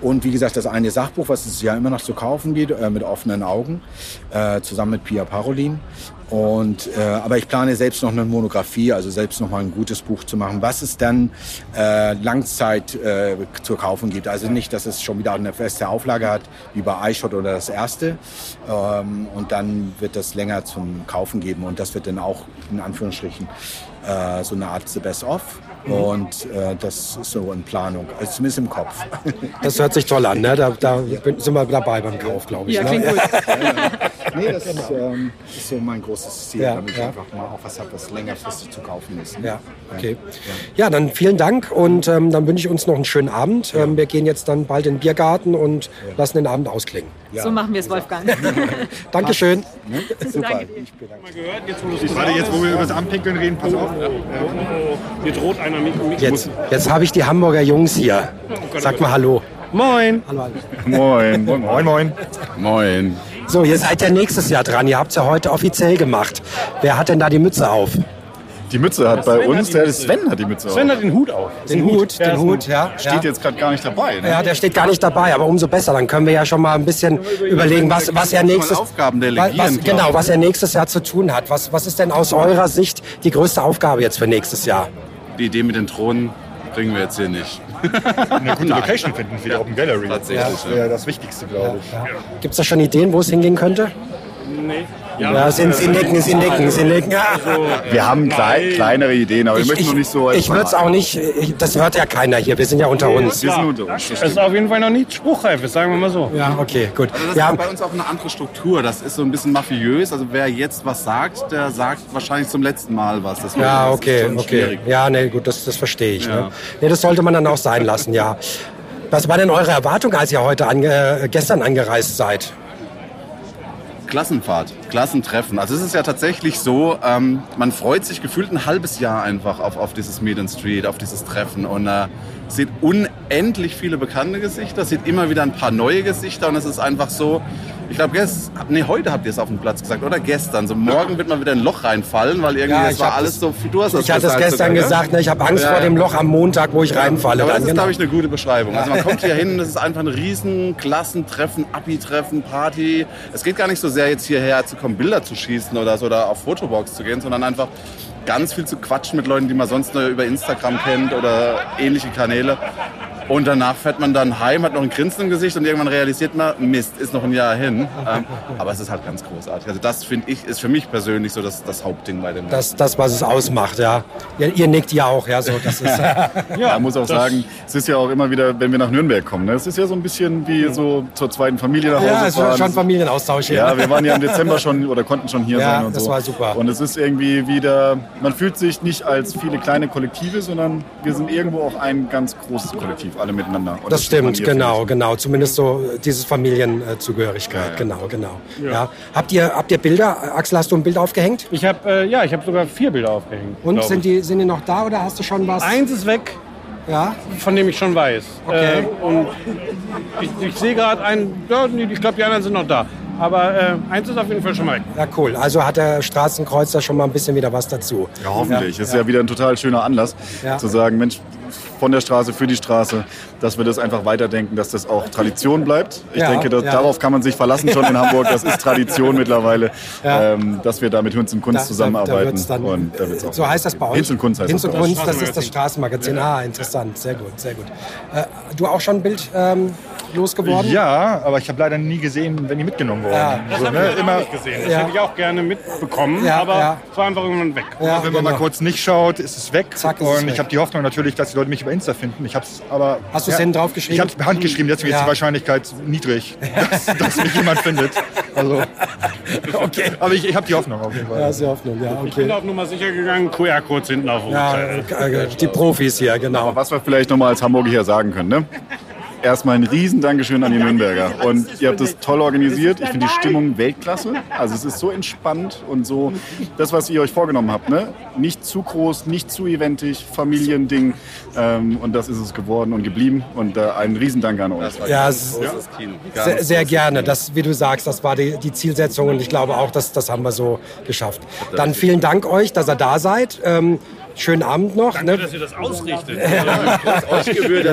Speaker 9: und wie gesagt das eine Sachbuch, was es ja immer noch zu kaufen gibt, äh, mit offenen Augen, äh, zusammen mit Pia Parolin. Und, äh, aber ich plane selbst noch eine Monographie, also selbst noch mal ein gutes Buch zu machen, was es dann äh, Langzeit äh, zu kaufen gibt. Also nicht, dass es schon wieder eine feste Auflage hat, wie bei iShot oder das erste. Ähm, und dann wird das länger zum Kaufen geben. Und das wird dann auch in Anführungsstrichen äh, so eine Art The Best Of. Und äh, das ist so in Planung, also zumindest im Kopf. [laughs]
Speaker 1: Das hört sich toll an, ne? Da, da sind wir dabei beim Kauf, glaube ich.
Speaker 8: Ja,
Speaker 1: ne?
Speaker 8: klingt gut. [laughs]
Speaker 9: nee, das ist, ähm, ist so mein großes Ziel,
Speaker 1: Ja,
Speaker 9: damit ich
Speaker 1: ja.
Speaker 9: einfach mal auch was habe, was längerfristig zu kaufen ist.
Speaker 1: Ja, okay. Ja, dann vielen Dank und ähm, dann wünsche ich uns noch einen schönen Abend. Ähm, wir gehen jetzt dann bald in den Biergarten und lassen den Abend ausklingen.
Speaker 8: So machen wir es, Wolfgang. [laughs]
Speaker 1: Dankeschön.
Speaker 9: Super.
Speaker 8: Danke dir.
Speaker 9: Ich bedanke mich.
Speaker 10: Warte, jetzt wo wir über das Anpinkeln reden, pass auf.
Speaker 11: Mir droht einer mit. mit
Speaker 1: Jetzt, jetzt habe ich die Hamburger Jungs hier. Sag mal Hallo.
Speaker 11: Moin.
Speaker 1: Hallo, hallo.
Speaker 10: Moin. Moin, moin.
Speaker 5: Moin.
Speaker 1: So, ihr seid ja nächstes Jahr dran. Ihr habt es ja heute offiziell gemacht. Wer hat denn da die Mütze auf?
Speaker 10: Die Mütze hat bei
Speaker 11: Sven
Speaker 10: uns, der. Sven hat die Mütze
Speaker 11: Sven
Speaker 10: auf.
Speaker 11: hat den Hut auf.
Speaker 1: Den Hut, den Hut, ja.
Speaker 10: Steht jetzt gerade gar nicht dabei. Ne?
Speaker 1: Ja, der steht gar nicht dabei, aber umso besser. Dann können wir ja schon mal ein bisschen überlegen, was, was er nächstes,
Speaker 5: Aufgaben delegieren.
Speaker 1: was, genau, was er nächstes Jahr zu tun hat. Was, was ist denn aus eurer Sicht die größte Aufgabe jetzt für nächstes Jahr?
Speaker 5: Die Idee mit den Thronen bringen wir jetzt hier nicht. [laughs]
Speaker 10: Eine gute Location finden für die Open Gallery.
Speaker 5: Tatsächlich,
Speaker 10: Das wäre das Wichtigste, glaube ich.
Speaker 1: Gibt es da schon Ideen, wo es hingehen könnte?
Speaker 11: Nee.
Speaker 1: Ja, sind Sie nicken, Sie nicken, Sie nicken. Ja.
Speaker 10: Wir haben klei kleinere Ideen, aber wir
Speaker 1: Ich,
Speaker 10: möchten
Speaker 1: ich,
Speaker 10: noch nicht so
Speaker 1: ich würde es auch nicht, ich, das hört ja keiner hier, wir sind ja unter uns.
Speaker 10: Wir sind unter uns.
Speaker 11: Das ist auf jeden Fall noch nicht spruchreif, sagen wir mal so.
Speaker 1: Ja, okay, gut.
Speaker 5: Also das
Speaker 1: Ja,
Speaker 5: ist bei uns auch eine andere Struktur. Das ist so ein bisschen mafiös. Also wer jetzt was sagt, der sagt wahrscheinlich zum letzten Mal was. Deswegen
Speaker 1: ja
Speaker 5: ist
Speaker 1: okay,
Speaker 5: schon
Speaker 1: okay.
Speaker 5: schwierig.
Speaker 1: Ja, nee, gut, das, das verstehe ich. Ne?
Speaker 5: Ja.
Speaker 1: Nee, das sollte man dann auch sein lassen, ja. Was war denn eure Erwartung, als ihr heute ange, äh, gestern angereist seid?
Speaker 5: Klassenfahrt, Klassentreffen. Also es ist ja tatsächlich so, ähm, man freut sich gefühlt ein halbes Jahr einfach auf, auf dieses Meet and Street, auf dieses Treffen und äh, sieht unendlich viele bekannte Gesichter, sieht immer wieder ein paar neue Gesichter und es ist einfach so, ich glaube, nee, heute habt ihr es auf dem Platz gesagt oder gestern. So morgen wird man wieder in ein Loch reinfallen, weil irgendwie
Speaker 1: Ja,
Speaker 5: das war alles
Speaker 1: das-
Speaker 5: so. Du hast das
Speaker 1: Ich hatte es gestern
Speaker 5: sogar, ja?
Speaker 1: gesagt, ne? ich habe Angst
Speaker 5: Ja,
Speaker 1: vor
Speaker 5: ja.
Speaker 1: dem Loch am Montag, wo ich reinfalle.
Speaker 5: Aber das
Speaker 1: dann,
Speaker 5: ist,
Speaker 1: genau.
Speaker 5: glaube ich, eine gute Beschreibung. Also man [laughs] kommt hier hin, das ist einfach ein riesen Klassentreffen, Abi-Treffen, Party. Es geht gar nicht so sehr jetzt hierher zu kommen, Bilder zu schießen oder so oder auf Fotobox zu gehen, sondern einfach ganz viel zu quatschen mit Leuten, die man sonst nur über Instagram kennt oder ähnliche Kanäle. Und danach fährt man dann heim, hat noch ein Grinsen im Gesicht und irgendwann realisiert man, Mist, ist noch ein Jahr hin. Ähm, aber es ist halt ganz großartig. Also das finde ich, ist für mich persönlich so das, das Hauptding bei dem.
Speaker 1: das, das, was es ausmacht, ja. Ihr, ihr nickt ja auch, ja, so, das ist, [laughs]
Speaker 10: Ja, man muss auch sagen, es ist ja auch immer wieder, wenn wir nach Nürnberg kommen, ne? es ist ja so ein bisschen wie so zur zweiten Familie nach Hause
Speaker 1: ja, es ist schon Familienaustausch hier.
Speaker 10: Ja, wir waren ja im Dezember schon [laughs] oder konnten schon hier
Speaker 1: Ja,
Speaker 10: sein und
Speaker 1: das
Speaker 10: so.
Speaker 1: war super.
Speaker 10: Und es ist irgendwie wieder, man fühlt sich nicht als viele kleine Kollektive, sondern wir sind irgendwo auch ein ganz großes Kollektiv, alle miteinander. Und
Speaker 1: Das stimmt, genau, genau. Zumindest so äh, dieses Familienzugehörigkeit,
Speaker 10: Ja, ja.
Speaker 1: genau, genau. Ja. Habt ihr habt ihr Bilder? Axel, hast du ein Bild aufgehängt?
Speaker 11: Ich habe äh, ja, ich habe sogar vier Bilder aufgehängt.
Speaker 1: Und sind die sind die noch da oder hast du schon was?
Speaker 11: Eins ist weg,
Speaker 1: Ja.
Speaker 11: von dem ich schon weiß.
Speaker 1: Okay.
Speaker 11: Äh, und ich, ich sehe gerade einen, ja, ich glaube, die anderen sind noch da. Aber äh, eins ist auf jeden Fall schon mal weg.
Speaker 1: Ja, cool. Also hat der Straßenkreuzer schon mal ein bisschen wieder was dazu.
Speaker 10: Ja, hoffentlich. Es ist ja wieder ein total schöner Anlass,
Speaker 1: Ja.
Speaker 10: zu sagen, Mensch, von der Straße für die Straße, dass wir das einfach weiterdenken, dass das auch Tradition bleibt. Ich
Speaker 1: Ja,
Speaker 10: denke, dass,
Speaker 1: ja.
Speaker 10: darauf kann man sich verlassen schon in Hamburg. Das ist Tradition [laughs] mittlerweile,
Speaker 1: Ja.
Speaker 10: ähm, dass wir da mit Hinz und Kunst
Speaker 1: Da-
Speaker 10: zusammenarbeiten.
Speaker 1: da dann-
Speaker 10: und da wird's auch
Speaker 1: So heißt das bei euch?
Speaker 10: Hinz und Kunst heißt
Speaker 1: Hinz
Speaker 10: das
Speaker 1: und
Speaker 10: bei uns.
Speaker 1: Kunst, das ist das Straßenmagazin. Ah, interessant. Sehr gut, sehr gut. Äh, du auch schon ein Bild ähm, losgeworden?
Speaker 12: Ja, aber ich habe leider nie gesehen, wenn die mitgenommen wurden.
Speaker 1: Ja.
Speaker 11: Das
Speaker 12: So,
Speaker 11: habe
Speaker 12: ne,
Speaker 11: ich
Speaker 12: immer,
Speaker 11: auch nicht gesehen. Das
Speaker 1: Ja.
Speaker 11: hätte ich auch gerne mitbekommen,
Speaker 1: Ja,
Speaker 11: aber
Speaker 1: ja.
Speaker 11: es war einfach irgendwann weg.
Speaker 1: Ja,
Speaker 12: wenn man
Speaker 1: genau.
Speaker 12: mal kurz nicht schaut, ist es weg.
Speaker 1: Zack, ist es
Speaker 12: und
Speaker 1: weg.
Speaker 12: ich habe die Hoffnung natürlich, dass die Leute mich über Insta finden. Ich habe es aber.
Speaker 1: Hast du es hinten drauf geschrieben?
Speaker 12: Ich habe es per Hand geschrieben, deswegen
Speaker 1: Ja.
Speaker 12: ist die Wahrscheinlichkeit niedrig, [laughs] dass, dass mich jemand findet. Also,
Speaker 1: Okay.
Speaker 12: aber ich, ich habe die Hoffnung auf jeden Fall.
Speaker 1: Ja, sehr Hoffnung, ja,
Speaker 11: Ich bin
Speaker 1: okay.
Speaker 11: auf Nummer sicher gegangen, QR-Codes hinten auf dem
Speaker 1: Ja,
Speaker 11: Hochteil.
Speaker 1: äh, die Profis hier, genau.
Speaker 10: Was wir vielleicht nochmal als Hamburger hier sagen können. Ne? Erstmal ein riesen Dankeschön an die Nürnberger. Und ihr habt das toll organisiert. Ich finde die Stimmung Weltklasse. Also es ist so entspannt und so das, was ihr euch vorgenommen habt. Ne? Nicht zu groß, nicht zu eventig, Familiending. Ähm, und das ist es geworden und geblieben. Und äh, ein Riesendank an euch.
Speaker 1: Ja, es ist
Speaker 5: Großes Kino.
Speaker 1: sehr, sehr gerne. Das, wie du sagst, das war die, die Zielsetzung und ich glaube auch, dass das haben wir so geschafft. Dann vielen Dank euch, dass ihr da seid. Ähm, schönen Abend noch.
Speaker 11: Danke,
Speaker 1: ne?
Speaker 11: dass ihr das ausrichtet.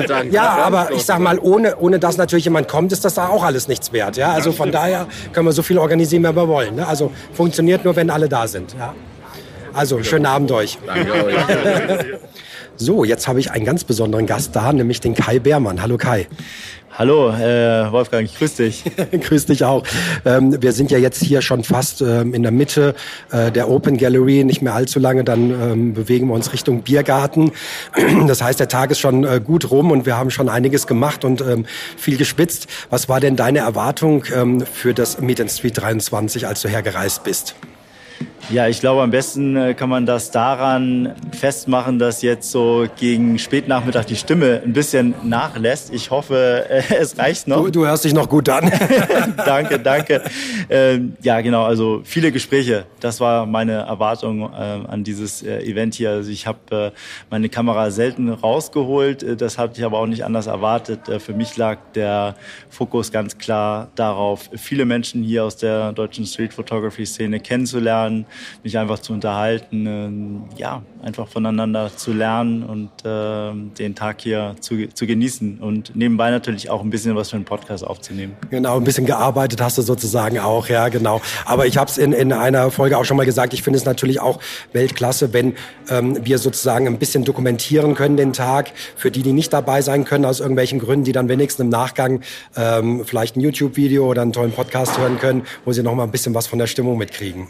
Speaker 9: Dank. [laughs]
Speaker 1: Ja, aber ich sag mal, ohne, ohne dass natürlich jemand kommt, ist das da auch alles nichts wert. Ja? Also von daher können wir so viel organisieren, wie wir wollen. Ne? Also funktioniert nur, wenn alle da sind. Ja? Also schönen Abend euch.
Speaker 9: Danke euch. [laughs]
Speaker 1: So, jetzt habe ich einen ganz besonderen Gast da, nämlich den Kai Beermann. Hallo Kai.
Speaker 13: Hallo, äh, Wolfgang, ich grüße dich. [laughs]
Speaker 1: Grüß dich auch. Ähm, wir sind ja jetzt hier schon fast ähm, in der Mitte äh, der Open Gallery, nicht mehr allzu lange, dann ähm, bewegen wir uns Richtung Biergarten. [clears throat] Das heißt, der Tag ist schon äh, gut rum und wir haben schon einiges gemacht und ähm, viel gespitzt. Was war denn deine Erwartung ähm, für das Meet and Street 23, als du hergereist bist?
Speaker 13: Ja, ich glaube, am besten äh, kann man das daran festmachen, dass jetzt so gegen Spätnachmittag die Stimme ein bisschen nachlässt. Ich hoffe, äh, [laughs] es reicht noch.
Speaker 1: Du, du hörst dich noch gut an. [laughs]
Speaker 13: danke, danke. Ähm, ja, genau, also viele Gespräche. Das war meine Erwartung äh, an dieses äh, Event hier. Also ich habe äh, meine Kamera selten rausgeholt. Äh, Das hatte ich aber auch nicht anders erwartet. Für mich lag der Fokus ganz klar darauf, viele Menschen hier aus der deutschen Street Photography Szene kennenzulernen, mich einfach zu unterhalten, ähm, ja, einfach voneinander zu lernen und ähm, den Tag hier zu, zu genießen und nebenbei natürlich auch ein bisschen was für einen Podcast aufzunehmen.
Speaker 1: Genau, ein bisschen gearbeitet hast du sozusagen auch, ja, genau. Aber ich habe es in, in einer Folge auch schon mal gesagt, ich finde es natürlich auch Weltklasse, wenn ähm, wir sozusagen ein bisschen dokumentieren können den Tag, für die, die nicht dabei sein können, aus irgendwelchen Gründen, die dann wenigstens im Nachgang ähm, vielleicht ein YouTube-Video oder einen tollen Podcast hören können, wo sie noch mal ein bisschen was von der Stimmung mitkriegen.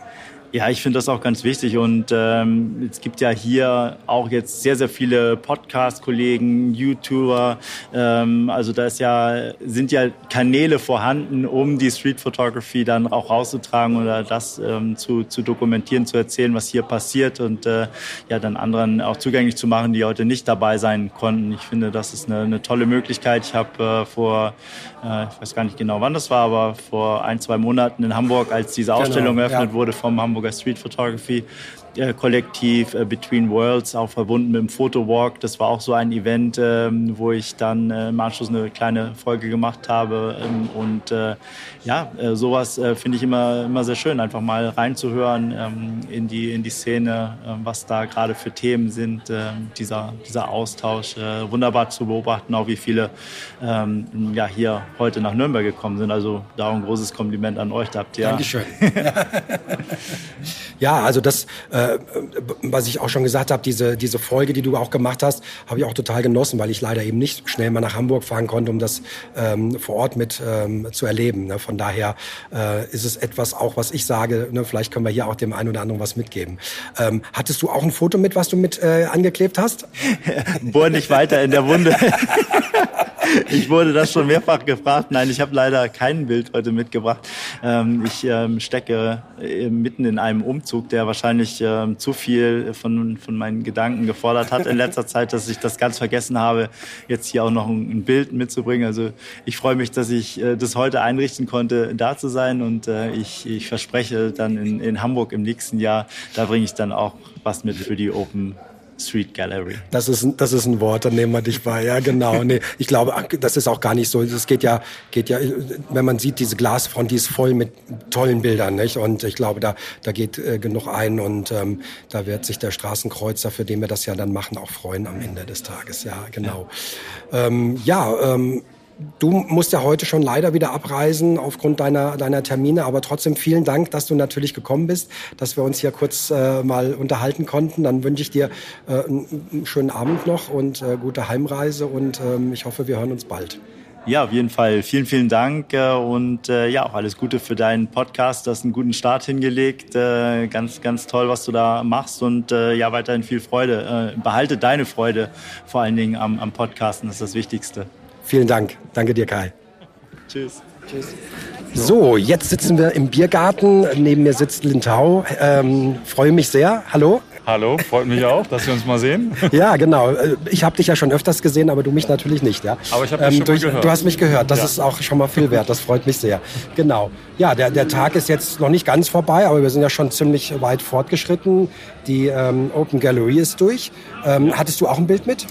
Speaker 13: Ja, ich finde das auch ganz wichtig und ähm, es gibt ja hier auch jetzt sehr, sehr viele Podcast-Kollegen, YouTuber. Ähm, also da ist ja, sind ja Kanäle vorhanden, um die Street Photography dann auch rauszutragen oder das ähm, zu, zu dokumentieren, zu erzählen, was hier passiert und äh, ja dann anderen auch zugänglich zu machen, die heute nicht dabei sein konnten. Ich finde, das ist eine, eine tolle Möglichkeit. Ich habe äh, vor, äh, ich weiß gar nicht genau, wann das war, aber vor ein, zwei Monaten in Hamburg, als diese
Speaker 1: Genau,
Speaker 13: Ausstellung eröffnet
Speaker 1: ja.
Speaker 13: wurde vom Hamburger Street Photography äh, Kollektiv äh, Between Worlds, auch verbunden mit dem Photowalk. Das war auch so ein Event, ähm, wo ich dann äh, im Anschluss eine kleine Folge gemacht habe. Ähm, und äh, ja, sowas finde ich immer, immer sehr schön, einfach mal reinzuhören ähm, in, die, in die Szene, äh, was da gerade für Themen sind, äh, dieser, dieser Austausch. Wunderbar zu beobachten, auch wie viele ähm, ja, hier heute nach Nürnberg gekommen sind. Also da ein großes Kompliment an euch. Da habt ihr
Speaker 1: Dankeschön. [laughs] Ja, also das, äh, was ich auch schon gesagt habe, diese, diese Folge, die du auch gemacht hast, habe ich auch total genossen, weil ich leider eben nicht schnell mal nach Hamburg fahren konnte, um das ähm, vor Ort mit ähm, zu erleben. Ne? Von daher äh, ist es etwas auch, was ich sage, ne? vielleicht können wir hier auch dem einen oder anderen was mitgeben. Ähm, hattest du auch ein Foto mit, was du mit äh, angeklebt hast? [laughs]
Speaker 13: bohr nicht weiter in der Wunde. [laughs] Ich wurde das schon mehrfach gefragt. Nein, ich habe leider kein Bild heute mitgebracht. Ähm, ich ähm, stecke äh, mitten in einem Umzug, der wahrscheinlich ähm, zu viel von, von meinen Gedanken gefordert hat in letzter Zeit, dass ich das ganz vergessen habe, jetzt hier auch noch ein, Bild mitzubringen. Also ich freue mich, dass ich äh, das heute einrichten konnte, da zu sein. Und äh, ich, ich verspreche dann in, in Hamburg im nächsten Jahr, da bringe ich dann auch was mit für die Open Street Gallery.
Speaker 1: Das ist, ein- das ist ein Wort, dann nehmen wir dich bei. Ja, genau. Nee, ich glaube, das ist auch gar nicht so. Es geht ja, geht ja, wenn man sieht, diese Glasfront, die ist voll mit tollen Bildern, nicht? Und ich glaube, da, da geht äh, genug ein und ähm, da wird sich der Straßenkreuzer, für den wir das ja dann machen, auch freuen am Ende des Tages. Ja, genau. Ja, ähm, ja ähm, Du musst ja heute schon leider wieder abreisen aufgrund deiner, deiner Termine, aber trotzdem vielen Dank, dass du natürlich gekommen bist, dass wir uns hier kurz äh, mal unterhalten konnten. Dann wünsche ich dir äh, einen, schönen Abend noch und äh, gute Heimreise und ähm, ich hoffe, wir hören uns bald.
Speaker 13: Ja, auf jeden Fall. Vielen, vielen Dank äh, und äh, ja, auch alles Gute für deinen Podcast. Du hast einen guten Start hingelegt. Äh, Ganz, ganz toll, was du da machst und ja, weiterhin viel Freude. Behalte deine Freude vor allen Dingen am, am Podcasten, das ist das Wichtigste.
Speaker 1: Vielen Dank. Danke dir, Kai.
Speaker 13: Tschüss.
Speaker 1: Tschüss. So, jetzt sitzen wir im Biergarten. Neben mir sitzt Lintau. Ähm, freue mich sehr. Hallo.
Speaker 14: Hallo, freut mich auch, dass wir uns mal sehen. [laughs]
Speaker 1: Ja, genau. Äh, Ich habe dich ja schon öfters gesehen, aber du mich natürlich nicht. Ja.
Speaker 14: Aber ich habe dich schon mal
Speaker 1: durch,
Speaker 14: gehört.
Speaker 1: Du hast mich gehört. Das
Speaker 14: Ja.
Speaker 1: ist auch schon mal viel wert. Das freut mich sehr. Genau. Ja, der, der Tag ist jetzt noch nicht ganz vorbei, aber wir sind ja schon ziemlich weit fortgeschritten. Die ähm, Open Gallery ist durch. Ähm, Hattest du auch ein Bild mit?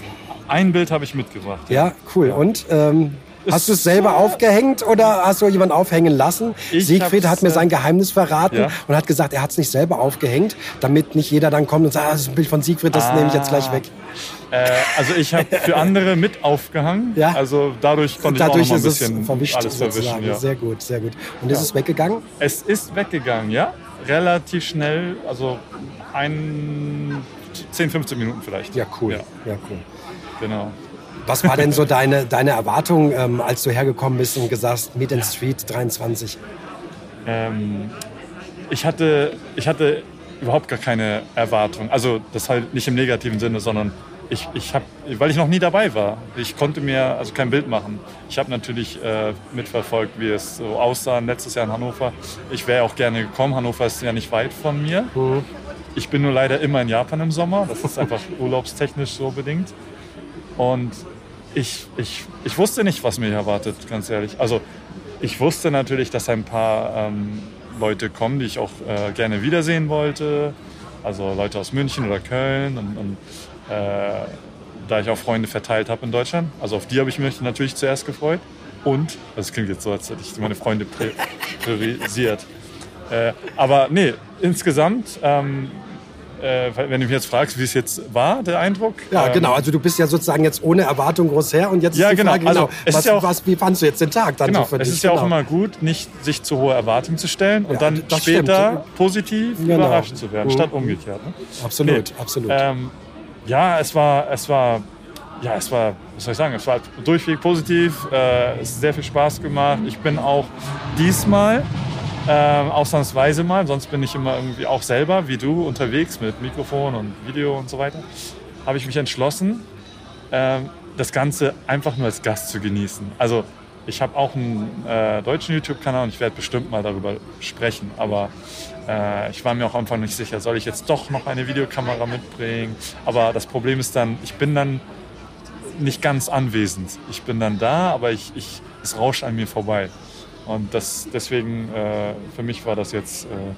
Speaker 14: Ein Bild habe ich mitgebracht.
Speaker 1: Ja, cool. Und ähm, Hast du es selber aufgehängt oder hast du jemand aufhängen lassen?
Speaker 14: Ich
Speaker 1: Siegfried hat mir
Speaker 14: äh,
Speaker 1: sein Geheimnis verraten
Speaker 14: ja.
Speaker 1: und hat gesagt, er hat es nicht selber aufgehängt, damit nicht jeder dann kommt und sagt, ah, das ist ein Bild von Siegfried, das
Speaker 14: Ah.
Speaker 1: nehme ich jetzt gleich weg.
Speaker 14: Äh, also ich habe für [laughs] andere mit aufgehangen.
Speaker 1: Ja.
Speaker 14: Also dadurch konnte
Speaker 1: Dadurch
Speaker 14: ich auch noch mal ein bisschen
Speaker 1: verwischt
Speaker 14: alles verwischen. Ja.
Speaker 1: Sehr gut, sehr gut. Und
Speaker 14: Ja.
Speaker 1: ist es weggegangen?
Speaker 14: Es ist weggegangen, ja. Relativ schnell, also ein 10, 15 Minuten vielleicht.
Speaker 1: Ja, cool.
Speaker 14: Ja,
Speaker 1: Ja, cool.
Speaker 14: Genau.
Speaker 1: Was war denn so deine, deine Erwartung, ähm, als du hergekommen bist und gesagt hast, Meet and Street 23?
Speaker 14: Ähm, ich, hatte, ich hatte überhaupt gar keine Erwartung. Also das halt nicht im negativen Sinne, sondern ich, ich habe, weil ich noch nie dabei war, ich konnte mir also kein Bild machen. Ich habe natürlich äh, mitverfolgt, wie es so aussah letztes Jahr in Hannover. Ich wäre auch gerne gekommen. Hannover ist ja nicht weit von mir. Ich bin nur leider immer in Japan im Sommer. Das ist einfach [laughs] urlaubstechnisch so bedingt. Und ich, ich, ich wusste nicht, was mich erwartet, ganz ehrlich. Also ich wusste natürlich, dass ein paar ähm, Leute kommen, die ich auch äh, gerne wiedersehen wollte. Also Leute aus München oder Köln. Und, und äh, da ich auch Freunde verteilt habe in Deutschland. Also auf die habe ich mich natürlich zuerst gefreut. Und, das klingt jetzt so, als hätte ich meine Freunde priorisiert. Äh, aber nee, insgesamt, ähm, äh, wenn du mich jetzt fragst, wie es jetzt war, der Eindruck.
Speaker 1: Ja,
Speaker 14: ähm,
Speaker 1: genau. Also du bist ja sozusagen jetzt ohne Erwartung groß her und jetzt
Speaker 14: Ja, genau.
Speaker 1: Frage,
Speaker 14: Also, es
Speaker 1: was,
Speaker 14: ist ja auch-
Speaker 1: was, wie fandst du jetzt den Tag dann
Speaker 14: Genau,
Speaker 1: so für
Speaker 14: es
Speaker 1: dich?
Speaker 14: ist ja auch
Speaker 1: Genau.
Speaker 14: immer gut, nicht sich zu hohe Erwartungen zu stellen und
Speaker 1: Ja,
Speaker 14: dann später
Speaker 1: stimmt.
Speaker 14: positiv
Speaker 1: Genau.
Speaker 14: überrascht zu werden,
Speaker 1: Mhm.
Speaker 14: statt umgekehrt. Ne?
Speaker 1: Absolut, absolut.
Speaker 14: Ähm, ja, es war, es war, ja, es war, was soll ich sagen, es war durchweg positiv. Äh, es hat sehr viel Spaß gemacht. Ich bin auch diesmal ähm, ausnahmsweise mal, sonst bin ich immer irgendwie auch selber wie du unterwegs mit Mikrofon und Video und so weiter. Habe ich mich entschlossen, ähm, das Ganze einfach nur als Gast zu genießen. Also ich habe auch einen äh, deutschen YouTube-Kanal und ich werde bestimmt mal darüber sprechen. Aber äh, ich war mir auch am Anfang nicht sicher, soll ich jetzt doch noch eine Videokamera mitbringen? Aber das Problem ist dann, ich bin dann nicht ganz anwesend. Ich bin dann da, aber ich, ich, es rauscht an mir vorbei. Und das, deswegen, äh, für mich war das jetzt, äh,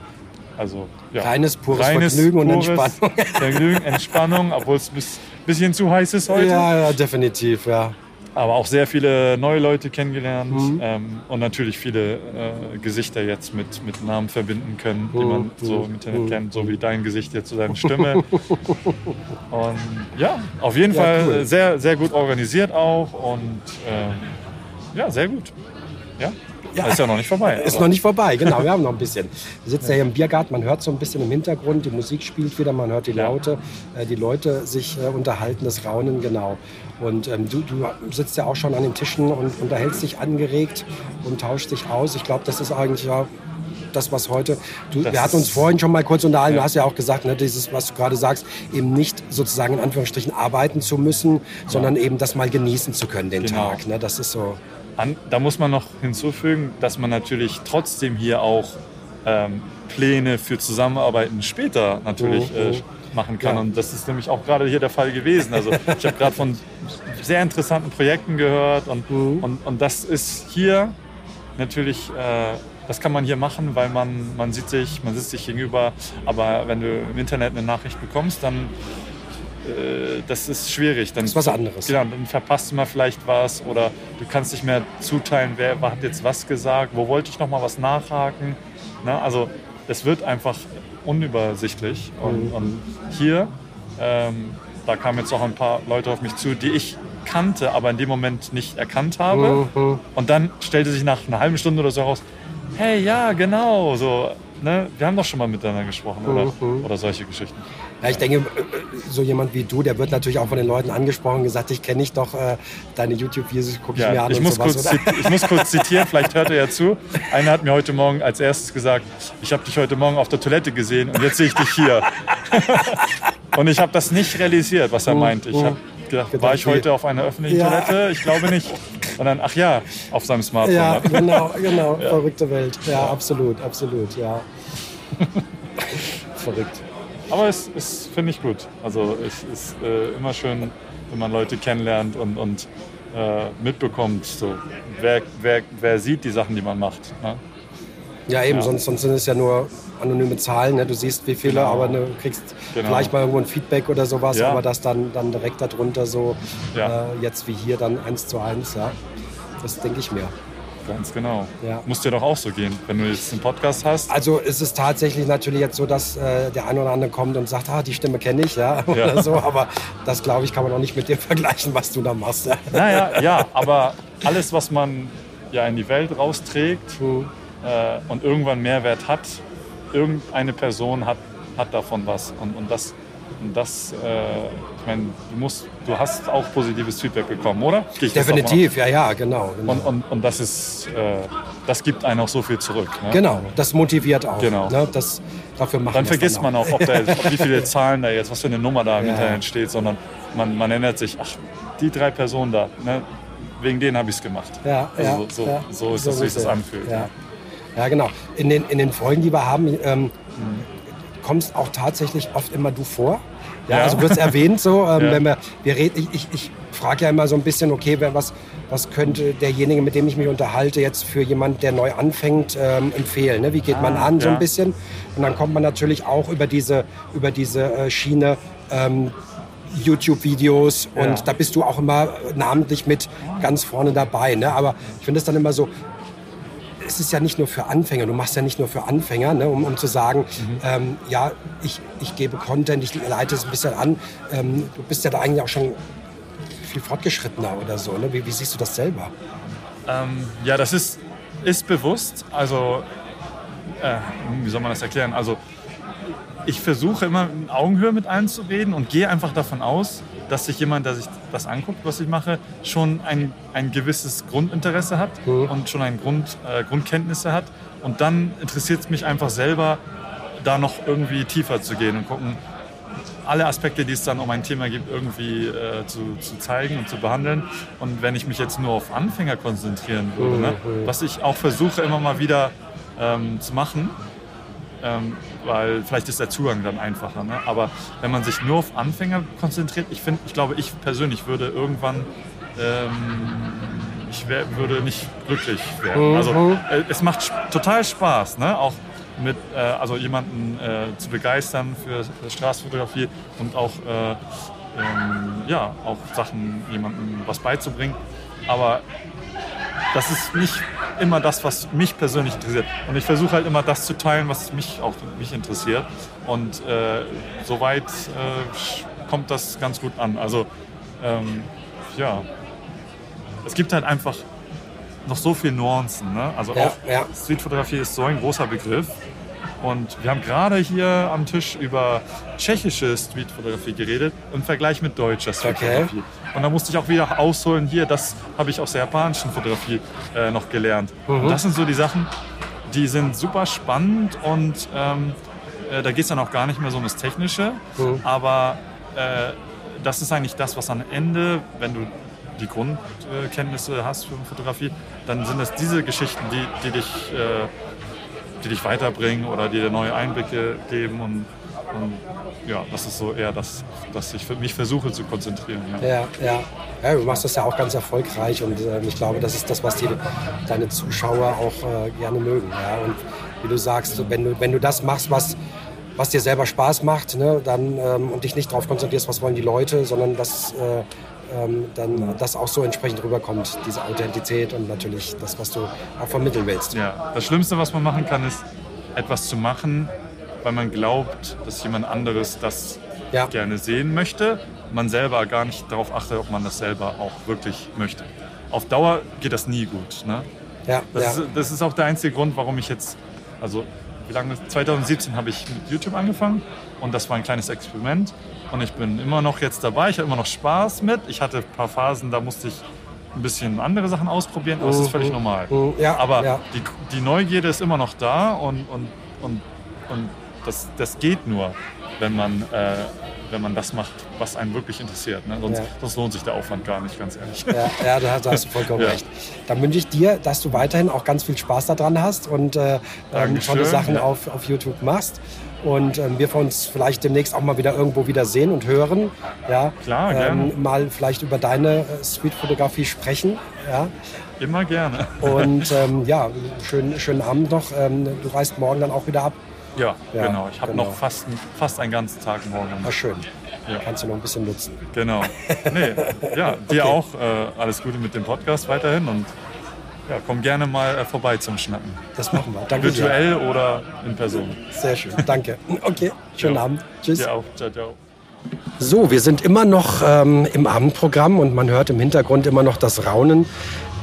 Speaker 14: also ja,
Speaker 1: Reines, pures Vergnügen und
Speaker 14: pures
Speaker 1: Entspannung. [laughs]
Speaker 14: Vergnügen, Entspannung, obwohl es ein bisschen zu heiß ist heute.
Speaker 1: Ja, ja, definitiv, ja.
Speaker 14: Aber auch sehr viele neue Leute kennengelernt
Speaker 1: Mhm.
Speaker 14: ähm, und natürlich viele äh, Gesichter jetzt mit, mit Namen verbinden können, die
Speaker 1: Mhm.
Speaker 14: man so im Internet
Speaker 1: Mhm.
Speaker 14: kennt, so wie dein Gesicht jetzt zu deiner [laughs] Stimme. und ja, auf jeden
Speaker 1: Ja,
Speaker 14: Fall
Speaker 1: cool.
Speaker 14: sehr, sehr gut organisiert auch und ähm, ja, sehr gut. Ja,
Speaker 1: Ja.
Speaker 14: ist ja noch nicht vorbei.
Speaker 1: Ist
Speaker 14: aber-
Speaker 1: noch nicht vorbei, genau, wir haben noch ein bisschen. Wir sitzen ja hier im Biergarten, man hört so ein bisschen im Hintergrund, die Musik spielt wieder, man hört die Laute, äh, die Leute sich äh, unterhalten, das Raunen, genau. Und ähm, du, du sitzt ja auch schon an den Tischen und unterhältst dich angeregt und tauscht dich aus. Ich glaube, das ist eigentlich ja das, was heute. Du,
Speaker 14: Das
Speaker 1: wir hatten uns vorhin schon mal kurz unterhalten. Du
Speaker 14: Ja.
Speaker 1: hast ja auch gesagt, ne, dieses, was du gerade sagst, eben nicht sozusagen in Anführungsstrichen arbeiten zu müssen, sondern eben das mal genießen zu können, den
Speaker 14: Genau.
Speaker 1: Tag. Ne? Das ist so.
Speaker 14: An, da muss man noch hinzufügen, dass man natürlich trotzdem hier auch ähm, Pläne für Zusammenarbeiten später natürlich
Speaker 1: Mhm,
Speaker 14: äh,
Speaker 1: mhm.
Speaker 14: machen kann.
Speaker 1: Ja.
Speaker 14: Und das ist nämlich auch gerade hier der Fall gewesen. Also ich habe gerade von sehr interessanten Projekten gehört und,
Speaker 1: Mhm.
Speaker 14: und, und das ist hier natürlich, äh, das kann man hier machen, weil man, man sieht sich, man sitzt sich gegenüber. Aber wenn du im Internet eine Nachricht bekommst, dann äh, das ist schwierig. Dann,
Speaker 1: Das ist was anderes.
Speaker 14: Genau, dann verpasst du mal vielleicht was oder du kannst nicht mehr zuteilen, wer hat jetzt was gesagt, wo wollte ich noch mal was nachhaken. Na, also es wird einfach unübersichtlich. Und,
Speaker 1: Mhm.
Speaker 14: und hier, ähm, da kamen jetzt auch ein paar Leute auf mich zu, die ich kannte, aber in dem Moment nicht erkannt habe.
Speaker 1: Mhm.
Speaker 14: Und dann stellte sich nach einer halben Stunde oder so heraus, hey, ja, genau, so, ne, wir haben doch schon mal miteinander gesprochen oder,
Speaker 1: Mhm.
Speaker 14: oder solche Geschichten.
Speaker 1: Ja, ich denke, äh, so jemand wie du, der wird natürlich auch von den Leuten angesprochen und gesagt, ich kenne dich doch, äh, deine YouTube-Videos gucke ich mir
Speaker 14: Ja,
Speaker 1: an
Speaker 14: ich,
Speaker 1: und
Speaker 14: muss
Speaker 1: sowas.
Speaker 14: kurz,
Speaker 1: oder?
Speaker 14: ich muss kurz zitieren, vielleicht hört er ja zu. Einer hat mir heute Morgen als erstes gesagt, ich habe dich heute Morgen auf der Toilette gesehen und jetzt sehe ich dich hier. [laughs] und ich habe das nicht realisiert, was er
Speaker 1: Mhm,
Speaker 14: meinte. Ich
Speaker 1: mhm.
Speaker 14: habe gedacht, war ich heute auf einer öffentlichen
Speaker 1: Ja.
Speaker 14: Toilette? Ich glaube nicht. Und dann, ach ja, auf seinem Smartphone.
Speaker 1: Ja, [laughs] genau, genau.
Speaker 14: Ja.
Speaker 1: Verrückte Welt. Ja, absolut, absolut, ja. [laughs] Verrückt.
Speaker 14: Aber es, es finde ich gut. Also es ist äh, immer schön, wenn man Leute kennenlernt und, und äh, mitbekommt, so, wer, wer, wer sieht die Sachen, die man macht. Ne?
Speaker 1: Ja, eben,
Speaker 14: Ja.
Speaker 1: Sonst, sonst sind es ja nur anonyme Zahlen. Ne? Du siehst, wie viele,
Speaker 14: Genau.
Speaker 1: aber du kriegst
Speaker 14: Genau.
Speaker 1: vielleicht mal irgendwo ein Feedback oder sowas,
Speaker 14: Ja.
Speaker 1: aber das dann, dann direkt darunter so,
Speaker 14: Ja.
Speaker 1: äh, jetzt wie hier, dann eins zu eins, ja. Das denke ich mir.
Speaker 14: Ganz genau.
Speaker 1: Ja.
Speaker 14: Muss dir doch auch so gehen, wenn du jetzt einen Podcast hast.
Speaker 1: Also ist es tatsächlich natürlich jetzt so, dass äh, der eine oder andere kommt und sagt, ah, die Stimme kenne ich, ja, [laughs] oder so. Aber das, glaube ich, kann man auch nicht mit dem [laughs] vergleichen, was du da machst. Ja.
Speaker 14: Naja, ja, aber alles, was man ja in die Welt rausträgt
Speaker 1: Mhm.
Speaker 14: äh, und irgendwann Mehrwert hat, irgendeine Person hat, hat davon was. Und, und das, und das äh, ich meine, du, musst, du hast auch positives Feedback bekommen, oder? Ich
Speaker 1: Definitiv, ja, ja, genau. genau.
Speaker 14: Und, und, und das ist, äh, das gibt einem auch so viel zurück. Ne?
Speaker 1: Genau, das motiviert auch.
Speaker 14: Genau.
Speaker 1: Ne? Das, dafür machen
Speaker 14: Dann vergisst
Speaker 1: auch.
Speaker 14: man auch, ob da, ob [laughs] wie viele Zahlen da jetzt, was für eine Nummer da im
Speaker 1: Ja.
Speaker 14: Internet steht, sondern man, man erinnert sich, ach, die drei Personen da, ne, wegen denen habe ich es gemacht.
Speaker 1: Ja,
Speaker 14: also
Speaker 1: ja,
Speaker 14: so,
Speaker 1: ja.
Speaker 14: so ist
Speaker 1: So
Speaker 14: das, wie sich das anfühlt.
Speaker 1: Ja. Ja, genau. In den, in den Folgen, die wir haben, ähm, kommst auch tatsächlich oft immer du vor. Ja,
Speaker 14: Ja.
Speaker 1: also wird erwähnt so, ähm,
Speaker 14: Ja.
Speaker 1: wenn wir, wir reden, ich, ich, ich frage ja immer so ein bisschen, okay, was, was könnte derjenige, mit dem ich mich unterhalte, jetzt für jemand, der neu anfängt, ähm, empfehlen? Ne? Wie geht man
Speaker 14: Ah,
Speaker 1: an so ein bisschen? Und dann kommt man natürlich auch über diese, über diese äh, Schiene ähm, YouTube-Videos und
Speaker 14: Ja.
Speaker 1: da bist du auch immer namentlich mit ganz vorne dabei. Ne? Aber ich finde es dann immer so, es ist ja nicht nur für Anfänger, du machst ja nicht nur für Anfänger, ne, um, um zu sagen, ähm, ja, ich, ich gebe Content, ich leite es ein bisschen an. Ähm, du bist ja da eigentlich auch schon viel fortgeschrittener oder so. Ne? Wie, wie siehst du das selber?
Speaker 14: Ähm, ja, das ist, ist bewusst. Also, äh, wie soll man das erklären? Also, ich versuche immer in Augenhöhe mit allen zu reden und gehe einfach davon aus, dass sich jemand, der sich das anguckt, was ich mache, schon ein, ein gewisses Grundinteresse hat und schon ein Grund, äh, Grundkenntnisse hat. Und dann interessiert es mich einfach selber, da noch irgendwie tiefer zu gehen und gucken, alle Aspekte, die es dann um ein Thema gibt, irgendwie äh, zu, zu zeigen und zu behandeln. Und wenn ich mich jetzt nur auf Anfänger konzentrieren würde, ne, was ich auch versuche immer mal wieder ähm, zu machen, ähm, weil vielleicht ist der Zugang dann einfacher. Ne? Aber wenn man sich nur auf Anfänger konzentriert, ich finde, ich glaube, ich persönlich würde irgendwann ähm, ich wär, würde nicht glücklich werden.
Speaker 1: Mhm.
Speaker 14: Also äh, es macht total Spaß, ne? auch mit äh, also jemanden äh, zu begeistern für, für Straßenfotografie und auch äh, ähm, ja auch Sachen jemandem was beizubringen. Aber das ist nicht immer das, was mich persönlich interessiert. Und ich versuche halt immer das zu teilen, was mich auch mich interessiert. Und äh, soweit äh, kommt das ganz gut an. Also ähm, ja, es gibt halt einfach noch so viele Nuancen. Ne? Also
Speaker 1: Ja,
Speaker 14: auch
Speaker 1: ja.
Speaker 14: Streetfotografie ist so ein großer Begriff. Und wir haben gerade hier am Tisch über tschechische Streetfotografie geredet im Vergleich mit deutscher Streetfotografie. Und da musste ich auch wieder ausholen, hier, das habe ich aus der japanischen Fotografie äh, noch gelernt.
Speaker 1: Mhm.
Speaker 14: Und das sind so die Sachen, die sind super spannend und ähm, äh, da geht es dann auch gar nicht mehr so um das Technische.
Speaker 1: Mhm.
Speaker 14: Aber äh, das ist eigentlich das, was am Ende, wenn du die Grundkenntnisse hast für Fotografie, dann sind es diese Geschichten, die, die dich äh, die dich weiterbringen oder die dir neue Einblicke geben. Und, und ja, das ist so eher das, dass ich mich versuche zu konzentrieren. Ja.
Speaker 1: Ja, ja. ja du machst das ja auch ganz erfolgreich und äh, ich glaube, das ist das, was die, deine Zuschauer auch äh, gerne mögen. Ja? Und wie du sagst, wenn du, wenn du das machst, was, was dir selber Spaß macht, ne, dann, ähm, und dich nicht darauf konzentrierst, was wollen die Leute, sondern dass äh, ähm, dann das auch so entsprechend rüberkommt, diese Authentizität und natürlich das, was du auch vermitteln willst.
Speaker 14: Ja, das Schlimmste, was man machen kann, ist etwas zu machen, weil man glaubt, dass jemand anderes das
Speaker 1: Ja.
Speaker 14: gerne sehen möchte. Man selber gar nicht darauf achtet, ob man das selber auch wirklich möchte. Auf Dauer geht das nie gut. Ne?
Speaker 1: Ja,
Speaker 14: Das,
Speaker 1: ja.
Speaker 14: Ist, das ist auch der einzige Grund, warum ich jetzt, also wie lange, 2017 habe ich mit YouTube angefangen und das war ein kleines Experiment und ich bin immer noch jetzt dabei, ich habe immer noch Spaß mit. Ich hatte ein paar Phasen, da musste ich ein bisschen andere Sachen ausprobieren, aber das ist völlig
Speaker 1: Mhm.
Speaker 14: normal.
Speaker 1: Mhm. Ja,
Speaker 14: aber
Speaker 1: ja.
Speaker 14: Die, die Neugierde ist immer noch da und, und, und, und das, das geht nur, wenn man, äh, wenn man das macht, was einen wirklich interessiert. Ne? Sonst,
Speaker 1: Ja.
Speaker 14: sonst lohnt sich der Aufwand gar nicht, ganz ehrlich.
Speaker 1: Ja, ja da, hast- da hast du [laughs] vollkommen
Speaker 14: Ja.
Speaker 1: recht. Dann wünsche ich dir, dass du weiterhin auch ganz viel Spaß daran hast und äh, ähm, tolle Sachen auf, auf YouTube machst. Und ähm, wir von uns vielleicht demnächst auch mal wieder irgendwo wieder sehen und hören. Ja,
Speaker 14: Klar,
Speaker 1: ähm,
Speaker 14: gerne.
Speaker 1: Mal vielleicht über deine äh, Streetfotografie sprechen. Ja.
Speaker 14: Immer gerne.
Speaker 1: Und [laughs] ähm, ja, schönen, schönen Abend noch. Ähm, du reist morgen dann auch wieder ab.
Speaker 14: Ja,
Speaker 1: Ja,
Speaker 14: genau. Ich habe
Speaker 1: genau.
Speaker 14: noch fast, fast einen ganzen Tag morgen.
Speaker 1: Ah, schön.
Speaker 14: Ja.
Speaker 1: Kannst du noch ein bisschen nutzen.
Speaker 14: Genau. [laughs] Nee, ja, dir
Speaker 1: Okay.
Speaker 14: auch äh, alles Gute mit dem Podcast weiterhin und ja, komm gerne mal äh, vorbei zum Schnacken.
Speaker 1: Das machen wir. Danke
Speaker 14: Virtuell sehr. oder in Person.
Speaker 1: Sehr schön, danke. [laughs] Okay, schönen
Speaker 14: ja.
Speaker 1: Abend. Tschüss.
Speaker 14: Dir auch. Ciao, ciao.
Speaker 1: So, wir sind immer noch ähm, im Abendprogramm und man hört im Hintergrund immer noch das Raunen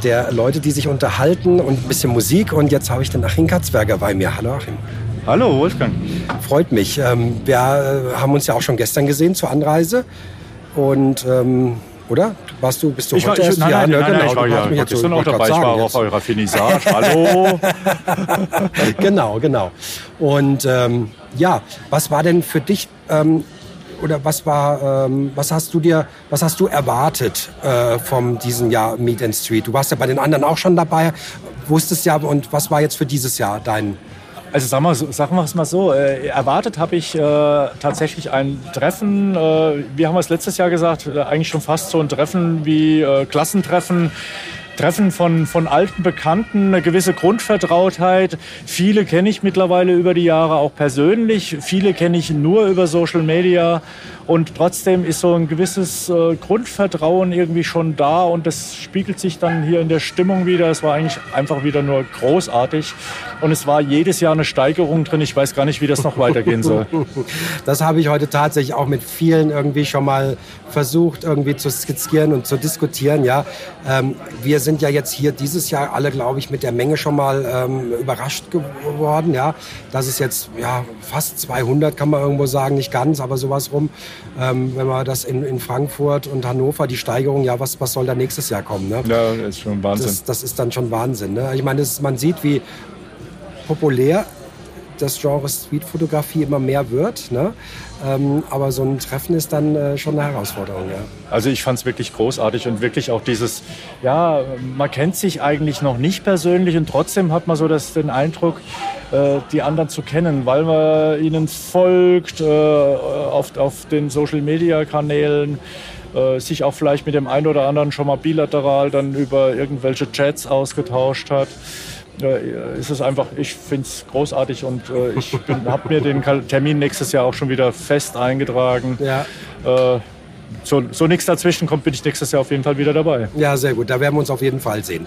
Speaker 1: der Leute, die sich unterhalten und ein bisschen Musik. Und jetzt habe ich den Achim Katzberger bei mir. Hallo Achim.
Speaker 15: Hallo Wolfgang.
Speaker 1: Freut mich. Ähm, wir äh, haben uns ja auch schon gestern gesehen zur Anreise. Und ähm, oder? Warst du, bist du
Speaker 15: ich
Speaker 1: heute
Speaker 15: war,
Speaker 1: erst?
Speaker 15: nein,
Speaker 1: ja,
Speaker 15: nein,
Speaker 1: ne,
Speaker 15: nein,
Speaker 1: genau.
Speaker 15: nein, ich war ja
Speaker 1: mich
Speaker 15: gestern
Speaker 1: so-
Speaker 15: auch dabei. Ich war
Speaker 1: jetzt.
Speaker 15: auf eurer Finissage. Hallo. [laughs]
Speaker 1: genau, genau. Und ähm, ja, was war denn für dich ähm, oder was war, ähm, was hast du dir, was hast du erwartet äh, vom diesen Jahr Meet and Street? Du warst ja bei den anderen auch schon dabei, wusstest ja und was war jetzt für dieses Jahr dein?
Speaker 15: Also sagen wir, sagen wir es mal so, äh, erwartet habe ich äh, tatsächlich ein Treffen, äh, wie haben wir es letztes Jahr gesagt, äh, eigentlich schon fast so ein Treffen wie äh, Klassentreffen. Treffen von, von alten Bekannten, eine gewisse Grundvertrautheit. Viele kenne ich mittlerweile über die Jahre auch persönlich, viele kenne ich nur über Social Media. Und trotzdem ist so ein gewisses äh, Grundvertrauen irgendwie schon da und das spiegelt sich dann hier in der Stimmung wieder. Es war eigentlich einfach wieder nur großartig und es war jedes Jahr eine Steigerung drin. Ich weiß gar nicht, wie das noch weitergehen soll. [laughs]
Speaker 1: Das habe ich heute tatsächlich auch mit vielen irgendwie schon mal versucht, irgendwie zu skizzieren und zu diskutieren. Ja, ähm, wir sind ja jetzt hier dieses Jahr alle, glaube ich, mit der Menge schon mal ähm, überrascht geworden. Ja, das ist jetzt ja fast 200, kann man irgendwo sagen, nicht ganz, aber sowas rum. Ähm, wenn man das in, in Frankfurt und Hannover die Steigerung, ja, was, was soll da nächstes Jahr kommen? Ne?
Speaker 14: Ja, das ist schon Wahnsinn.
Speaker 1: Das, das ist dann schon Wahnsinn. Ne? Ich meine, das, man sieht, wie populär das Genre Streetfotografie immer mehr wird. Ne? Ähm, aber so ein Treffen ist dann äh, schon eine Herausforderung. Ja.
Speaker 15: Also ich fand es wirklich großartig und wirklich auch dieses, ja, man kennt sich eigentlich noch nicht persönlich und trotzdem hat man so das, den Eindruck, äh, die anderen zu kennen, weil man ihnen folgt äh, auf, auf den Social-Media-Kanälen, äh, sich auch vielleicht mit dem einen oder anderen schon mal bilateral dann über irgendwelche Chats ausgetauscht hat. Äh, ist es einfach, ich finde es großartig und äh, ich habe mir den Termin nächstes Jahr auch schon wieder fest eingetragen.
Speaker 1: Ja.
Speaker 15: Äh, so, so nichts dazwischen kommt, bin ich nächstes Jahr auf jeden Fall wieder dabei.
Speaker 1: ja, sehr gut. Da werden wir uns auf jeden Fall sehen.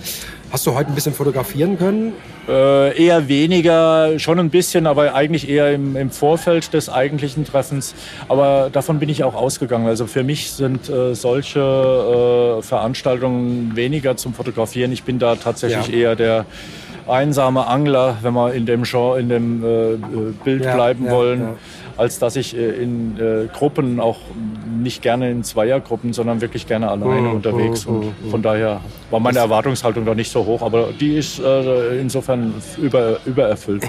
Speaker 1: Hast du heute ein bisschen fotografieren können?
Speaker 15: Äh, eher weniger, schon ein bisschen, aber eigentlich eher im, im Vorfeld des eigentlichen Treffens. Aber davon bin ich auch ausgegangen. Also für mich sind äh, solche äh, Veranstaltungen weniger zum Fotografieren. Ich bin da tatsächlich
Speaker 1: Ja.
Speaker 15: eher der einsame Angler, wenn wir in dem Genre, in dem äh, äh, Bild
Speaker 1: Ja,
Speaker 15: bleiben
Speaker 1: ja,
Speaker 15: wollen.
Speaker 1: ja.
Speaker 15: Als dass ich äh, in äh, Gruppen auch nicht gerne in Zweiergruppen, sondern wirklich gerne alleine
Speaker 1: Mhm,
Speaker 15: unterwegs.
Speaker 1: mhm,
Speaker 15: Und
Speaker 1: mhm.
Speaker 15: von daher war meine Erwartungshaltung da nicht so hoch, aber die ist äh, insofern über, übererfüllt.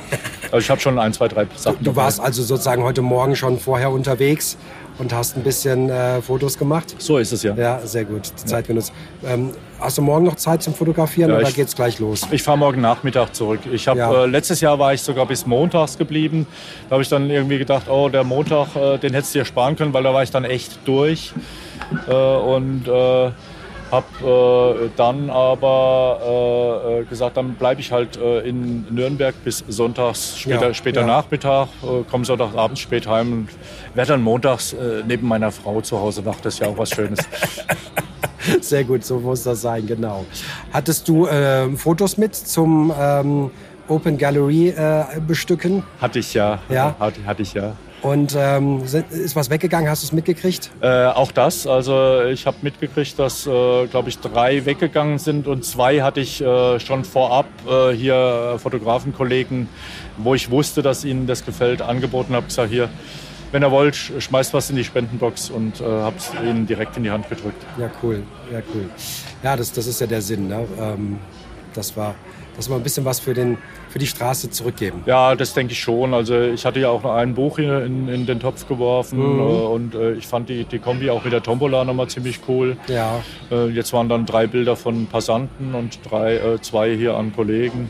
Speaker 15: Also ich habe schon ein, zwei, drei Sachen.
Speaker 1: Du warst also sozusagen heute Morgen schon vorher unterwegs und hast ein bisschen äh, Fotos gemacht?
Speaker 15: So ist es ja.
Speaker 1: Ja, sehr gut. Die Zeit genutzt. Ähm, hast du morgen noch Zeit zum Fotografieren
Speaker 15: Ja,
Speaker 1: oder
Speaker 15: ich-
Speaker 1: geht's gleich los?
Speaker 15: Ich fahre morgen Nachmittag zurück. Ich habe
Speaker 1: Ja.
Speaker 15: äh, letztes Jahr war ich sogar bis montags geblieben. Da habe ich dann irgendwie gedacht, oh, der Montag, äh, den hättest du dir sparen können, weil da war ich dann echt durch. Äh, und äh, habe äh, dann aber äh, äh, gesagt, dann bleibe ich halt äh, in Nürnberg bis sonntags, später,
Speaker 1: Ja,
Speaker 15: später
Speaker 1: ja.
Speaker 15: Nachmittag, äh, komme sonntagsabends spät heim und werde dann montags äh, neben meiner Frau zu Hause wach. Das ist ja auch was Schönes. [laughs]
Speaker 1: Sehr gut, so muss das sein, genau. Hattest du ähm, Fotos mit zum ähm, Open Gallery äh, bestücken?
Speaker 15: Hatte ich ja.
Speaker 1: Ja?
Speaker 15: Hatte, hatte ich ja.
Speaker 1: Und ähm, ist was weggegangen? Hast du es mitgekriegt?
Speaker 15: Äh, auch das. Also ich habe mitgekriegt, dass, äh, glaube ich, drei weggegangen sind und zwei hatte ich äh, schon vorab äh, hier äh, Fotografenkollegen, wo ich wusste, dass ihnen das gefällt, angeboten habe. Gesagt, hier, wenn ihr wollt, sch- schmeißt was in die Spendenbox und äh, habe es ihnen direkt in die Hand gedrückt.
Speaker 1: Ja, cool. Ja, cool. Ja, das, das ist ja der Sinn. Ne? Ähm, das war, dass wir ein bisschen was für, den, für die Straße zurückgeben.
Speaker 15: Ja, das denke ich schon. Also ich hatte ja auch noch ein Buch hier in, in den Topf geworfen
Speaker 1: Mhm.
Speaker 15: äh, und äh, ich fand die, die Kombi auch mit der Tombola nochmal ziemlich cool.
Speaker 1: Ja.
Speaker 15: Äh, jetzt waren dann drei Bilder von Passanten und drei, äh, zwei hier an Kollegen.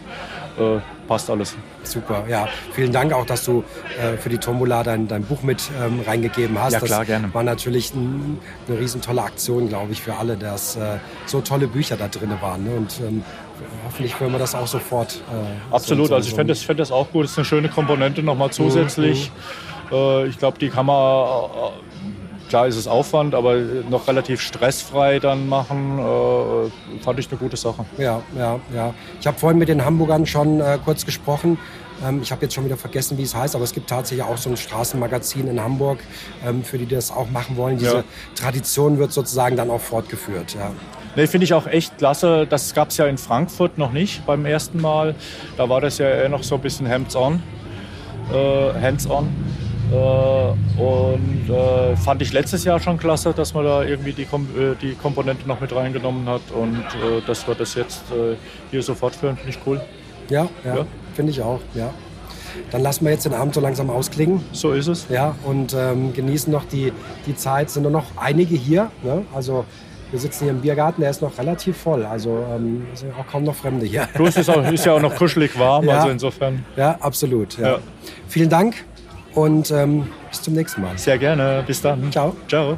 Speaker 15: Äh, passt alles.
Speaker 1: Super, ja. Vielen Dank auch, dass du äh, für die Tombola dein, dein Buch mit ähm, reingegeben hast.
Speaker 15: Ja, klar,
Speaker 1: das
Speaker 15: gerne.
Speaker 1: war natürlich ein, eine riesen tolle Aktion, glaube ich, für alle, dass äh, so tolle Bücher da drin waren. Ne? Und ähm, hoffentlich können wir das auch sofort. Äh,
Speaker 15: Absolut,
Speaker 1: so- so-
Speaker 15: also ich fände das, fänd das auch gut. Das ist eine schöne Komponente nochmal zusätzlich.
Speaker 1: Mhm.
Speaker 15: Äh, ich glaube, die kann man klar ist es Aufwand, aber noch relativ stressfrei dann machen, äh, fand ich eine gute Sache.
Speaker 1: Ja, ja, ja. Ich habe vorhin mit den Hamburgern schon äh, kurz gesprochen. Ähm, ich habe jetzt schon wieder vergessen, wie es heißt, aber es gibt tatsächlich auch so ein Straßenmagazin in Hamburg, ähm, für die, die das auch machen wollen. Diese
Speaker 15: Ja.
Speaker 1: Tradition wird sozusagen dann auch fortgeführt. Ja.
Speaker 15: Nee, finde ich auch echt klasse. Das gab es ja in Frankfurt noch nicht beim ersten Mal. Da war das ja eher noch so ein bisschen hands-on. Äh, hands-on. Äh, und äh, fand ich letztes Jahr schon klasse, dass man da irgendwie die, Kom äh, die Komponente noch mit reingenommen hat. Und äh, dass wir das jetzt äh, hier so fortführen, finde ich cool.
Speaker 1: Ja, ja,
Speaker 15: Ja.
Speaker 1: Finde ich auch. Ja. Dann lassen wir jetzt den Abend so langsam ausklingen.
Speaker 15: So ist es.
Speaker 1: Ja, und ähm, genießen noch die, die Zeit. Sind nur noch einige hier. Ne? Also wir sitzen hier im Biergarten, der ist noch relativ voll. Also ähm, es sind auch kaum noch Fremde hier.
Speaker 15: Plus ist, auch, ist ja auch noch kuschelig warm,
Speaker 1: Ja.
Speaker 15: also insofern.
Speaker 1: Ja, absolut. Ja.
Speaker 15: Ja.
Speaker 1: Vielen Dank und ähm, bis zum nächsten Mal.
Speaker 15: Sehr gerne. Bis dann.
Speaker 1: Ciao.
Speaker 15: Ciao.